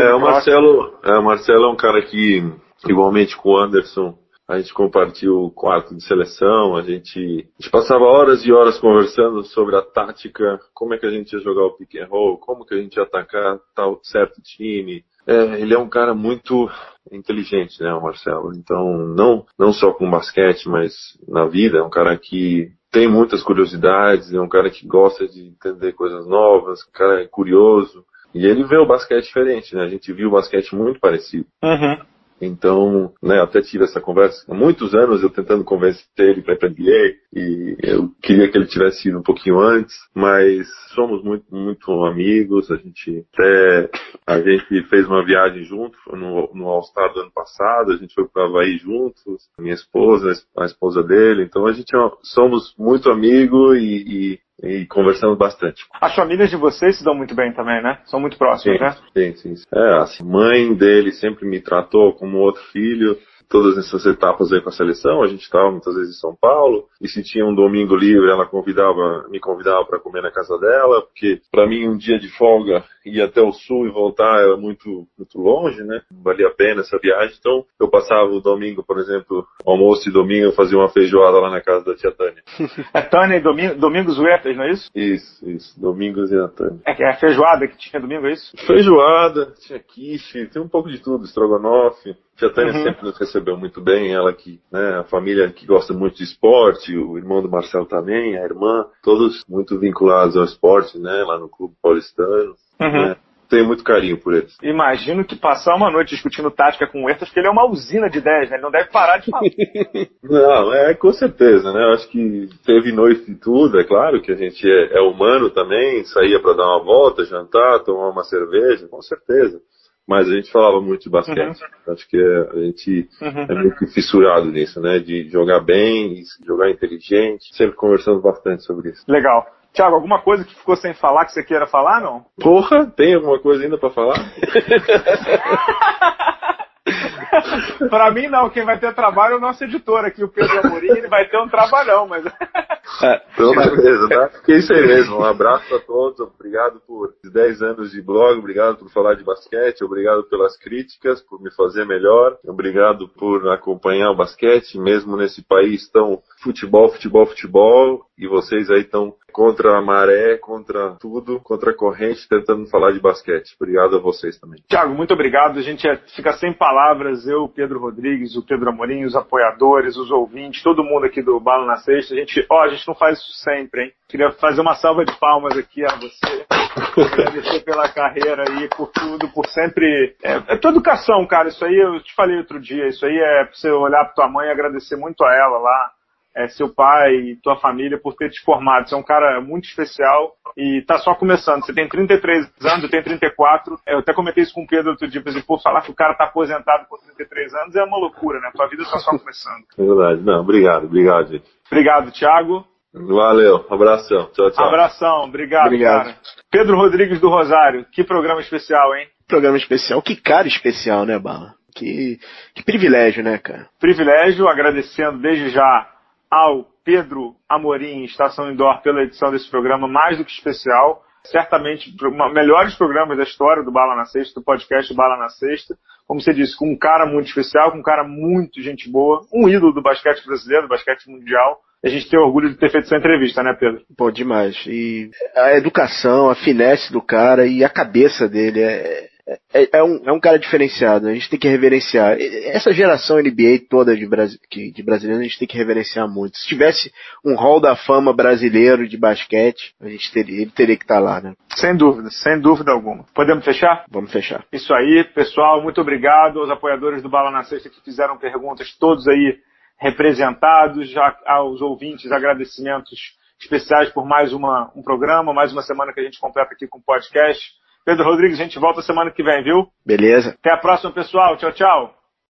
Speaker 3: É, o Marcelo, é, o Marcelo é um cara que, igualmente com o Anderson, a gente compartilhou o quarto de seleção, a gente, a gente, passava horas e horas conversando sobre a tática, como é que a gente ia jogar o pick and roll, como que a gente ia atacar tal certo time. É, ele é um cara muito inteligente, né, o Marcelo. Então, não, não só com basquete, mas na vida, é um cara que tem muitas curiosidades, é um cara que gosta de entender coisas novas, um cara é curioso. E ele vê o basquete diferente, né? A gente viu o basquete muito parecido.
Speaker 1: Uhum.
Speaker 3: Então, né, até tive essa conversa. Há muitos anos eu tentando convencer ele para ir para NBA e eu queria que ele tivesse ido um pouquinho antes, mas somos muito muito amigos, a gente até a gente fez uma viagem junto no, no All Star do ano passado, a gente foi para Havaí juntos, minha esposa, a esposa dele, então a gente é, somos muito amigos e, e e conversamos bastante.
Speaker 1: As famílias de vocês se dão muito bem também, né? São muito próximas,
Speaker 3: sim,
Speaker 1: né?
Speaker 3: Sim, sim. É, a mãe dele sempre me tratou como outro filho todas essas etapas aí com a seleção. A gente estava muitas vezes em São Paulo e se tinha um domingo livre, ela convidava, me convidava para comer na casa dela, porque para mim um dia de folga ir até o sul e voltar era muito muito longe, né? Valia a pena essa viagem. Então eu passava o domingo, por exemplo, almoço e domingo eu fazia uma feijoada lá na casa da tia Tânia.
Speaker 1: É Tânia e domingo, Domingos Huertas, não é isso?
Speaker 3: Isso, isso. Domingos e a Tânia.
Speaker 1: É, é a feijoada que tinha domingo, é isso?
Speaker 3: Feijoada, tinha quiche, tem um pouco de tudo, estrogonofe. Tia Tânia
Speaker 1: Uhum.
Speaker 3: sempre nos recebeu muito bem, ela que, né, a família que gosta muito de esporte, o irmão do Marcelo também, a irmã, todos muito vinculados ao esporte, né, lá no clube paulistano,
Speaker 1: Uhum.
Speaker 3: né. Tenho muito carinho por eles.
Speaker 1: Imagino que passar uma noite discutindo tática com o Huertas, porque ele é uma usina de ideias, né? Ele não deve parar de falar.
Speaker 3: Não, é com certeza, né? Eu acho que teve noite de tudo, é claro que a gente é, é humano também, saía para dar uma volta, jantar, tomar uma cerveja, com certeza. Mas a gente falava muito de basquete. Acho que é- a gente
Speaker 1: Uhum.
Speaker 3: é meio que fissurado nisso, né? De jogar bem, jogar inteligente. Sempre conversando bastante sobre isso.
Speaker 1: Legal. Tiago, alguma coisa que ficou sem falar que você queira falar, não?
Speaker 3: Porra, tem alguma coisa ainda pra falar?
Speaker 1: pra mim, não. Quem vai ter trabalho é o nosso editor aqui, o Pedro Amorim. Ele vai ter um trabalhão, mas...
Speaker 3: Então, beleza, tá? Isso aí mesmo. Um abraço a todos. Obrigado por 10 anos de blog. Obrigado por falar de basquete. Obrigado pelas críticas, por me fazer melhor. Obrigado por acompanhar o basquete, mesmo nesse país tão futebol, futebol, futebol. E vocês aí estão contra a maré, contra tudo, contra a corrente, tentando falar de basquete. Obrigado a vocês também.
Speaker 1: Tiago, muito obrigado. A gente é- fica sem palavras. Eu, Pedro Rodrigues, o Pedro Amorim, os apoiadores, os ouvintes, todo mundo aqui do Balo na Sexta. A gente, ó, a gente não faz isso sempre, hein? Queria fazer uma salva de palmas aqui a você. Agradecer pela carreira aí, por tudo, por sempre. É, é tua educação, cara. Isso aí eu te falei outro dia. Isso aí é pra você olhar pra tua mãe e agradecer muito a ela lá. É, seu pai e tua família por ter te formado. Você é um cara muito especial e tá só começando. Você tem 33 anos, eu tenho 34. É, Eu até comentei isso com o Pedro outro dia, por falar que o cara tá aposentado com 33 anos é uma loucura, né? Tua vida tá só começando.
Speaker 3: É verdade. Não, obrigado, obrigado, gente.
Speaker 1: Obrigado, Thiago.
Speaker 3: Valeu, abração. Tchau, tchau.
Speaker 1: Abração, obrigado,
Speaker 2: Obrigado.
Speaker 1: cara. Pedro Rodrigues do Rosário, que programa especial, hein?
Speaker 2: Programa especial. Que cara especial, né, Bala? Que, que privilégio, né, cara?
Speaker 1: Privilégio, agradecendo desde já ao Pedro Amorim, Estação Indoor, pela edição desse programa, mais do que especial. Certamente, um dos melhores programas da história do Bala na Sexta, do podcast Bala na Sexta. Como você disse, com um cara muito especial, com um cara muito gente boa, um ídolo do basquete brasileiro, do basquete mundial. A gente tem orgulho de ter feito essa entrevista, né, Pedro?
Speaker 2: Pô, demais. E a educação, a finesse do cara e a cabeça dele é, é, é um, é um cara diferenciado. A gente tem que reverenciar. Essa geração NBA toda de, brasi de brasileiros, a gente tem que reverenciar muito. Se tivesse um hall da fama brasileiro de basquete, a gente teria, ele teria que estar lá, né?
Speaker 1: Sem dúvida, sem dúvida alguma. Podemos fechar?
Speaker 2: Vamos fechar.
Speaker 1: Isso aí, pessoal. Muito obrigado aos apoiadores do Bala na Sexta que fizeram perguntas, todos aí representados. Já aos ouvintes, agradecimentos especiais por mais uma, um programa, mais uma semana que a gente completa aqui com o podcast. Pedro Rodrigues, a gente volta semana que vem, viu?
Speaker 2: Beleza?
Speaker 1: Até a próxima, pessoal. Tchau, tchau.